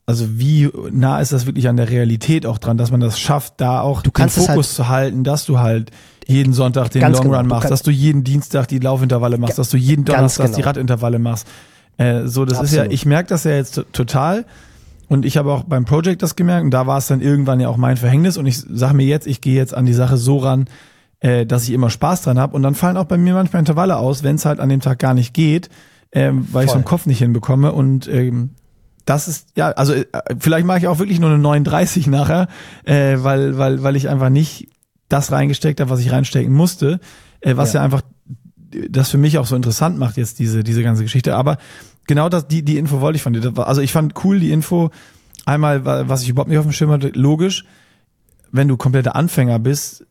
also wie nah ist das wirklich an der Realität auch dran, dass man das schafft, da auch Du den es Fokus halt- zu halten, dass du halt jeden Sonntag den Long genau, Run du machst, kannst- dass du jeden Dienstag die Laufintervalle machst, dass du jeden Donnerstag die genau. Radintervalle machst. Äh, so, das ist ja, Absolut. ich merke das ja jetzt to- total. Und ich habe auch beim Project das gemerkt und da war es dann irgendwann ja auch mein Verhängnis und ich sage mir jetzt, ich gehe jetzt an die Sache so ran, äh, dass ich immer Spaß dran habe und dann fallen auch bei mir manchmal Intervalle aus, wenn es halt an dem Tag gar nicht geht, ähm, weil ich Voll. vom Kopf nicht hinbekomme und ähm, das ist, ja, also äh, vielleicht mache ich auch wirklich nur eine 39 nachher, äh, weil, weil, weil ich einfach nicht das reingesteckt habe, was ich reinstecken musste, äh, was ja. Ja. einfach das für mich auch so interessant macht jetzt diese, diese ganze Geschichte. Aber genau das, die, die Info wollte ich von dir. Also ich fand cool die Info, einmal, wa- was ich überhaupt nicht auf dem Schirm hatte, logisch, wenn du kompletter Anfänger bist,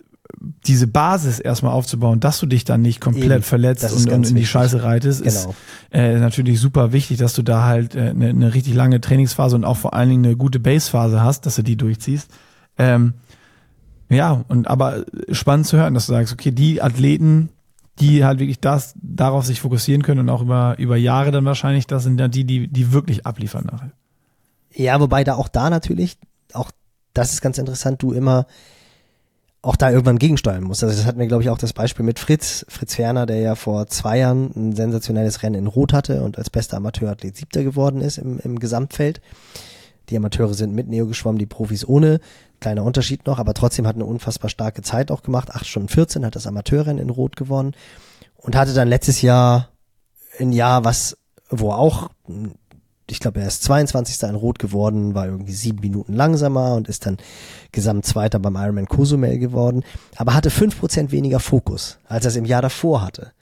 diese Basis erstmal aufzubauen, dass du dich dann nicht komplett Eben. verletzt ist und, in die wichtig. Scheiße reitest, ist Genau. äh, natürlich super wichtig, dass du da halt äh, eine, eine richtig lange Trainingsphase und auch vor allen Dingen eine gute Basephase hast, dass du die durchziehst. Ähm, ja, und aber spannend zu hören, dass du sagst, okay, die Athleten, die halt wirklich das darauf sich fokussieren können und auch über über Jahre dann wahrscheinlich, das sind ja die, die die wirklich abliefern nachher. Ja, wobei da auch da natürlich, auch das ist ganz interessant, du immer auch da irgendwann gegensteuern musst. Also das hatten wir, glaube ich, auch das Beispiel mit Fritz, Fritz Ferner, der ja vor zwei Jahren ein sensationelles Rennen in Rot hatte und als bester Amateurathlet Siebter geworden ist im, im Gesamtfeld. Die Amateure sind mit Neo geschwommen, die Profis ohne. Kleiner Unterschied noch, aber trotzdem hat eine unfassbar starke Zeit auch gemacht. 8 Stunden 14 hat das Amateurrennen in Rot gewonnen und hatte dann letztes Jahr ein Jahr, was, wo auch, ich glaube, er ist 22. in Rot geworden, war irgendwie sieben Minuten langsamer und ist dann Gesamtzweiter beim Ironman Cozumel geworden, aber hatte fünf Prozent weniger Fokus, als er es im Jahr davor hatte.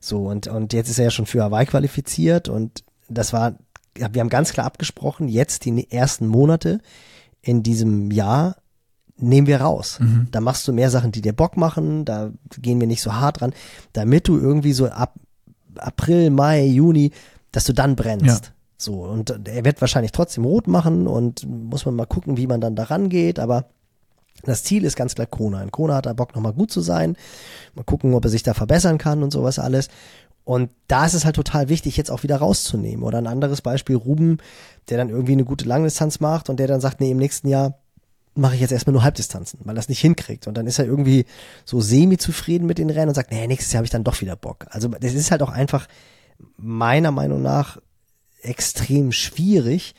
So, und, und jetzt ist er ja schon für Hawaii qualifiziert und das war, wir haben ganz klar abgesprochen, jetzt die ersten Monate in diesem Jahr nehmen wir raus. Mhm. Da machst du mehr Sachen, die dir Bock machen, da gehen wir nicht so hart ran, damit du irgendwie so ab April, Mai, Juni, dass du dann brennst. Ja. So, und er wird wahrscheinlich trotzdem rot machen und muss man mal gucken, wie man dann da rangeht, aber das Ziel ist ganz klar Kona. In Kona hat er Bock, nochmal gut zu sein. Mal gucken, ob er sich da verbessern kann und sowas alles. Und da ist es halt total wichtig, jetzt auch wieder rauszunehmen. Oder ein anderes Beispiel, Ruben, der dann irgendwie eine gute Langdistanz macht und der dann sagt, nee, im nächsten Jahr mache ich jetzt erstmal nur Halbdistanzen, weil es nicht hinkriegt. Und dann ist er irgendwie so semi-zufrieden mit den Rennen und sagt, nee, nächstes Jahr habe ich dann doch wieder Bock. Also das ist halt auch einfach meiner Meinung nach extrem schwierig,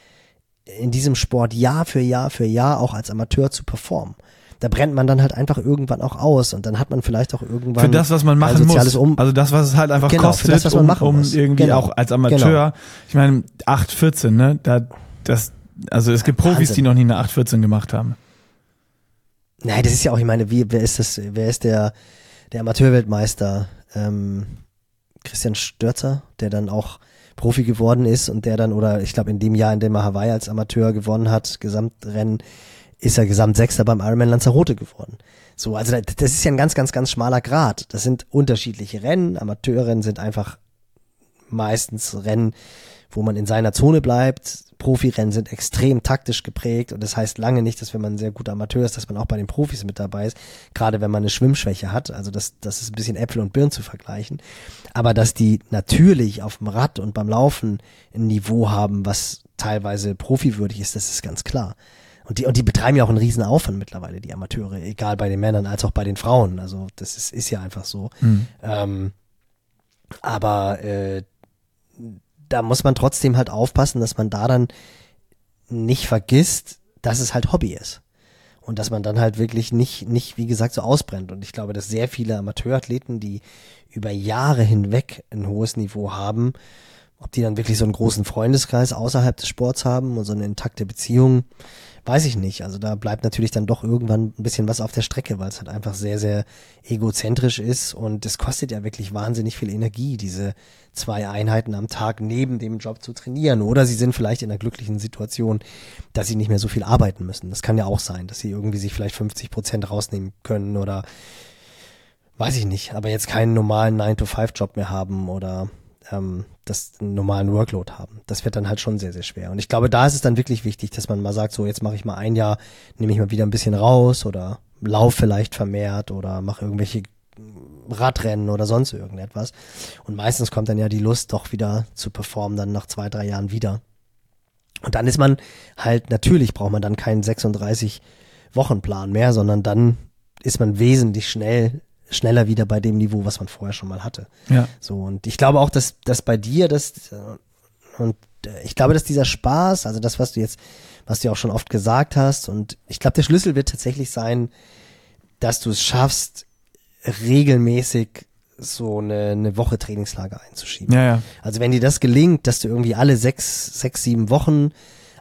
in diesem Sport Jahr für Jahr für Jahr auch als Amateur zu performen. Da brennt man dann halt einfach irgendwann auch aus und dann hat man vielleicht auch irgendwann Für das, was man machen muss. Um also das, was es halt einfach Genau, kostet, das, um, um irgendwie Genau. auch als Amateur. Ich meine, 8,14, ne? Da, das, also es gibt Profis, Wahnsinn. die noch nie eine 8,14 gemacht haben. Nein, das ist ja auch, ich meine, wie, wer ist das, wer ist der, der Amateurweltmeister? Ähm, Christian Störzer, der dann auch Profi geworden ist und der dann, oder ich glaube in dem Jahr, in dem er Hawaii als Amateur gewonnen hat, Gesamtrennen, ist er Gesamtsechster beim Ironman Lanzarote geworden. So, also da- das ist ja ein ganz, ganz, ganz schmaler Grad. Das sind unterschiedliche Rennen. Amateurrennen sind einfach meistens Rennen, wo man in seiner Zone bleibt. Profirennen sind extrem taktisch geprägt und das heißt lange nicht, dass wenn man ein sehr guter Amateur ist, dass man auch bei den Profis mit dabei ist, gerade wenn man eine Schwimmschwäche hat. Also das, das ist ein bisschen Äpfel und Birnen zu vergleichen. Aber dass die natürlich auf dem Rad und beim Laufen ein Niveau haben, was teilweise profiwürdig ist, das ist ganz klar. Und die, und die betreiben ja auch einen riesen Aufwand mittlerweile, die Amateure, egal bei den Männern als auch bei den Frauen. Also das ist, ist ja einfach so. Ähm, aber äh, da muss man trotzdem halt aufpassen, dass man da dann nicht vergisst, dass es halt Hobby ist. Und dass man dann halt wirklich nicht, nicht, wie gesagt, so ausbrennt. Und ich glaube, dass sehr viele Amateurathleten, die über Jahre hinweg ein hohes Niveau haben, ob die dann wirklich so einen großen Freundeskreis außerhalb des Sports haben und so eine intakte Beziehung, weiß ich nicht. Also da bleibt natürlich dann doch irgendwann ein bisschen was auf der Strecke, weil es halt einfach sehr, sehr egozentrisch ist und es kostet ja wirklich wahnsinnig viel Energie, diese zwei Einheiten am Tag neben dem Job zu trainieren. Oder sie sind vielleicht in einer glücklichen Situation, dass sie nicht mehr so viel arbeiten müssen. Das kann ja auch sein, dass sie irgendwie sich vielleicht 50 Prozent rausnehmen können oder weiß ich nicht, aber jetzt keinen normalen 9-to-5-Job mehr haben oder ähm, das normalen Workload haben. Das wird dann halt schon sehr, sehr schwer. Und ich glaube, da ist es dann wirklich wichtig, dass man mal sagt, so jetzt mache ich mal ein Jahr, nehme ich mal wieder ein bisschen raus oder lauf vielleicht vermehrt oder mache irgendwelche Radrennen oder sonst irgendetwas. Und meistens kommt dann ja die Lust, doch wieder zu performen, dann nach zwei, drei Jahren wieder. Und dann ist man halt, natürlich braucht man dann keinen 36 Wochenplan mehr, sondern dann ist man wesentlich schnell, schneller wieder bei dem Niveau, was man vorher schon mal hatte. Ja. So, und ich glaube auch, dass, dass bei dir das, äh, und äh, ich glaube, dass dieser Spaß, also das, was du jetzt, was du auch schon oft gesagt hast, und ich glaube, der Schlüssel wird tatsächlich sein, dass du es schaffst, regelmäßig so eine, eine Woche Trainingslager einzuschieben. Ja, ja. Also wenn dir das gelingt, dass du irgendwie alle sechs, sechs, sieben Wochen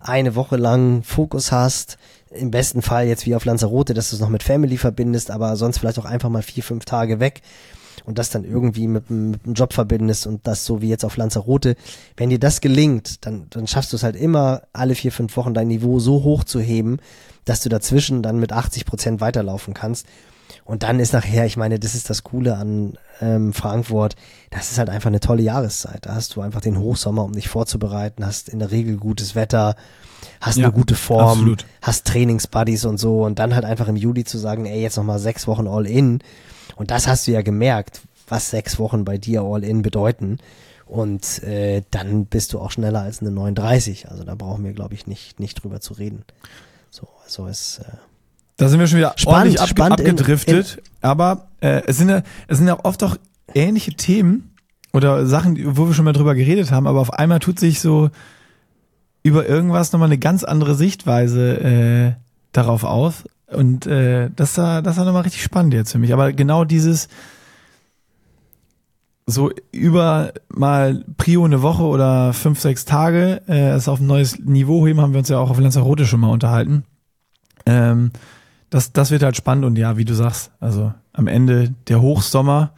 eine Woche lang Fokus hast, im besten Fall jetzt wie auf Lanzarote, dass du es noch mit Family verbindest, aber sonst vielleicht auch einfach mal vier, fünf Tage weg und das dann irgendwie mit, mit dem Job verbindest und das so wie jetzt auf Lanzarote. Wenn dir das gelingt, dann, dann schaffst du es halt immer, alle vier, fünf Wochen dein Niveau so hoch zu heben, dass du dazwischen dann mit 80 Prozent weiterlaufen kannst. Und dann ist nachher, ich meine, das ist das Coole an ähm, Frankfurt, das ist halt einfach eine tolle Jahreszeit. Da hast du einfach den Hochsommer, um dich vorzubereiten, hast in der Regel gutes Wetter, hast Ja, eine gute Form, absolut. hast Trainingsbuddies und so und dann halt einfach im Juli zu sagen, ey, jetzt nochmal sechs Wochen All-In. Und das hast du ja gemerkt, was sechs Wochen bei dir All-In bedeuten. Und äh, dann bist du auch schneller als eine 39. Also da brauchen wir, glaube ich, nicht, nicht drüber zu reden. So, also es äh, Da sind wir schon wieder Spannend, ordentlich abge spannend in- abgedriftet. aber äh, es sind ja, es sind ja oft auch ähnliche Themen oder Sachen, wo wir schon mal drüber geredet haben, aber auf einmal tut sich so über irgendwas nochmal eine ganz andere Sichtweise äh, darauf aus. Und äh, das war, das war nochmal richtig spannend jetzt für mich. Aber genau dieses so über mal Prio eine Woche oder fünf, sechs Tage, äh, es auf ein neues Niveau heben, haben wir uns ja auch auf Lanzarote schon mal unterhalten. Ähm, das, das wird halt spannend und ja, wie du sagst, also am Ende der Hochsommer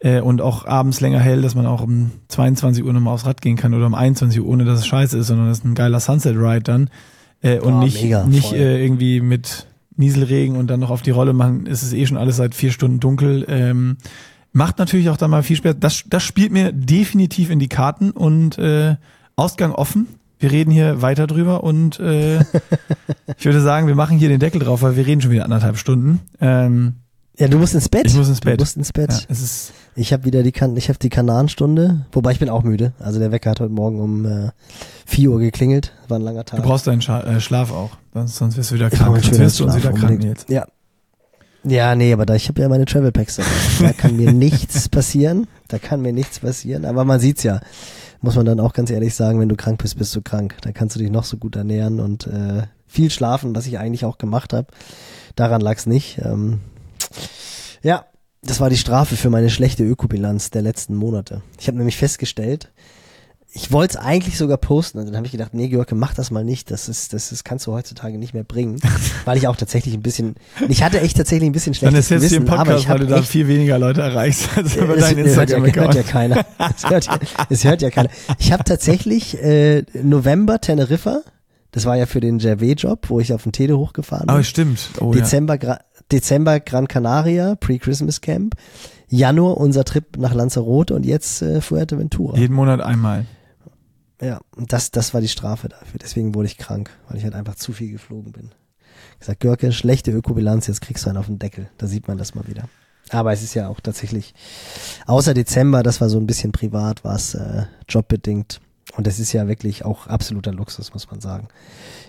äh, und auch abends länger hell, dass man auch um 22 Uhr nochmal aufs Rad gehen kann oder um 21 Uhr, ohne dass es scheiße ist, sondern das ist ein geiler Sunset Ride dann äh, und Oh, nicht, mega, nicht äh, irgendwie mit Nieselregen und dann noch auf die Rolle machen, ist es eh schon alles seit vier Stunden dunkel. Ähm, macht natürlich auch da mal viel Spaß. Das, das spielt mir definitiv in die Karten und äh, Ausgang offen. Wir reden hier weiter drüber und äh, [laughs] ich würde sagen, wir machen hier den Deckel drauf, weil wir reden schon wieder anderthalb Stunden. Ähm, Ja, du musst ins Bett. Ich muss ins Bett. Du musst ins Bett. ja, es ist Ich habe wieder die kan ich habe die Kanarenstunde, wobei ich bin auch müde. Also der Wecker hat heute Morgen um äh, 4 Uhr geklingelt. War ein langer Tag. Du brauchst deinen Scha äh, Schlaf auch, sonst, wirst du wieder krank. Sonst wirst du uns wieder krank jetzt. Ja. Ja, nee, aber da ich habe ja meine Travel Packs dabei. Da kann mir [laughs] nichts passieren. Da kann mir nichts passieren. Aber man sieht's ja. Muss man dann auch ganz ehrlich sagen, wenn du krank bist, bist du krank. Da kannst du dich noch so gut ernähren und äh, viel schlafen, was ich eigentlich auch gemacht habe. Daran lag's nicht. Ähm, ja, das war die Strafe für meine schlechte Ökobilanz der letzten Monate. Ich habe nämlich festgestellt, ich wollte es eigentlich sogar posten und dann habe ich gedacht, nee, George, mach das mal nicht. Das ist, das, das kannst du heutzutage nicht mehr bringen, [laughs] weil ich auch tatsächlich ein bisschen, ich hatte echt tatsächlich ein bisschen Dann schlechtes ist jetzt Gewissen, aber Podcast, ich weil du da viel weniger Leute erreichst als über es, deinen es hört, ja, hört ja keiner. Es hört, ja- es hört ja keiner. Ich habe tatsächlich äh, November Teneriffa, das war ja für den Gervais-Job, wo ich auf den Tede hochgefahren bin. Aber stimmt. Oh, ja. Dezember, Gra Dezember Gran Canaria, Pre-Christmas Camp. Januar unser Trip nach Lanzarote und jetzt äh, Fuerteventura. Jeden Monat einmal. Ja, und das, das war die Strafe dafür. Deswegen wurde ich krank, weil ich halt einfach zu viel geflogen bin. Ich gesagt, Görke, schlechte Ökobilanz, jetzt kriegst du einen auf den Deckel. Da sieht man das mal wieder. Aber es ist ja auch tatsächlich, außer Dezember, das war so ein bisschen privat, war es äh, jobbedingt. Und das ist ja wirklich auch absoluter Luxus, muss man sagen.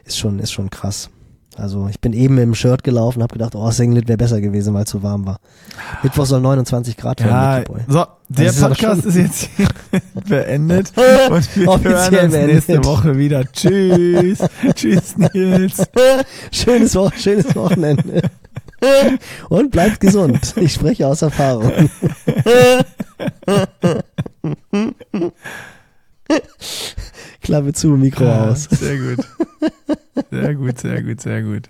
Ist schon, ist schon krass. Also ich bin eben im Shirt gelaufen, habe gedacht, oh, Singlet wäre besser gewesen, weil es so warm war. Mittwoch soll 29 Grad werden, Ja, so, der Das ist aber Podcast ist jetzt hier [laughs] beendet [laughs] und wir Offiziell hören uns nächste. Woche wieder. Tschüss. [laughs] Tschüss, Nils. schönes, Wo schönes Wochenende. Und bleibt gesund. Ich spreche aus Erfahrung. Klappe zu, Mikro Ah, aus. Sehr gut. Sehr gut, sehr gut, sehr gut.